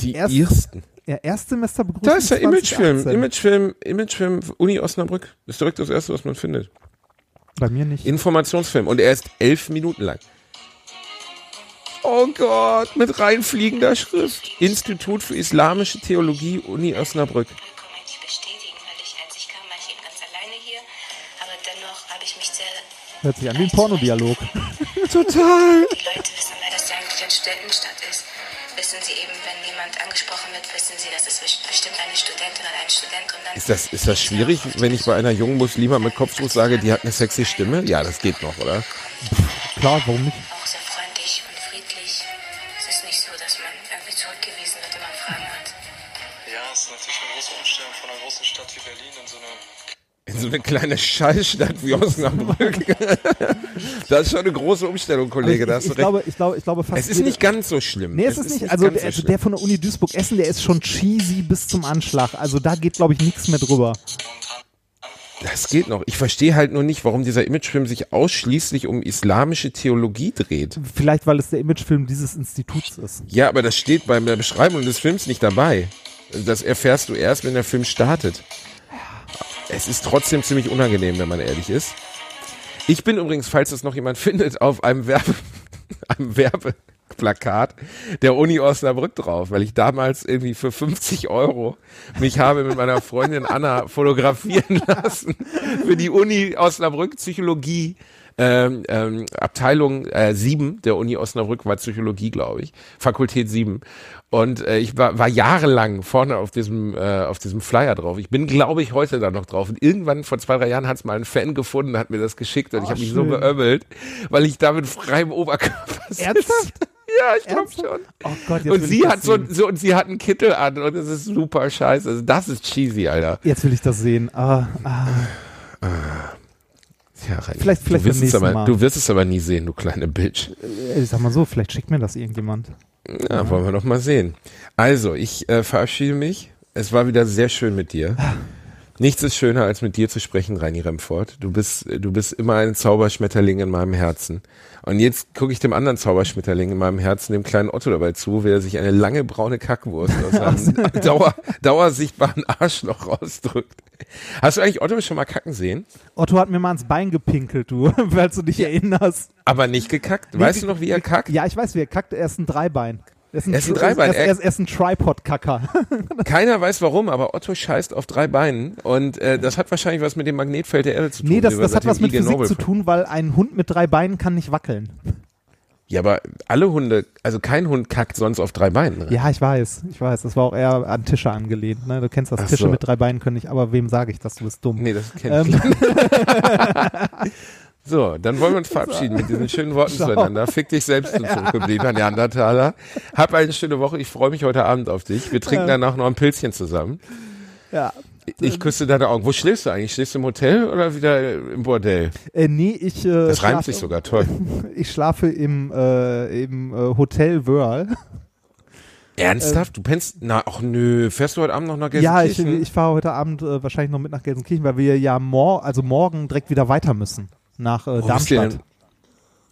Die Erst- ersten. Ja, Erstsemester begrüßt. Da ist der Imagefilm. Imagefilm, Imagefilm Uni Osnabrück. Ist direkt das erste, was man findet. Bei mir nicht. Informationsfilm. Und er ist elf Minuten lang. Oh Gott, mit reinfliegender Schrift. Institut für Islamische Theologie, Uni Osnabrück. kann man nicht bestätigen, weil ich, als ich kam, war ich eben ganz alleine hier. Aber dennoch habe ich mich sehr. Hört sich an wie ein Pornodialog. Total. Die Leute wissen, weil das ja eigentlich eine Studentenstadt ist. Wissen sie eben, wenn jemand angesprochen wird, wissen sie, das ist best- bestimmt eine Studentin oder ein Student. Und dann Ist das, ist das schwierig, wenn ich bei einer jungen Muslima mit Kopftuch sage, die hat eine sexy Stimme? Ja, das geht noch, oder? Klar, warum nicht? So eine kleine Scheißstadt wie Osnabrück. das ist schon eine große Umstellung, Kollege. Also ich, ich, glaube, ich glaube, ich glaube fast es ist nicht ganz so schlimm. Nee, es, ist nicht. Also, der, so also der von der Uni Duisburg-Essen, der ist schon cheesy bis zum Anschlag. Also da geht, glaube ich, nichts mehr drüber. Das geht noch. Ich verstehe halt nur nicht, warum dieser Imagefilm sich ausschließlich um islamische Theologie dreht. Vielleicht, weil es der Imagefilm dieses Instituts ist. Ja, aber das steht bei der Beschreibung des Films nicht dabei. Das erfährst du erst, wenn der Film startet. Es ist trotzdem ziemlich unangenehm, wenn man ehrlich ist. Ich bin übrigens, falls es noch jemand findet, auf einem Werbe, einem Werbeplakat der Uni Osnabrück drauf, weil ich damals irgendwie für 50 Euro mich habe mit meiner Freundin Anna fotografieren lassen für die Uni Osnabrück Psychologie. Ähm, ähm, Abteilung äh, 7 der Uni Osnabrück war Psychologie, glaube ich. Fakultät 7. Und äh, ich war, war jahrelang vorne auf diesem, äh, auf diesem Flyer drauf. Ich bin, glaube ich, heute da noch drauf. Und irgendwann vor zwei, drei Jahren hat es mal ein Fan gefunden, hat mir das geschickt und ich Oh, habe mich so schön. beömmelt, weil ich da mit freiem Oberkörper sitze. Ernsthaft? Ja, ich glaube schon. Oh Gott, jetzt Und sie hat so, so, und sie hat einen Kittel an und es ist super scheiße. Also das ist cheesy, Alter. Jetzt will ich das sehen. Ah, ah. Ja, Reini, Vielleicht- vielleicht du wirst es aber, Mal. Du wirst es aber nie sehen, du kleine Bitch. Äh, Ich sag mal so, vielleicht schickt mir das irgendjemand. Ja, wollen wir doch mal sehen. Also, ich äh, verabschiede mich. Es war wieder sehr schön mit dir. Nichts ist schöner, als mit dir zu sprechen, Reini Remford. Du bist, du bist immer ein Zauberschmetterling in meinem Herzen. Und jetzt gucke ich dem anderen Zauberschmetterling in meinem Herzen, dem kleinen Otto dabei zu, wie er sich eine lange braune Kackwurst aus seinem Dauer, dauersichtbaren Arschloch rausdrückt. Hast du eigentlich Otto schon mal kacken sehen? Otto hat mir mal ins Bein gepinkelt, du, falls du dich erinnerst. Aber nicht gekackt? Weißt du noch, wie er kackt? Ja, ich weiß, wie er kackt. Er ist ein Dreibein. Er ist ein, Er ist ein Dreibein, Er er- er ist, ein Tripod-Kacker. Keiner weiß warum, aber Otto scheißt auf drei Beinen und äh, das hat wahrscheinlich was mit dem Magnetfeld der Erde zu tun. Nee, das, das hat was mit Physik zu tun, weil ein Hund mit drei Beinen kann nicht wackeln. Ja, aber alle Hunde, also kein Hund kackt sonst auf drei Beinen. Ne? Ja, ich weiß, ich weiß. Das war auch eher an Tische angelehnt. Ne? Du kennst das, Ach Tische so. mit drei Beinen können nicht, aber wem sage ich das? Du bist dumm. Nee, das kenn ich. Ähm, So, dann wollen wir uns verabschieden mit diesen schönen Worten Ciao. zueinander. Fick dich selbst, du zurückgebliebener Neandertaler. Hab eine schöne Woche. Ich freue mich heute Abend auf dich. Wir trinken danach noch ein Pilzchen zusammen. ja. Ich küsse deine Augen. Wo schläfst du eigentlich? Schläfst du im Hotel oder wieder im Bordell? Äh, nee, ich. Äh, Das reimt sich sogar toll. Ich schlafe im, äh, im äh, Hotel Wörl. Ernsthaft? Du pennst? Na, ach nö. Fährst du heute Abend noch nach Ja, ich, Gelsenkirchen? ich fahre heute Abend äh, wahrscheinlich noch mit nach Gelsenkirchen, weil wir ja mor also morgen direkt wieder weiter müssen. Nach äh, Darmstadt.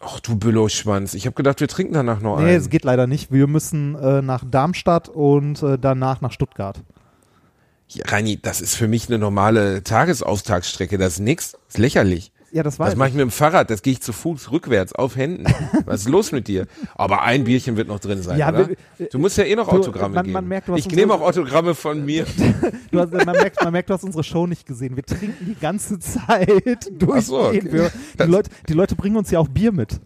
Ach du Billo-Schwanz. Ich habe gedacht, wir trinken danach noch Nee, einen. es geht leider nicht. Wir müssen äh, nach Darmstadt und äh, danach nach Stuttgart. Ja, Reini, das ist für mich eine normale Tagesaustagsstrecke. Das ist nix. Das ist lächerlich. Ja, das weiß Das mache ich mit dem Fahrrad. Das gehe ich zu Fuß rückwärts auf Händen. Was ist los mit dir? Aber ein Bierchen wird noch drin sein, Ja, oder? Du musst ja eh noch du, Autogramme man- geben. man merkt, ich nehme auch Autogramme von mir. Du hast, man, merkt, man merkt, du hast unsere Show nicht gesehen. Wir trinken die ganze Zeit durch. so, okay. Die, Leute, die Leute bringen uns ja auch Bier mit.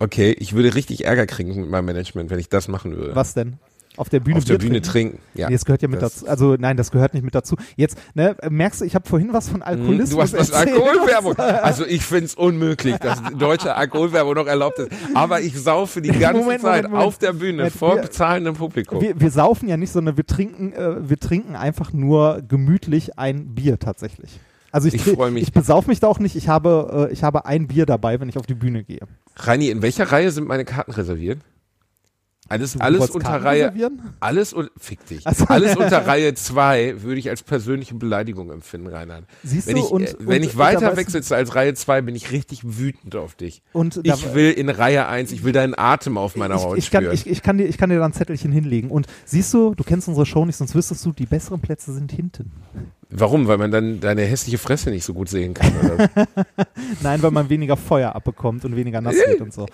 Okay, ich würde richtig Ärger kriegen mit meinem Management, wenn ich das machen würde. Was denn? Auf der Bühne Auf der Bier Bühne trinken? trinken. Ja. Nee, das gehört ja mit Das- dazu. Also nein, das gehört nicht mit dazu. Jetzt, ne, merkst du, ich habe vorhin was von Alkoholismus Hm, Du hast was. Alkoholwerbung. Also ich find's unmöglich, dass deutsche Alkoholwerbung noch erlaubt ist. Aber ich saufe die ganze Moment, Zeit Moment, Moment. auf der Bühne Moment, vor wir- bezahlendem Publikum. Wir, wir saufen ja nicht, sondern wir trinken, äh, wir trinken einfach nur gemütlich ein Bier tatsächlich. Also ich, Ich mich. ich besauf mich da auch nicht. Ich habe, äh, ich habe ein Bier dabei, wenn ich auf die Bühne gehe. Reini, in welcher Reihe sind meine Karten reserviert? Alles, alles unter Reihe, alles und fick dich. So. Alles unter Reihe 2 würde ich als persönliche Beleidigung empfinden, Reinhard. Siehst Wenn du, ich, und- äh, wenn und- ich weiter da wechselst als Reihe 2, bin ich richtig wütend auf dich. Und da- ich will in Reihe 1, ich will deinen Atem auf meiner Haut ich, kann, spüren. ich, ich, kann dir, ich kann dir da ein Zettelchen hinlegen. Und siehst du, du kennst unsere Show nicht, sonst wüsstest du, die besseren Plätze sind hinten. Warum? Weil man dann deine hässliche Fresse nicht so gut sehen kann. Nein, weil man weniger Feuer abbekommt und weniger nass wird und so.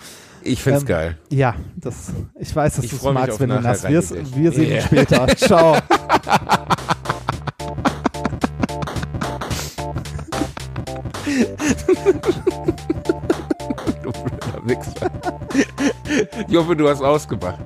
Ich find's Ähm, geil. Ja, das, ich weiß, dass du es magst, wenn du nass wirst. Wir sehen Ja. uns später. Ciao. Du blöder Wichser. Ich hoffe, du hast ausgemacht.